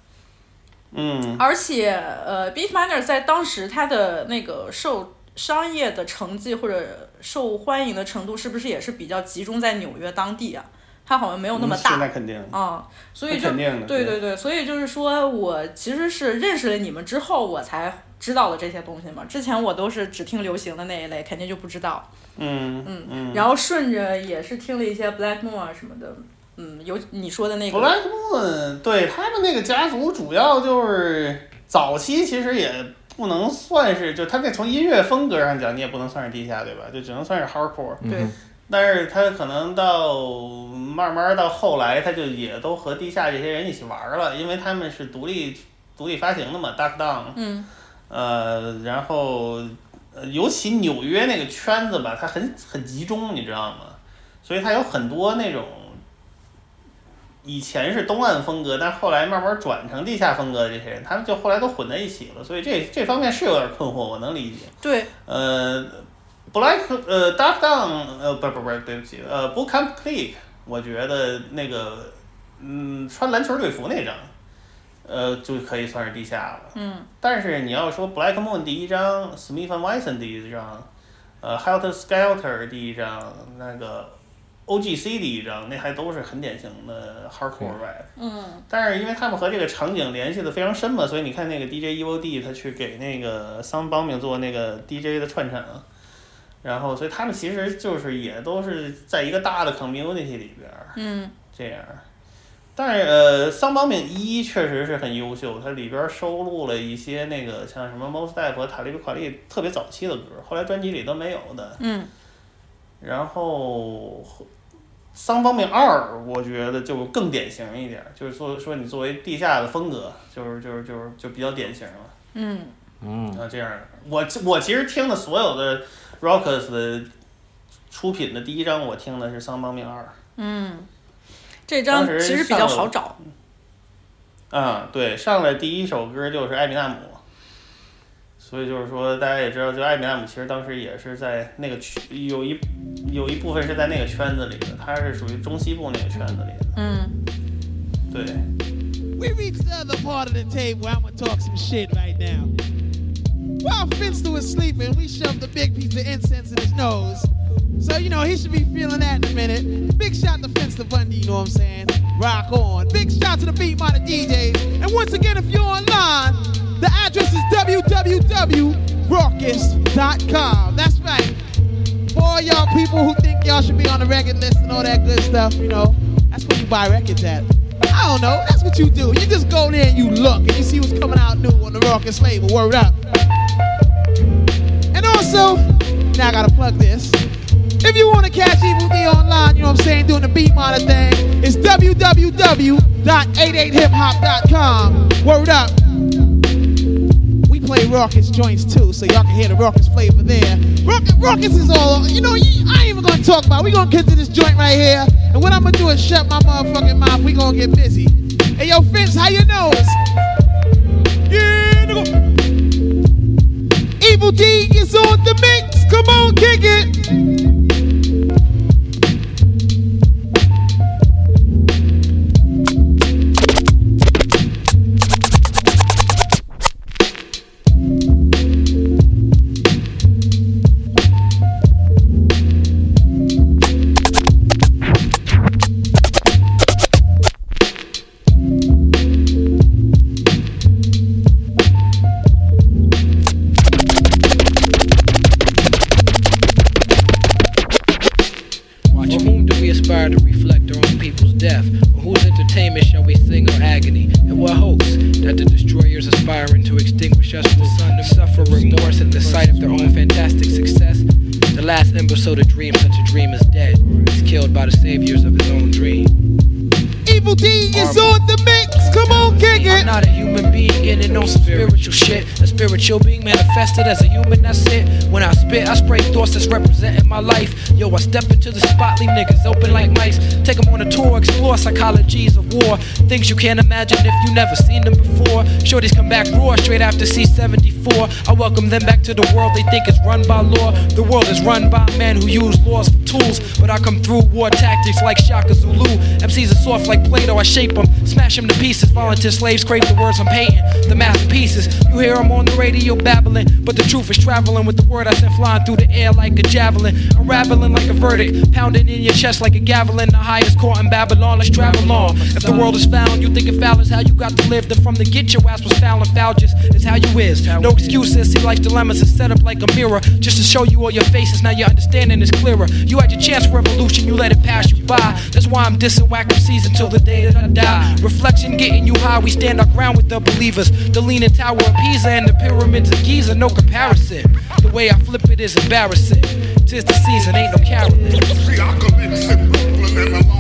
嗯，而且呃，Beatminer 在当时它的那个受商业的成绩或者受欢迎的程度，是不是也是比较集中在纽约当地啊？它好像没有那么嗯大。是那肯定啊、所以就对对对，所以就是说我其实是认识了你们之后，我才知道了这些东西嘛。之前我都是只听流行的那一类，肯定就不知道。嗯嗯嗯，然后顺着也是听了一些 Black Moon 啊什么的，嗯，有你说的那个 Black Moon 对他们那个家族主要就是早期其实也不能算是，就他那从音乐风格上讲，你也不能算是地下对吧？就只能算是 hardcore。对。但是他可能到慢慢到后来，他就也都和地下这些人一起玩了，因为他们是独立独立发行的嘛，Dark Down。嗯。呃，然后呃，尤其纽约那个圈子吧，它很很集中，你知道吗？所以它有很多那种以前是东岸风格，但后来慢慢转成地下风格的这些人，他们就后来都混在一起了，所以这这方面是有点困惑，我能理解。对。呃，Black 呃 Dark Down 呃不不不对不起呃 Boot Camp Click，我觉得那个嗯穿篮球队服那张。呃，就可以算是地下了。嗯。但是你要说 Black Moon 第一张，Smith and Wesson 第一张，呃，Helter Skelter 第一张，那个 O.G.C 第一张，那还都是很典型的 hardcore rap。嗯。但是因为他们和这个场景联系的非常深嘛，所以你看那个 DJ Evil D 他去给那个 Sound Bombing 做那个 DJ 的串场，然后所以他们其实就是也都是在一个大的 community 里边儿嗯这样。但是呃，桑邦敏一确实是很优秀，它里边收录了一些那个像什么 Mos Def 和塔利比卡利特别早期的歌，后来专辑里都没有的。嗯然后桑邦敏二，我觉得就更典型一点，就是说说你作为地下的风格，就是就是就是就比较典型了。嗯嗯啊，这样，我我其实听的所有的 Rockers 的出品的第一张，我听的是桑邦敏二。嗯，这张其实比较好找。嗯，对，上来第一首歌就是艾米纳姆，所以就是说大家也知道，就艾米纳姆其实当时也是在那个区有一有一部分是在那个圈子里的，他是属于中西部那个圈子里的。嗯，对，We reached the other part of the table. I'm gonna talk some shit right now. While Finster was sleeping, we shoved a big piece of incense in his nose. So, you know, he should be feeling that in a minute. Big shout to Finster Bundy, you know what I'm saying? Rock on. Big shout to the Beat Monitor DJs. And once again, if you're online, the address is www.raucous.com. That's right. For all y'all people who think y'all should be on the record list and all that good stuff, you know, that's where you buy records at. I don't know. That's what you do. You just go there and you look and you see what's coming out new on the Raucous label. Word up. And also, now I gotta plug this. If you want to catch Evil D online, you know what I'm saying, doing the beat monitor thing, it's www.88hiphop.com. Word up. We play Raucous joints too, so y'all can hear the Raucous flavor there. Raucous, Raucous is all, you know, I ain't even gonna talk about it. We gonna get to this joint right here, and what I'm gonna do is shut my motherfucking mouth. We gonna get busy. Hey, yo, Vince, how you nose? Yeah. Evil D is on the mix. Come on, kick it. Can't imagine if you never seen them before. Shorties come back raw straight after C74. I welcome them back to the world they think is run by law. The world is run by men who use laws for tools. But I come through war tactics like Shaka Zulu. MCs are soft like Plato, I shape them, smash them to pieces. Volunteer slaves crave the words I'm painting, the masterpieces. You hear them on the radio babbling, but the truth is traveling with the word I send flying through the air like a javelin. Unraveling like a verdict, pounding in your chest like a javelin. The highest court in Babylon, let's travel on. If the world is found, you think it foul is how you got to live. Then from the get, your ass was foul and foul just is how you is. No excuses, see life's dilemmas is set up like a mirror. Just to show you all your faces, now your understanding is clearer. You your chance for revolution, you let it pass you by. That's why I'm dissing whack MCs until the day that I die. Reflection getting you high, we stand our ground with the believers. The leaning tower of Pisa and the pyramids of Giza, no comparison. The way I flip it is embarrassing. Tis the season, ain't no caroling. all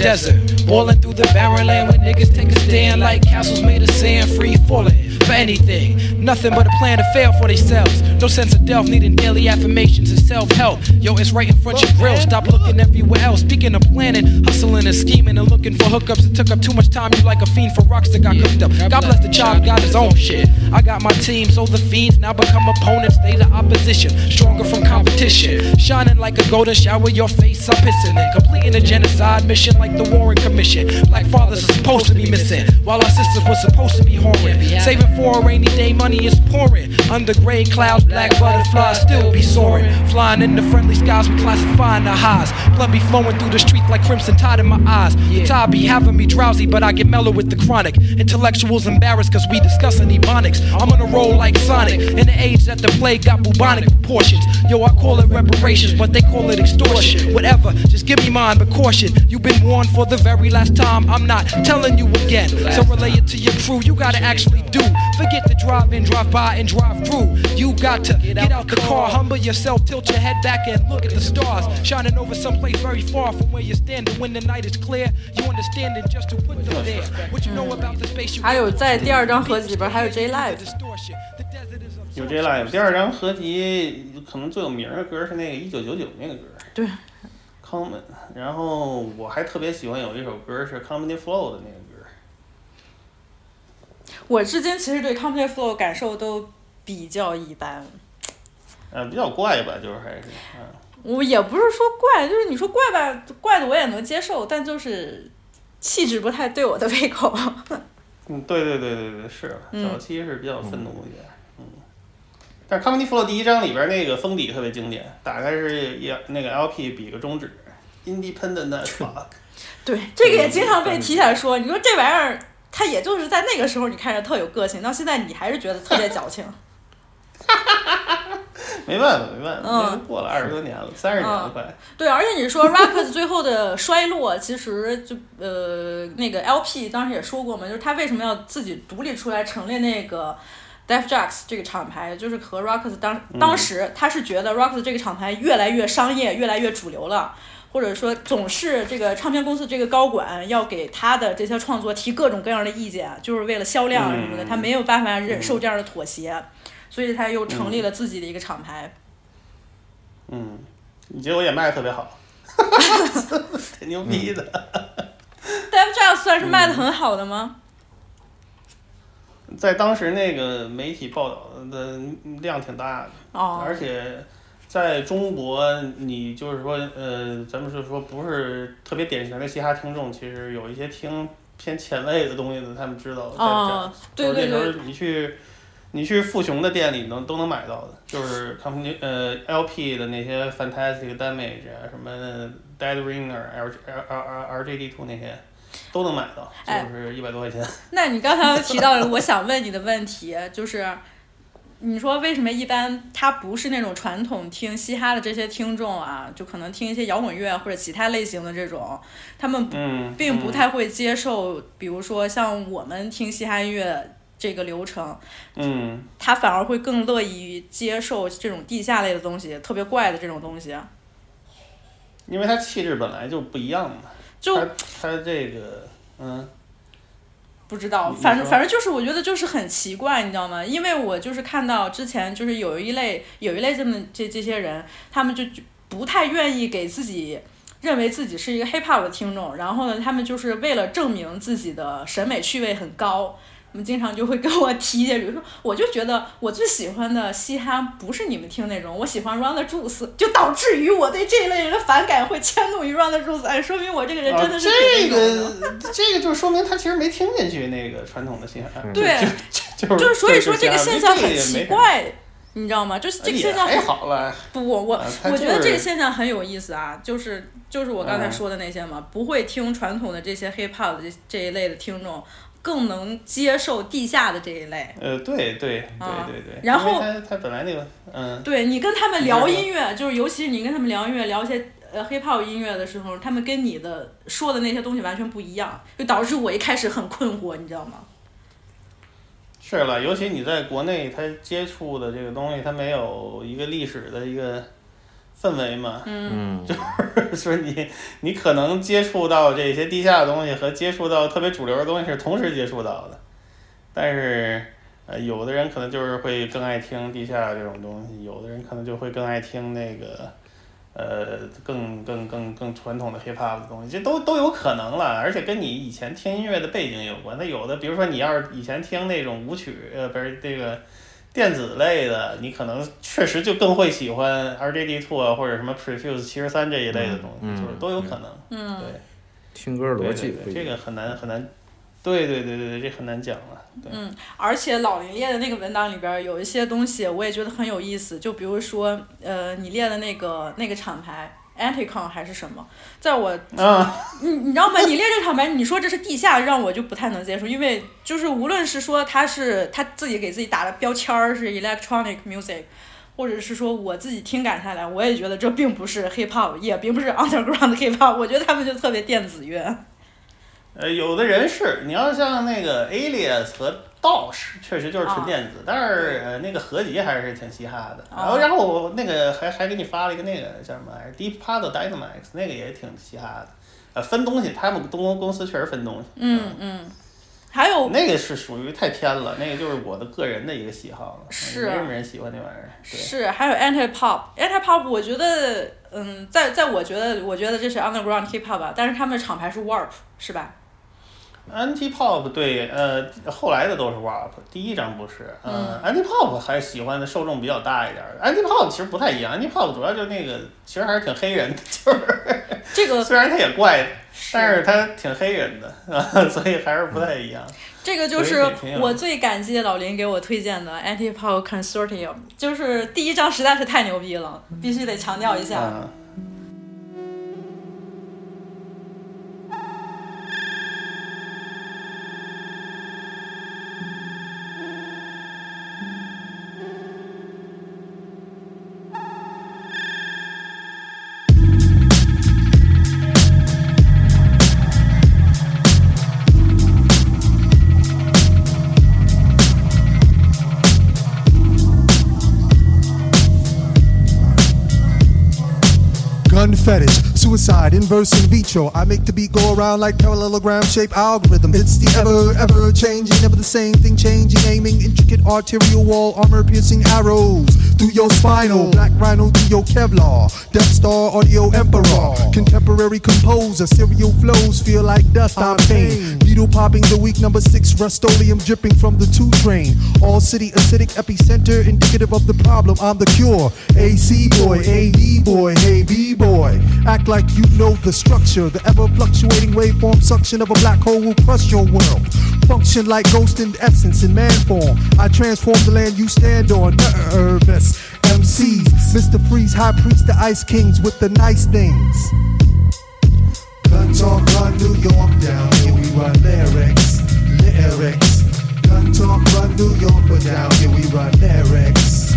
desert. Boiling through the barren land when niggas take a stand like castles made of sand, free falling for anything. Nothing but a plan to fail for themselves. No sense of delf, needing daily affirmations and self help. Yo, it's right in front of your grill. Stop looking everywhere else. Speaking of planning, hustling and scheming and looking for hookups. It took up too much time. You like a fiend for rocks that got cooked up. God bless the child, got his own shit. I got my team, so the fiends now become opponents. They the opposition, stronger from competition. Shining like a golden shower, your face I'm pissing in. Completing a genocide mission like the Warren Commission. black fathers are supposed to be missing, while our sisters were supposed to be whoring. Saving for a rainy day, money is pouring. Under gray clouds, black butterflies still be soaring. Flying in the friendly skies, we classifying the highs. Blood be flowing through the streets like crimson tide in my eyes. The tide be having me drowsy, but I get mellow with the chronic. Intellectuals embarrassed cause we discussing ebonics. I'm on a roll like Sonic. In the age that the plague got bubonic proportions. Yo, I call it reparations, but they call it extortion. Whatever, just give me mine, but caution. You've been warned for the very last time. I'm not telling you again. So relay it to your crew. You gotta actually do. Forget the drive in, drive by, and drive through. You got to get out the car, humble yourself, tilt your head back, and look at the stars shining over someplace very far from where you're standing. When the night is clear, you understand it just to put them there. What you know about the space you 还有在第二张合辑里边还有 J Live，有 J live。第二张合集可能最有名的歌是那个一九九九那个歌。对。Common，然后我还特别喜欢有一首歌是 Comedy Flow 的那个歌。我至今其实对 Company Flow 感受都比较一般。呃，比较怪吧，就是还是，嗯。我也不是说怪，就是你说怪吧，怪的我也能接受，但就是气质不太对我的胃口。嗯，对对对对对，是，嗯早期是比较愤怒一点，嗯。但是 Comedy Flow 第一章里边那个封底特别经典，打开是也那个 LP 比个中指，Independent as fuck。对，这个也经常被提起来说，你说这玩意儿，它也就是在那个时候你看着特有个性，到现在你还是觉得特别矫情。没办法，没办法，嗯过了二十多年了，三十年了快。对，而且你说 Rockers 最后的衰落，其实就呃那个 LP 当时也说过嘛，就是他为什么要自己独立出来成立那个 Def Jux 这个厂牌，就是和 Rockers 当当时他是觉得 Rockers 这个厂牌越来越商业，越来越主流了。或者说，总是这个唱片公司这个高管要给他的这些创作提各种各样的意见，就是为了销量什么的，嗯他没有办法忍受这样的妥协，所以他又成立了自己的一个厂牌。嗯，结果也卖的特别好，挺牛逼的。Def Jux 算是卖的很好的吗？在当时那个媒体报道的量挺大的，哦而且在中国，你就是说，呃，咱们是说不是特别典型的嘻哈听众，其实有一些听偏前卫的东西的，他们知道。哦对对对就是那时候你去你去富雄的店里能都能买到的，就是 company 呃 LP 的那些 Fantastic Damage 啊，什么 Dead Ringer、L L R R J D Two 那些都能买到，哎就是一百多块钱。那你刚才提到了我想问你的问题，就是你说为什么一般他不是那种传统听嘻哈的这些听众啊，就可能听一些摇滚乐或者其他类型的这种，他们不嗯并不太会接受，比如说像我们听嘻哈音乐这个流程，嗯，他反而会更乐意接受这种地下类的东西，特别怪的这种东西。因为他气质本来就不一样嘛。就他他这个嗯。不知道，反正反正就是我觉得就是很奇怪，你知道吗？因为我就是看到之前就是有一类有一类这么这这些人，他们就就不太愿意给自己认为自己是一个 hip hop 的听众，然后呢，他们就是为了证明自己的审美趣味很高。他们经常就会跟我提一些，比如说，我就觉得我最喜欢的嘻哈不是你们听那种，我喜欢 Run the Juice，就导致于我对这一类人的反感会迁怒于 Run the Juice，哎，说明我这个人真的是啊、这个这个就说明他其实没听进去那个传统的嘻哈。对 就就就是所以说这个现象很奇怪，你知道吗？就是这个现象也很好了。不，我我、啊它我觉得这个现象很有意思啊，就是就是我刚才嗯说的那些嘛，不会听传统的这些 hip hop 的这这一类的听众，更能接受地下的这一类。呃，对对啊对对对。然后他他本来那个嗯。对你跟他们聊音乐，就是尤其是你跟他们聊音乐，聊一些呃 hip hop 音乐的时候，他们跟你的说的那些东西完全不一样，就导致我一开始很困惑，你知道吗？是了，尤其你在国内，他接触的这个东西，他没有一个历史的一个氛围嘛。嗯。就是说你你可能接触到这些地下的东西和接触到特别主流的东西是同时接触到的，但是呃，有的人可能就是会更爱听地下这种东西，有的人可能就会更爱听那个。呃，更更更更传统的 hip hop 的东西，这都都有可能了，而且跟你以前听音乐的背景有关。那有的，比如说你要是以前听那种舞曲，呃，不是这个电子类的，你可能确实就更会喜欢 RJD Two 啊，或者什么 Prefuse 七十三这一类的东西，嗯就是都有可能。嗯对。听歌逻辑对对对这个很难很难，对对对对对，这很难讲了。对，嗯，而且老林列的那个文档里边有一些东西，我也觉得很有意思。就比如说，呃，你列的那个那个厂牌 Anticon 还是什么，在我，嗯你你知道吗？你练这场牌，你说这是地下，让我就不太能接受，因为就是无论是说他是他自己给自己打的标签儿是 electronic music。或者是说我自己听感下来，我也觉得这并不是 hip hop，也并不是 underground hip hop，我觉得他们就特别电子乐。呃，有的人是，你要像那个 Alias 和道士，确实就是纯电子，但是呃那个合集还是挺嘻哈的。然后然后我那个还还给你发了一个那个叫什么来着，Deep Puddle Dynamics，那个也挺嘻哈的。呃，分东西，他们东公公司确实分东西。嗯嗯，还有那个是属于太偏了，那个就是我的个人的一个喜好了，是没什么人喜欢那玩意儿。是，还有 anti pop，anti pop，我觉得，嗯，在在我觉得，我觉得这是 underground hip hop 吧，但是他们的厂牌是 warp，是吧？Anti Pop 对，呃，后来的都是 WAP，第一张不是，呃、Anti Pop 还喜欢的受众比较大一点儿。Anti Pop 其实不太一样，Anti Pop 主要就那个，其实还是挺黑人的，就是这个虽然他也怪，但是他挺黑人的，啊，所以还是不太一样。这个就是我最感激老林给我推荐的 anti pop consortium，就是第一张实在是太牛逼了，必须得强调一下。嗯 Fetish, suicide, inverse in vitro. I make the beat go around like parallelogram shape algorithm. It's the ever, ever changing, never the same thing changing. Aiming intricate arterial wall, armor piercing arrows through your spinal. Black rhino through your Kevlar. Death Star audio emperor. Contemporary composer, serial flows feel like dust. I'm pain. Needle popping the week number six, rustolium dripping from the two train. All city acidic epicenter, indicative of the problem. I'm the cure. AC boy, AD boy, hey B boy. Act like you know the structure. The ever fluctuating waveform suction of a black hole will crush your world. Function like ghost in essence in man form. I transform the land you stand on. Nervous MCs, Mr. Freeze, High Priest, the Ice Kings with the nice things. Run New York down here. We lyrics, lyrics. Gun talk, run New York, but down here we lyrics.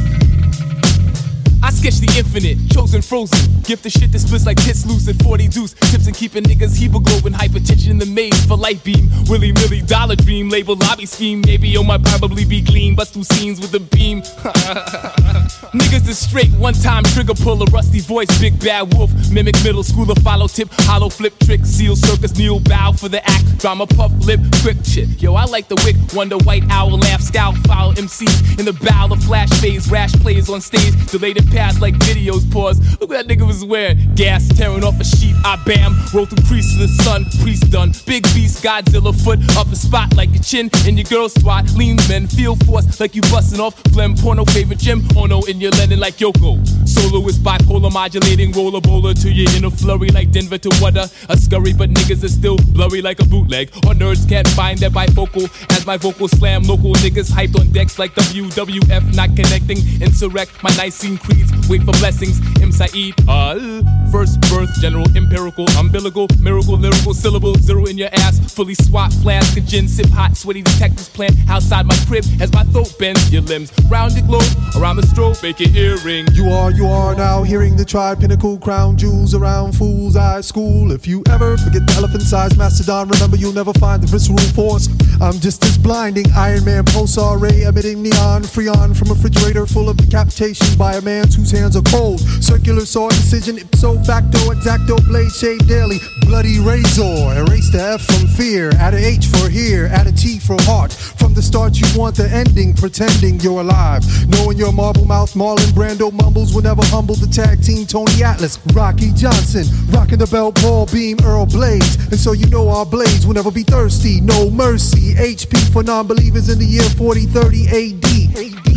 I sketch the infinite, chosen frozen. Gift the shit that splits like tits loose at 40 deuce. Tips and keeping niggas hemoglobin, hypertension in the maze for light beam. Willy Milly, dollar dream, label lobby scheme. Maybe yo might probably be gleam, bust through scenes with a beam. niggas is straight, one time trigger pull, a rusty voice, big bad wolf. Mimic middle schooler, follow tip, hollow flip trick, seal circus, kneel bow for the act. Drama puff lip, quick shit. Yo, I like the wick, wonder white owl, laugh, scowl, foul MCs. In the bow of flash phase, rash plays on stage, delayed past like videos pause. Look what that nigga was wearing. Gas tearing off a sheet, I bam. Roll through crease to the sun, priest done. Big beast, Godzilla foot up a spot like a chin in your girl's twat. Lean men, feel force like you busting off. Phlegm porno favorite gym. Oh no, in your Lennon like Yoko. Solo is bipolar modulating roller bowler to your inner flurry like Denver to Wada. A scurry, but niggas is still blurry like a bootleg. Or nerds can't find their bifocal as my vocal slam. Local niggas hyped on decks like WWF, not connecting. Insurrect my Nicene creeds. Wait for blessings. M. Saeed. Uh, first birth, general, empirical, umbilical, miracle, lyrical, syllable, zero in your ass. Fully swat, flask of gin, sip hot, sweaty detectives plant outside my crib as my throat bends your limbs. Round the globe, around the strobe, make earring. You are, you are now hearing the tri pinnacle crown jewels around fool's eye school. If you ever forget the elephant sized mastodon, remember you'll never find the visceral force. I'm just as blinding Iron Man pulsar ray emitting neon freon from a refrigerator full of decapitation by a man whose hands are cold. Circular saw incision, ipso facto, exacto blade shave daily. Bloody razor, erase the F from fear. Add a H for here, add a T for heart. From the start, you want the ending, pretending you're alive. Knowing your marble mouth, Marlon Brando mumbles will never humble the tag team Tony Atlas, Rocky Johnson, rocking the belt, Paul Beam, Earl Blades. And so you know our blades will never be thirsty, no mercy. HP for non believers in the year 4030 AD. AD.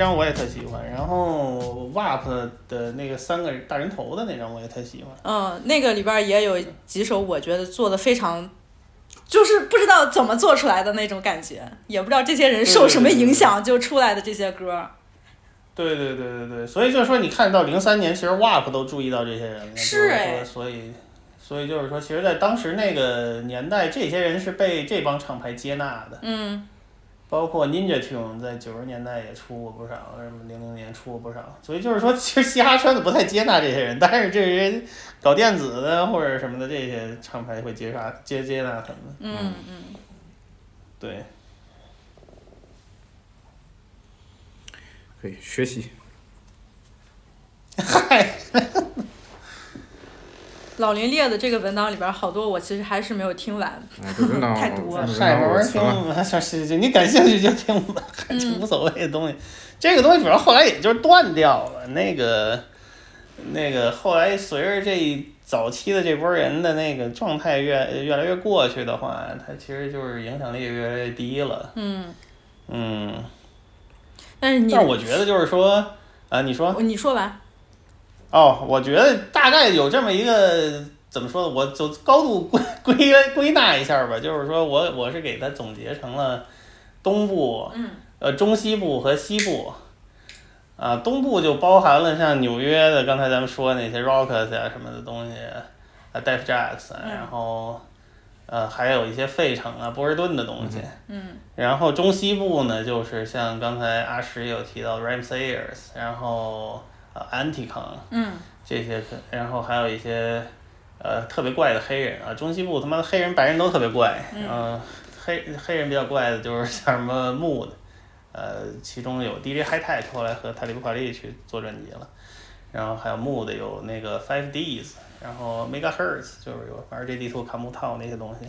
张我也特喜欢，然后 WAP 的那个三个大人头的那张我也特喜欢。嗯，那个里边也有几首我觉得做的非常，就是不知道怎么做出来的那种感觉，也不知道这些人受什么影响就出来的这些歌儿。对对对对对，所以就是说，你看到零三年，其实 WAP 都注意到这些人了，是哎，所以，所以就是说，其实，在当时那个年代，这些人是被这帮厂牌接纳的，嗯包括 Ninja Tune 在九十年代也出过不少，什么零零年出过不少，所以就是说，其实嘻哈圈子不太接纳这些人，但是这些人搞电子的或者什么的这些厂牌会接纳接接纳他们，嗯嗯，对。可以学习。老林列的这个文档里边好多我其实还是没有听完，太多了。嗨，玩儿听，你感兴趣就听吧，还挺无所谓的东西。这个东西主要后来也就是断掉了，那个那个后来随着这早期的这波人的那个状态越越来越过去的话，它其实就是影响力越来越低了。嗯，嗯，但是你，但是我觉得就是说，啊，你说，你说完，哦，我觉得大概有这么一个怎么说呢？我就高度 归归归纳一下吧，就是说我我是给它总结成了东部、嗯呃中西部和西部。啊，东部就包含了像纽约的，刚才咱们说的那些 Rockers 啊什么的东西，啊 Def Jacks，然后呃还有一些费城啊波士顿的东西。嗯然后中西部呢，就是像刚才阿石有提到 Ram Sayers，然后呃 Anticon，嗯。这些可，然后还有一些呃特别怪的黑人啊，中西部他妈的黑人白人都特别怪，嗯。呃黑黑人比较怪的就是 像什么 Mood，呃其中有 DJ High Tech 后来和塔利布卡利去做专辑了，然后还有 Mood 有那个 Five Ds，然后 Megahertz 就是有 RJD Two 卡木套那些东西，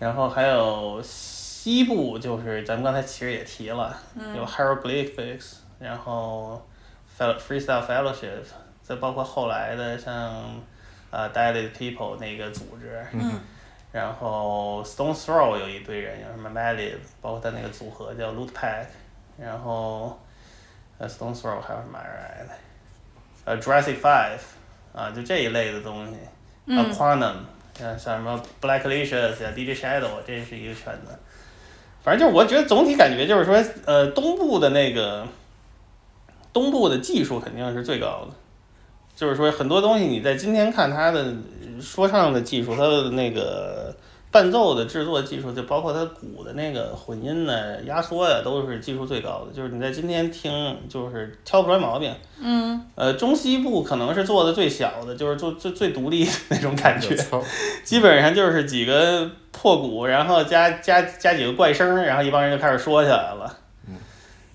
然后还有西部就是咱们刚才其实也提了，嗯。有 Hieroglyphics，然后 Freestyle Fellowship，再包括后来的像呃 Dilated People 那个组织，嗯然后 Stone Throw 有一堆人，有什么 Madlib，包括他那个组合叫 Loot Pack，然后呃 Stone Throw 还有什么玩意儿来的？呃 Jurassic Five 啊，就这一类的东西，嗯啊 Quantum，像像什么 Blacklicious 呀、DJ Shadow，这是一个圈子。反正就是我觉得总体感觉就是说，呃，东部的那个东部的技术肯定是最高的，就是说很多东西你在今天看它的呃说唱的技术，它的那个伴奏的制作技术，就包括它鼓的那个混音呢、压缩呀，都是技术最高的。就是你在今天听，就是挑不出来毛病。嗯。呃，中西部可能是做的最小的，就是做最最独立的那种感觉。基本上就是几个破鼓，然后加加加几个怪声，然后一帮人就开始说起来了，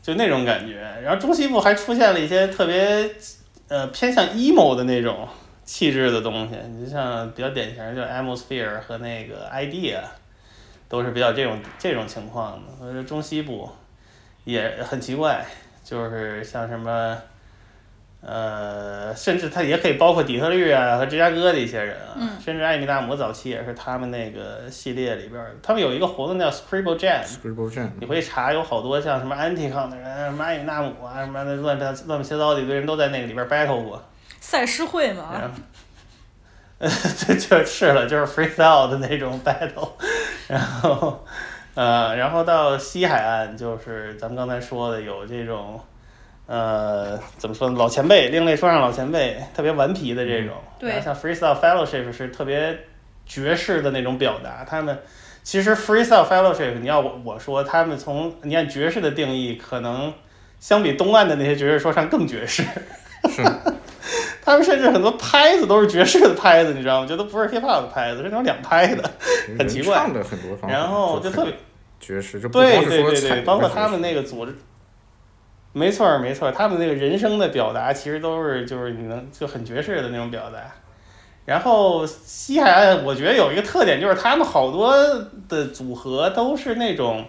就那种感觉。然后中西部还出现了一些特别呃偏向 emo 的那种气质的东西，你就像比较典型就 Atmosphere 和那个 Idea，都是比较这种这种情况的。我觉得中西部也很奇怪，就是像什么。呃，甚至它也可以包括底特律啊和芝加哥的一些人啊，嗯。甚至艾米纳姆早期也是他们那个系列里边儿，他们有一个活动叫 Scribble Jam，Scribble Jam，你会查有好多像什么 Anticon 的人，什么艾米纳姆啊，什么的乱七乱七八糟的一堆人都在那个里边儿 battle 过，赛诗会然嘛，这 就是了，就是 freestyle 的那种 battle，然后，呃，然后到西海岸就是咱们刚才说的有这种，呃，怎么说呢，老前辈，另类说唱老前辈，特别顽皮的这种，对然后像 freestyle fellowship 是特别爵士的那种表达，他们。其实 freestyle fellowship，你要我我说，他们从你按爵士的定义，可能相比东岸的那些爵士说唱更爵士。是，他们甚至很多拍子都是爵士的拍子，你知道吗？就都不是 hip hop 的拍子，是那种两拍的，很奇怪。唱的很多方，然后就特别爵士，就不光对是说踩对对对，包括他们那个组织，没错儿没错儿，他们那个人声的表达其实都是就是你能就很爵士的那种表达。然后西海岸我觉得有一个特点就是他们好多的组合都是那种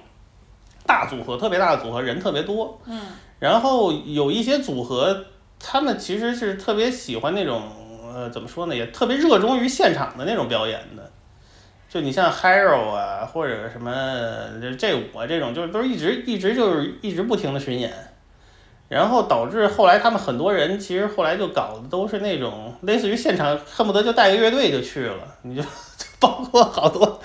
大组合，特别大的组合，人特别多。嗯然后有一些组合，他们其实是特别喜欢那种呃怎么说呢，也特别热衷于现场的那种表演的。就你像 Hero 啊，或者什么这这五啊这种，就是都是一直一直就是一直不停的巡演。然后导致后来他们很多人其实后来就搞的都是那种类似于现场恨不得就带个乐队就去了，你就包括好多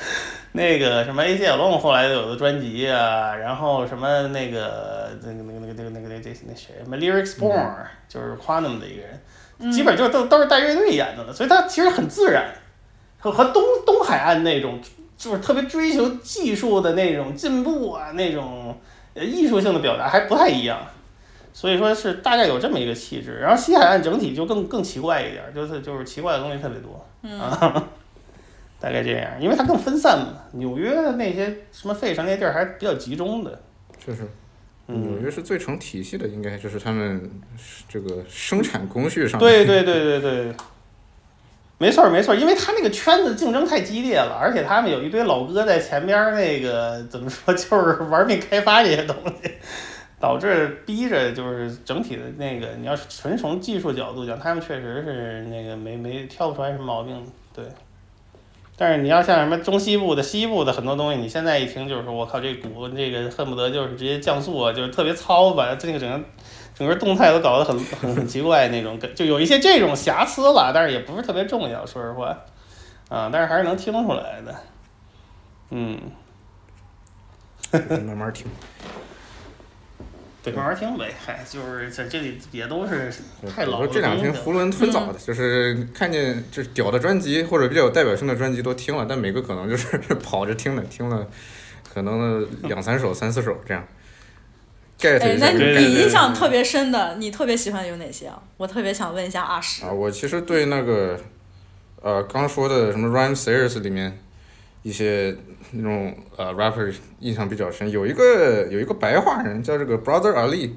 那个什么 A C L 后来有的专辑啊，然后什么那个那个那个那个那个那个那个那谁什么 Lyrics Born、就是 Quantum 的一个人，基本就都都是带乐队演的了，所以他其实很自然，和和东东海岸那种就是特别追求技术的那种进步啊，那种呃艺术性的表达还不太一样。所以说是大概有这么一个气质，然后西海岸整体就更更奇怪一点儿，就是就是奇怪的东西特别多，嗯啊，大概这样，因为它更分散嘛。纽约的那些什么费城那些地儿还比较集中的，确实，嗯纽约是最成体系的，应该就是他们这个生产工序上。对对对对对，没错儿没错儿，因为他那个圈子竞争太激烈了，而且他们有一堆老哥在前边儿那个怎么说，就是玩命开发这些东西，导致逼着就是整体的那个，你要是纯从技术角度讲，他们确实是那个没没挑不出来什么毛病，对。但是你要像什么中西部的、西部的很多东西，你现在一听就是说，我靠，这鼓这个恨不得就是直接降速啊，就是特别糙，把这个整个整个动态都搞得很很很奇怪那种，就有一些这种瑕疵了，但是也不是特别重要，说实话，啊，但是还是能听出来的，嗯，慢慢听。对，慢慢听呗，嗨，就是在这里也都是太老了。这两天囫囵吞枣的，就是看见就是屌的专辑或者比较有代表性的专辑都听了，但每个可能就是 跑着听的，听了可能两三首、三四首这样。get 哎，那你印象特别深的，你特别喜欢有哪些啊？我特别想问一下阿石。啊，我其实对那个呃刚说的什么 Rhyme Sayers 里面一些那种呃 rapper 印象比较深，有一个有一个白话人叫这个 Brother Ali，、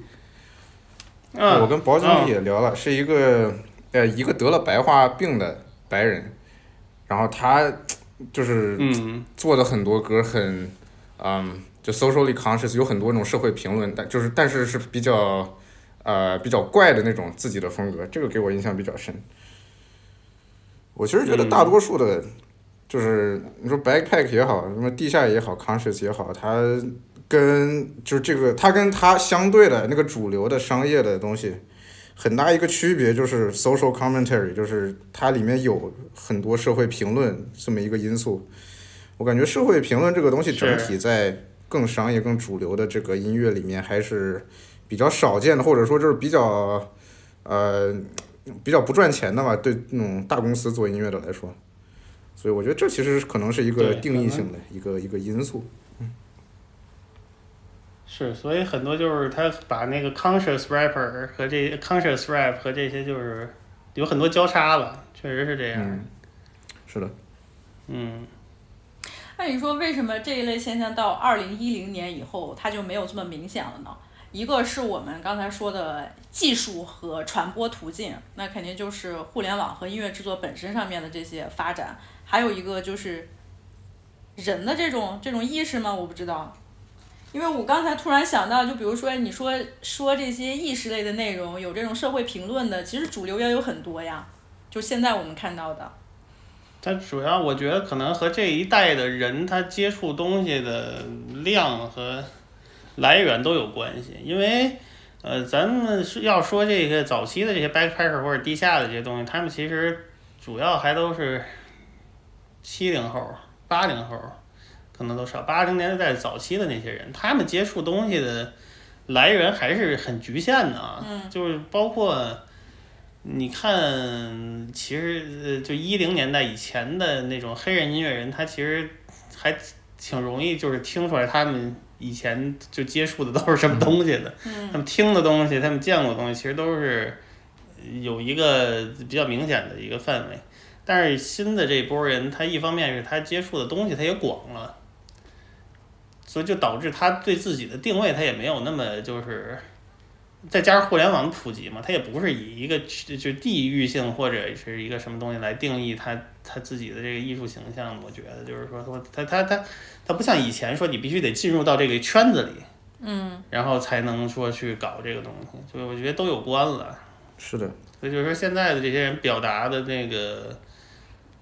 嗯我跟宝经嗯理也聊了，是一个呃一个得了白化病的白人，然后他就是嗯。做的很多歌很嗯就 socially conscious，有很多那种社会评论，但就是但是是比较呃比较怪的那种自己的风格，这个给我印象比较深。我其实觉得大多数的，就是你说 backpack 也好，什么地下也好，conscious 也好，它跟就是这个，它跟它相对的那个主流的商业的东西，很大一个区别就是 social commentary，就是它里面有很多社会评论这么一个因素。我感觉社会评论这个东西整体在更商业、更主流的这个音乐里面还是比较少见的，或者说就是比较呃比较不赚钱的吧，对那种大公司做音乐的来说。所以我觉得这其实可能是一个定义性的一个一个因素。嗯是，所以很多就是他把那个 conscious rapper 和这 conscious rap 和这些就是有很多交叉了，确实是这样。嗯，是的。嗯，那你说为什么这一类现象到二零一零年以后，它就没有这么明显了呢？一个是我们刚才说的技术和传播途径，那肯定就是互联网和音乐制作本身上面的这些发展，还有一个就是人的这种这种意识吗？我不知道，因为我刚才突然想到，就比如说你说说这些意识类的内容，有这种社会评论的，其实主流也有很多呀，就现在我们看到的。它主要我觉得可能和这一代的人他接触东西的量和来源都有关系，因为呃，咱们是要说这个早期的这些 backpacker 或者地下的这些东西，他们其实主要还都是七零后、八零后，可能都少八零年代早期的那些人，他们接触东西的来源还是很局限的啊，嗯就是包括。你看，其实呃，就一零年代以前的那种黑人音乐人，他其实还挺容易，就是听出来他们以前就接触的都是什么东西的。嗯他们听的东西，他们见过的东西，其实都是有一个比较明显的一个范围。但是新的这一波人，他一方面是他接触的东西他也广了，所以就导致他对自己的定位他也没有那么就是。再加上互联网的普及嘛，他也不是以一个区就地域性或者是一个什么东西来定义他他自己的这个艺术形象。我觉得就是说，说他他他他不像以前说你必须得进入到这个圈子里，嗯然后才能说去搞这个东西。所以我觉得都有关了。是的，所以就是说现在的这些人表达的那个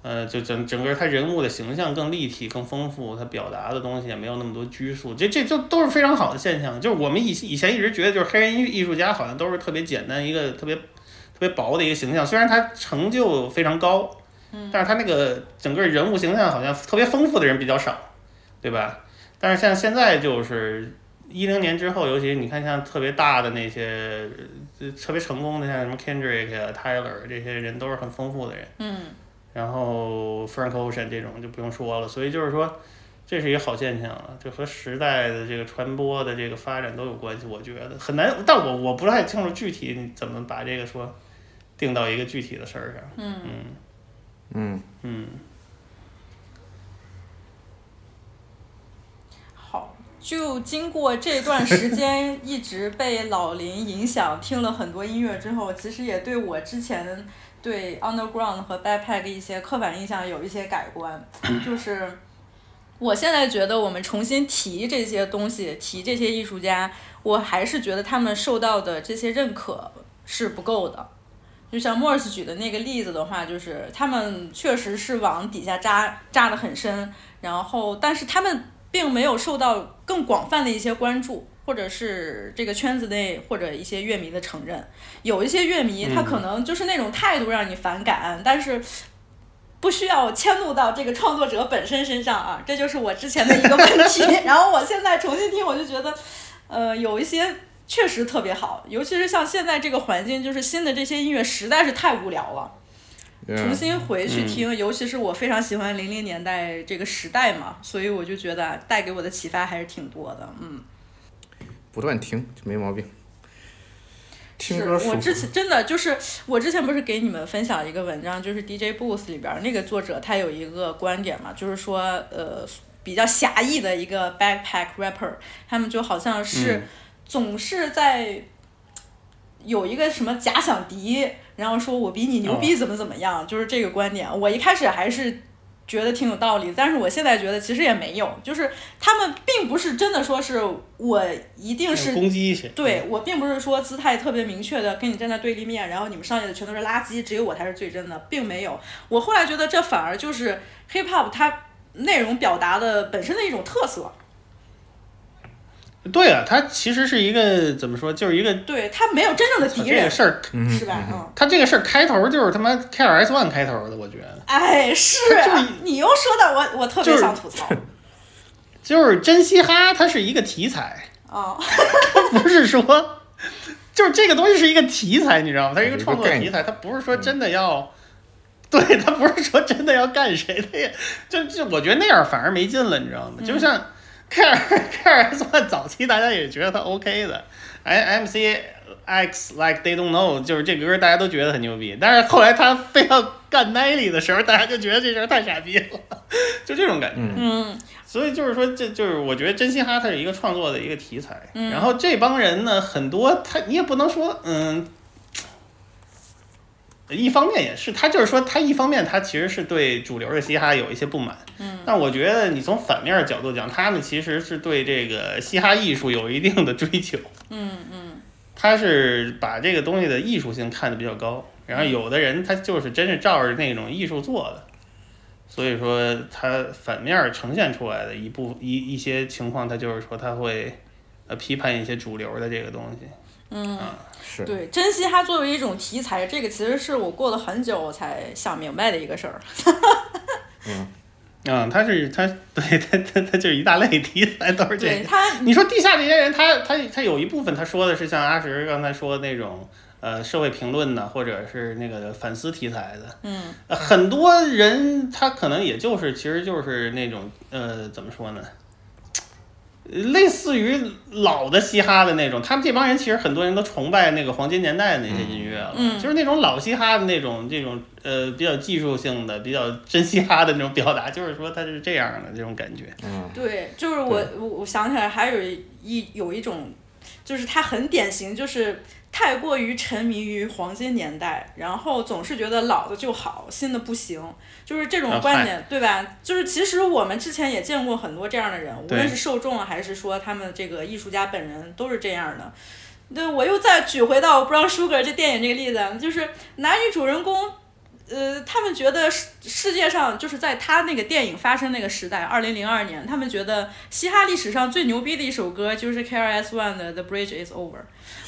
呃，就整整个他人物的形象更立体、更丰富，他表达的东西也没有那么多拘束，这这就都是非常好的现象。就是我们以以前一直觉得，就是黑人艺艺术家好像都是特别简单一个特别特别薄的一个形象，虽然他成就非常高，但是他那个整个人物形象好像特别丰富的人比较少，对吧？但是像现在就是一零年之后，尤其你看像特别大的那些呃特别成功的，像什么 Kendrick 啊、Tyler 这些人都是很丰富的人。嗯然后 Frank Ocean 这种就不用说了，所以就是说，这是一个好现象了，就和时代的这个传播的这个发展都有关系，我觉得很难，但我我不太清楚具体你怎么把这个说定到一个具体的事儿上。嗯。嗯。嗯。嗯，好，就经过这段时间一直被老林影响，听了很多音乐之后，其实也对我之前对 underground 和 backpack 一些刻板印象有一些改观，就是。我现在觉得，我们重新提这些东西，提这些艺术家，我还是觉得他们受到的这些认可是不够的。就像 Morris 举的那个例子的话，就是他们确实是往底下扎扎得很深，然后但是他们并没有受到更广泛的一些关注，或者是这个圈子内或者一些乐迷的承认。有一些乐迷他可能就是那种态度让你反感，但是。不需要迁怒到这个创作者本身身上啊，这就是我之前的一个问题。然后我现在重新听，我就觉得，呃，有一些确实特别好，尤其是像现在这个环境，就是新的这些音乐实在是太无聊了。重新回去听，尤其是我非常喜欢零零年代这个时代嘛，所以我就觉得带给我的启发还是挺多的。嗯，不断听就没毛病。听是我之前真的就是我之前不是给你们分享一个文章，就是 DJ Booth 里边儿那个作者他有一个观点嘛，就是说呃比较狭义的一个 backpack rapper，他们就好像是嗯总是在有一个什么假想敌，然后说我比你牛逼怎么怎么样，就是这个观点。我一开始还是觉得挺有道理，但是我现在觉得其实也没有，就是他们并不是真的说是我一定是攻击去。对我并不是说姿态特别明确的跟你站在对立面，然后你们上去的全都是垃圾，只有我才是最真的，并没有。我后来觉得这反而就是 hip hop 它内容表达的本身的一种特色，对啊，他其实是一个怎么说，就是一个对他没有真正的敌人这个，事儿，是吧？嗯，它这个事儿开头就是他妈 KRS One 开头的，我觉得哎，是啊，你又说到我我特别想吐槽 就是真嘻哈，它是一个题材，啊，不是说就是这个东西是一个题材，你知道吗？它是一个创作题材，它不是说真的要。对他不是说真的要干谁，的，呀就就我觉得那样反而没劲了，你知道吗？就像 K 二 K 二 S One 早期大家也觉得他 OK 的，I M C X Like They Don't Know 就是这歌大家都觉得很牛逼，但是后来他非要干 Nelly 的时候，大家就觉得这人太傻逼了，就这种感觉。嗯。所以就是说，这就是我觉得真嘻哈它是一个创作的一个题材，嗯。然后这帮人呢，很多他你也不能说，嗯，一方面也是，他就是说他一方面他其实是对主流的嘻哈有一些不满，嗯。但我觉得你从反面角度讲，他们其实是对这个嘻哈艺术有一定的追求，嗯嗯。他是把这个东西的艺术性看得比较高，然后有的人他就是真是照着那种艺术做的，所以说他反面呈现出来的一部一一些情况，他就是说他会呃批判一些主流的这个东西，嗯。是对，珍惜它作为一种题材，这个其实是我过了很久我才想明白的一个事儿。嗯，他是他对他他他就是一大类题材都是这个。对他，你说地下这些人，他他他有一部分他说的是像阿石刚才说的那种呃社会评论的，或者是那个反思题材的。嗯呃很多人他可能也就是其实就是那种呃怎么说呢？类似于老的嘻哈的那种，他们这帮人其实很多人都崇拜那个黄金年代的那些音乐了，嗯。就是那种老嘻哈的那种这种呃比较技术性的、比较真嘻哈的那种表达，就是说它是这样的这种感觉。嗯，对，就是我我我想起来还有一有一种，就是它很典型，就是太过于沉迷于黄金年代，然后总是觉得老的就好，新的不行，就是这种啊观点，对吧？就是其实我们之前也见过很多这样的人，无论是受众啊，还是说他们这个艺术家本人，都是这样的。对，我又再举回到《Brown Sugar》这电影这个例子，啊就是男女主人公呃，他们觉得世世界上就是在他那个电影发生那个时代，二零零二年，他们觉得嘻哈历史上最牛逼的一首歌就是 KRS One 的《The Bridge Is Over》。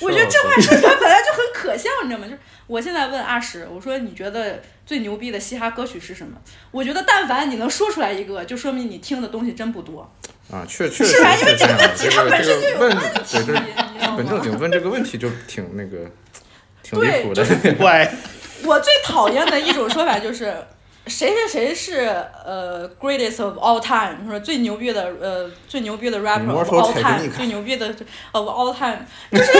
我觉得这话说出来本来就很可笑，你知道吗？就是我现在问阿石，我说你觉得最牛逼的嘻哈歌曲是什么？我觉得但凡你能说出来一个，就说明你听的东西真不多。啊，确确实是吧因为这个样问题它这个本身就有这个问问题你知道吗本正经问这个问题就挺那个挺离谱的就，怪。我最讨厌的一种说法就是，谁谁谁是呃 greatest of all time，说最牛逼的呃最牛逼的 rapper of all time，Technique 最牛逼的 of all time，就是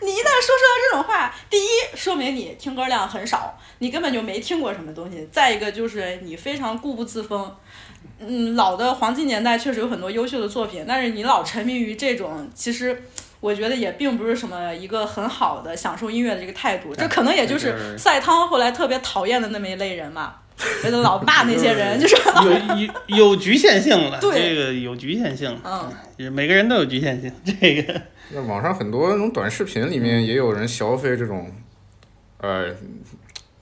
你一旦说出来这种话，第一说明你听歌量很少，你根本就没听过什么东西；再一个就是你非常固步自封。嗯，老的黄金年代确实有很多优秀的作品，但是你老沉迷于这种，其实我觉得也并不是什么一个很好的享受音乐的这个态度。这可能也就是赛汤后来特别讨厌的那么一类人嘛，觉得老骂那些人，就是有有有局限性了，对这个有局限性，嗯，每个人都有局限性，这个 那网上很多那种短视频里面也有人消费这种，呃，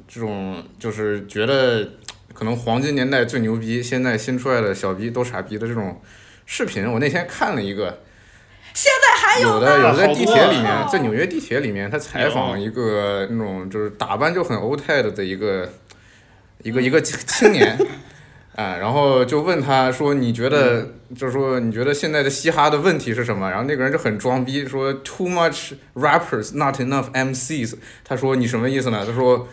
这种就是觉得可能黄金年代最牛逼，现在新出来的小逼都傻逼的这种视频。我那天看了一个，现在还有呢的有的在地铁里面，哦在纽约地铁里面，他采访一个那种就是打扮就很 old tide 的一个一个一个 青年。啊，然后就问他说：“你觉得，就是说，你觉得现在的嘻哈的问题是什么？”然后那个人就很装逼，说：“Too much rappers, not enough MCs。”他说：“你什么意思呢？”他说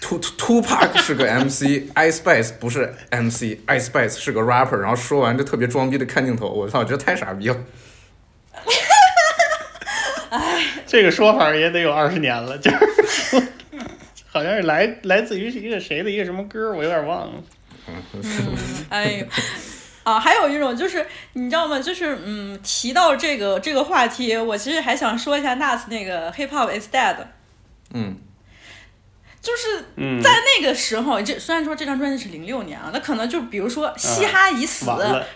：“Two Two Pac 是个 MC，Ice Spice 不是 MC，Ice Spice 是个 rapper。”然后说完就特别装逼的看镜头，我操，我觉得太傻逼了。这个说法也得有二十年了，就是好像是来来自于一个谁的一个什么歌，我有点忘了。嗯哎呦，啊，还有一种就是你知道吗？就是嗯，提到这个这个话题，我其实还想说一下 Nas 那个 Hip Hop is Dead。嗯，就是嗯在那个时候，这虽然说这张专辑是零六年啊，那可能就比如说嘻哈已死，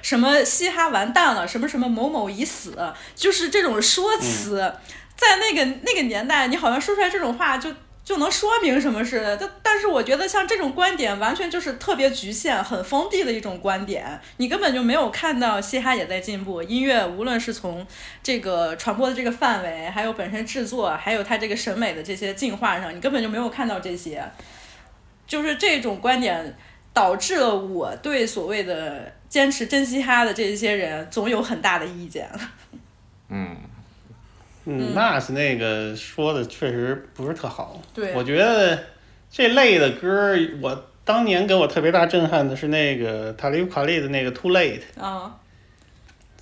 什么嘻哈完蛋了，什么什么某某已死，就是这种说辞，在那个那个年代，你好像说出来这种话就。就能说明什么似的，但但是我觉得像这种观点完全就是特别局限、很封闭的一种观点，你根本就没有看到嘻哈也在进步，音乐无论是从这个传播的这个范围，还有本身制作，还有它这个审美的这些进化上，你根本就没有看到这些。就是这种观点导致了我对所谓的坚持真嘻哈的这些人总有很大的意见。嗯，嗯，Nas 那个说的确实不是特好。对我觉得这类的歌，我当年给我特别大震撼的是那个塔利夫卡利的那个 Too Late，啊，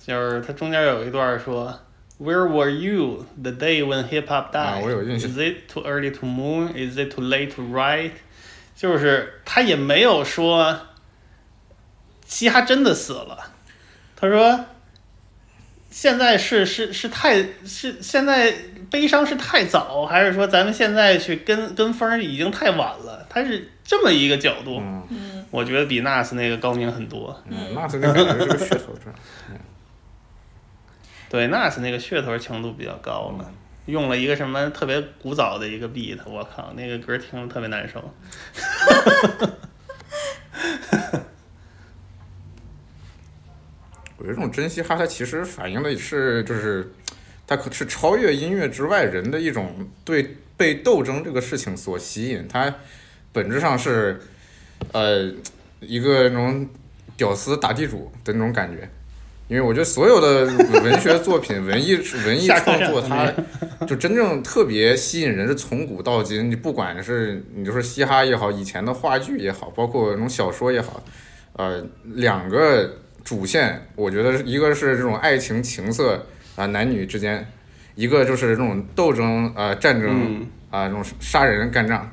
就是他中间有一段说。Where were you the day when hip hop died? 啊我有印象 Is it too early to moon? Is it too late to write? 就是他也没有说嘻哈真的死了，他说现在是是是太是现在悲伤是太早，还是说咱们现在去跟跟风已经太晚了？他是这么一个角度，嗯，我觉得比 Nas 那个高明很多。嗯，Nas 那感觉是个噱头，这。对，Nas 那个噱头强度比较高了，用了一个什么特别古早的一个 beat，我靠，那个歌听着特别难受。我觉得这种真嘻哈，它其实反映的是，就是它可是超越音乐之外人的一种对被斗争这个事情所吸引。它本质上是，呃，一个那种屌丝打地主的那种感觉。因为我觉得所有的文学作品、文艺 文艺创作，它就真正特别吸引人，是从古到今。你不管是你就是嘻哈也好，以前的话剧也好，包括那种小说也好，呃，两个主线，我觉得一个是这种爱情情色啊、男女之间，一个就是这种斗争啊、战争嗯啊、这种杀人干仗。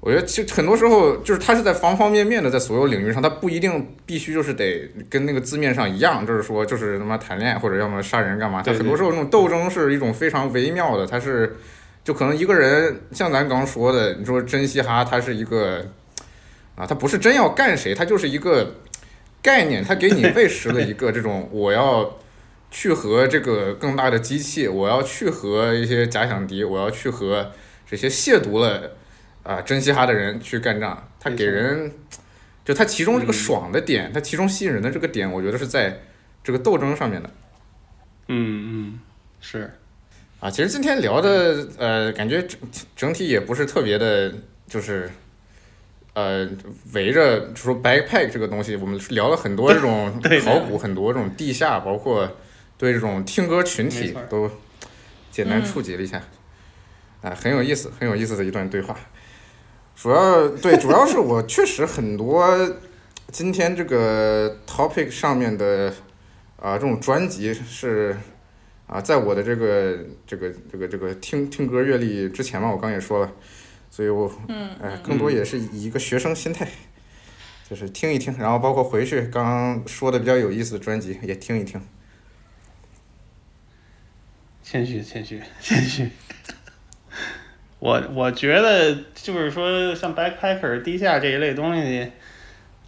我觉得其实很多时候就是它是在方方面面的，在所有领域上，它不一定必须就是得跟那个字面上一样，就是说就是他妈谈恋爱或者要么杀人干嘛。它很多时候那种斗争是一种非常微妙的，它是就可能一个人像咱刚说的，你说真嘻哈，他是一个啊，他不是真要干谁，他就是一个概念，它给你喂食了一个这种我要去和这个更大的机器，我要去和一些假想敌，我要去和这些亵渎了啊真嘻哈的人去干仗，他给人就他其中这个爽的点，他其中吸引人的这个点，我觉得是在这个斗争上面的。嗯嗯，是啊，其实今天聊的呃，感觉整整体也不是特别的，就是呃，围着就说 backpack 这个东西，我们聊了很多这种 考古，很多这种地下，包括对这种听歌群体都简单嗯触及了一下，啊，很有意思，很有意思的一段对话。主要对，主要是我确实很多今天这个 topic 上面的啊、这种专辑是啊，在我的这个这个这个这个听听歌阅历之前嘛，我刚也说了，所以我嗯哎、更多也是以一个学生心态，就是听一听，然后包括回去刚刚说的比较有意思的专辑也听一听。谦虚谦虚 谦虚。我我觉得就是说，像 backpacker、地下这一类东西，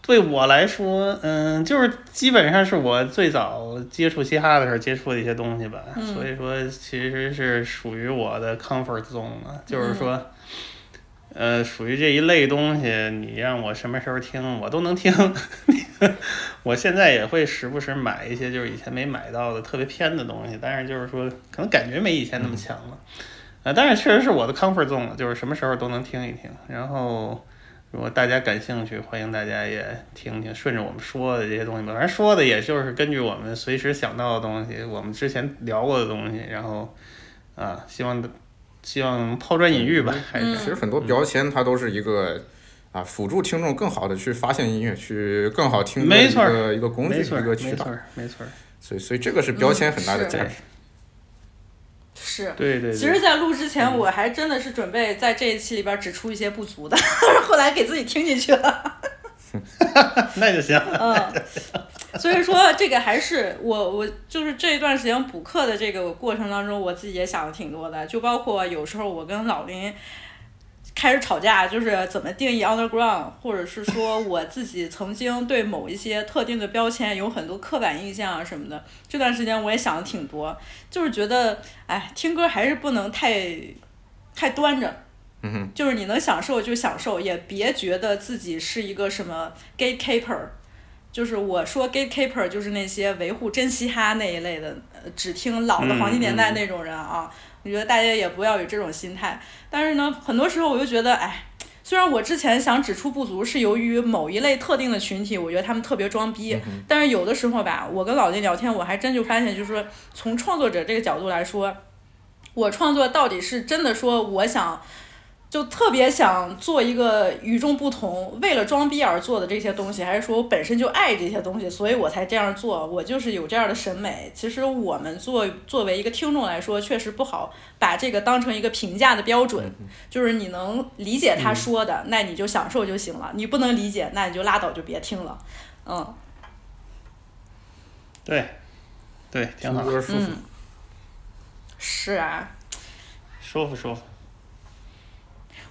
对我来说，嗯，就是基本上是我最早接触嘻哈的时候接触的一些东西吧。嗯所以说，其实是属于我的 comfort zone 了，就是说，呃，属于这一类东西，你让我什么时候听，我都能听。我现在也会时不时买一些就是以前没买到的特别偏的东西，但是就是说，可能感觉没以前那么强了。啊，但是确实是我的 comfort zone 了，就是什么时候都能听一听。然后，如果大家感兴趣，欢迎大家也听听，顺着我们说的这些东西吧。反正说的也就是根据我们随时想到的东西，我们之前聊过的东西，然后啊，希望希望抛砖引玉吧，还是其实很多标签它都是一个啊辅助听众更好的去发现音乐，去更好听的一个一个工具，没错儿一个渠道没错。儿没错儿所以所以这个是标签很大的价值。是，对对对其实，在录之前，我还真的是准备在这一期里边指出一些不足的，后来给自己听进去了。那就行。嗯，所以说这个还是我我就是这一段时间补课的这个过程当中，我自己也想的挺多的，就包括有时候我跟老林开始吵架，就是怎么定义 underground，或者是说 我自己曾经对某一些特定的标签有很多刻板印象啊什么的。这段时间我也想的挺多，就是觉得哎，听歌还是不能太太端着。嗯哼，就是你能享受就享受，也别觉得自己是一个什么 gatekeeper。就是我说 gatekeeper，就是那些维护真嘻哈那一类的，呃，只听老的黄金年代那种人啊。我觉得大家也不要有这种心态。但是呢，很多时候我就觉得，哎，虽然我之前想指出不足是由于某一类特定的群体，我觉得他们特别装逼，但是有的时候吧，我跟老金聊天，我还真就发现，就是说从创作者这个角度来说，我创作到底是真的说我想。就特别想做一个与众不同，为了装逼而做的这些东西，还是说我本身就爱这些东西，所以我才这样做。我就是有这样的审美。其实我们作作为一个听众来说，确实不好把这个当成一个评价的标准。就是你能理解他说的，那你就享受就行了；你不能理解，那你就拉倒，就别听了。嗯对，对，挺好，嗯，是啊。舒服舒服。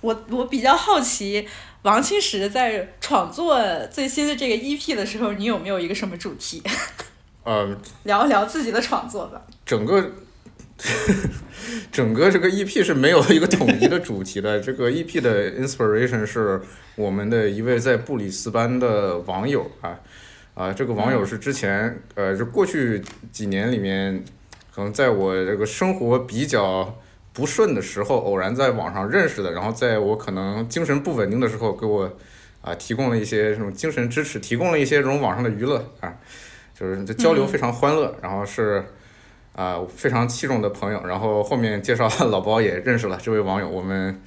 我我比较好奇，王清石在创作最新的这个 EP 的时候，你有没有一个什么主题？呃，聊一聊自己的创作吧。整个整个这个 EP 是没有一个统一的主题的。这个 EP 的 inspiration 是我们的一位在布里斯班的网友啊啊，这个网友是之前呃，就过去几年里面，可能在我这个生活比较不顺的时候，偶然在网上认识的，然后在我可能精神不稳定的时候，给我啊提供了一些这种精神支持，提供了一些这种网上的娱乐啊。就是这交流非常欢乐，然后是啊、非常器重的朋友，然后后面介绍老包也认识了这位网友，我们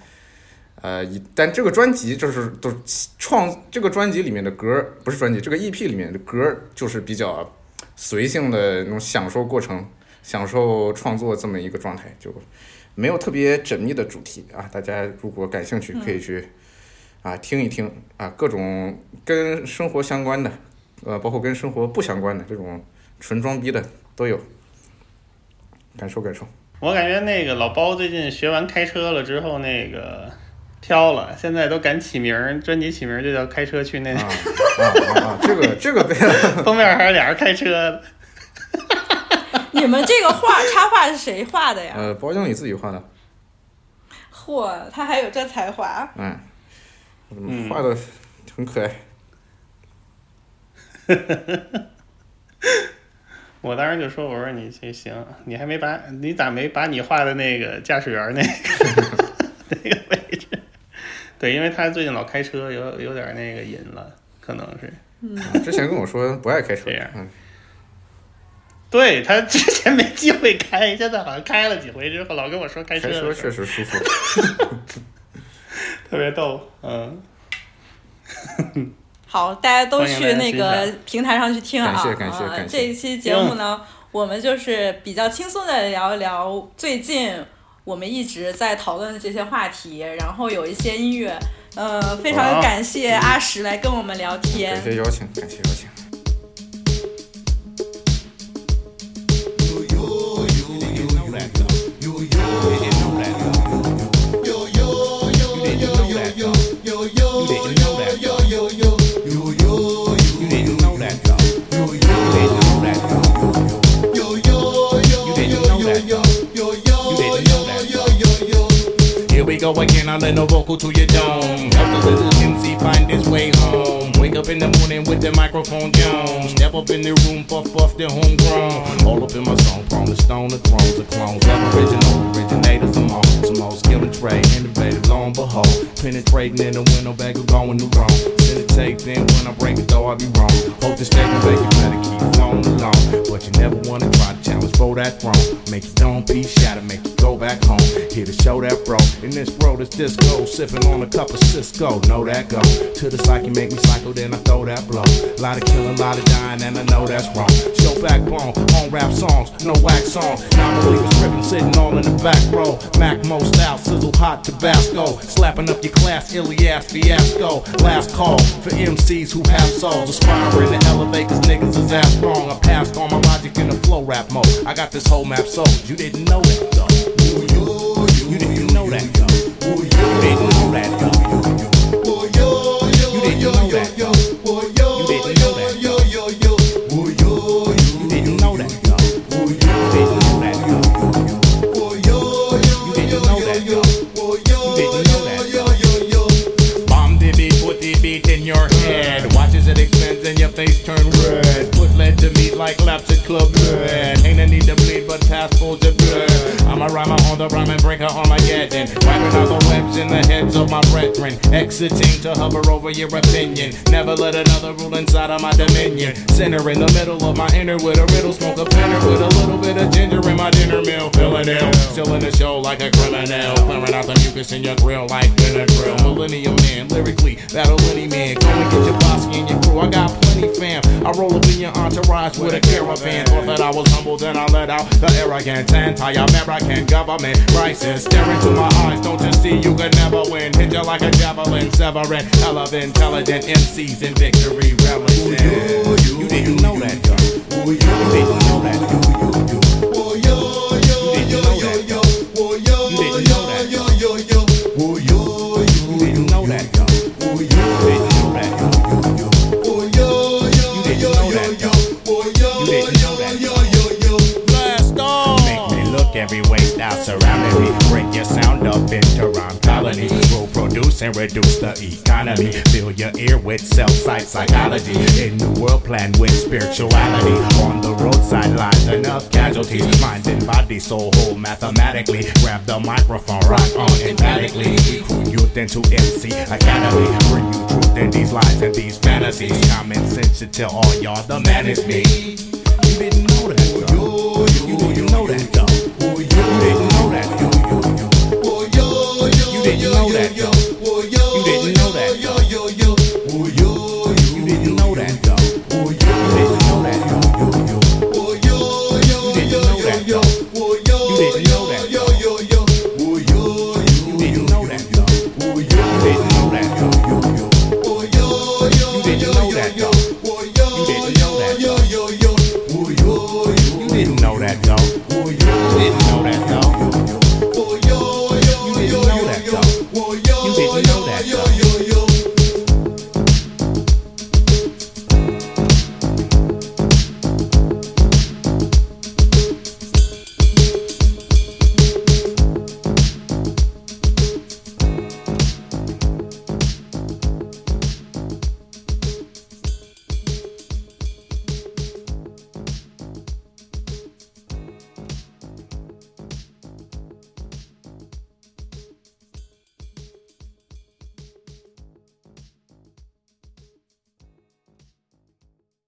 呃以但这个专辑就是都创这个专辑里面的歌儿不是专辑，这个 EP 里面的歌儿就是比较随性的那种享受过程，享受创作这么一个状态，就没有特别缜密的主题啊，大家如果感兴趣可以去啊听一听啊各种跟生活相关的。呃，包括跟生活不相关的这种纯装逼的都有，感受感受。我感觉那个老包最近学完开车了之后，那个飘了，现在都敢起名儿，专辑起名儿就叫《开车去那》。啊啊啊！这个这个被 封面还是俩人开车的。你们这个画插画是谁画的呀？呃，包经理自己画的。嚯，他还有这才华。嗯，嗯画的很可爱。我当时就说：“我说你这行，你还没把你咋没把你画的那个驾驶员那个 那个位置？对，因为他最近老开车，有有点那个瘾了，可能是。嗯，之前跟我说不爱开车，这样。嗯，对他之前没机会开，现在好像开了几回之后，老跟我说开车。开车确实舒服，特别逗，嗯。好，大家都去那个平台上去听啊！感谢感谢感谢。这一期节目呢，我们就是比较轻松的聊一聊最近我们一直在讨论的这些话题，然后有一些音乐，呃，非常感谢阿石来跟我们聊天。感谢邀请，感谢邀请。Go again, I'll lend a vocal to your dome. Help the little MC find his way home. Wake up in the morning with the microphone down. Step up in the room, puff puff the homegrown. All up in my song, prone to stone, the thrones, the clones. Aboriginal, originators, I'm on. Some skill and trade, innovative, lo and behold. Penetrating in the window bag of going to wrong. Tape, then when I break it, though I be wrong. Hope the statement make you better keep flowing along. But you never wanna try to challenge for that throne. Make you don't be shatter, make you go back home. Here to show that bro. In this world, it's disco. Sipping on a cup of Cisco. Know that go. To the psyche, make me cycle, then I throw that blow. Lot of killing, lot of dying, and I know that's wrong. Show backbone, on rap songs, no wax songs. Now believers tripping, sitting all in the back row. Mac Mo style, sizzle hot Tabasco. Slapping up your class, Ilias fiasco. Last call for MCs who have souls. Aspiring to elevate, cause niggas is ass wrong. I passed all my logic in the flow rap mode. I got this whole map sold. You didn't know that though. You didn't know that though. You didn't know that though. like laps at club. Ain't a need to bleed, but pass full to bird. I'm a rhymer on the rhyme and breaker Armageddon. Wiping out the webs in the heads of my brethren. Exiting to hover over your opinion. Never let another rule inside of my dominion. Center in the middle of my inner with a riddle. Smoke a pinner with a little bit of ginger in my dinner meal. Feeling ill. Still in the show like a criminal. Clearing out the mucus in your grill like Benadryl. Millennium man, lyrically, that'll any man. Go and get your bossy and your crew. I got plenty fam. I roll up in your entourage with a caravan. Thought that I was humble, then I let out the arrogant anti-American government crisis. Stare into my eyes, don't you see you could never win? Hit you like a javelin, severing. Hell of intelligent MCs in victory relishing. You didn't know that, though. You didn't know that, though. You didn't know that, though. Break your sound up into rhyme colony. Will produce and reduce the economy. Fill your ear with self-site psychology. In the world plan with spirituality. On the roadside lies enough casualties. Mind and body, soul whole mathematically. Grab the microphone, rock on emphatically. Recruit youth into MC Academy. Bring you truth in these lies and these fantasies. Common sense should tell all y'all the man is me. You didn't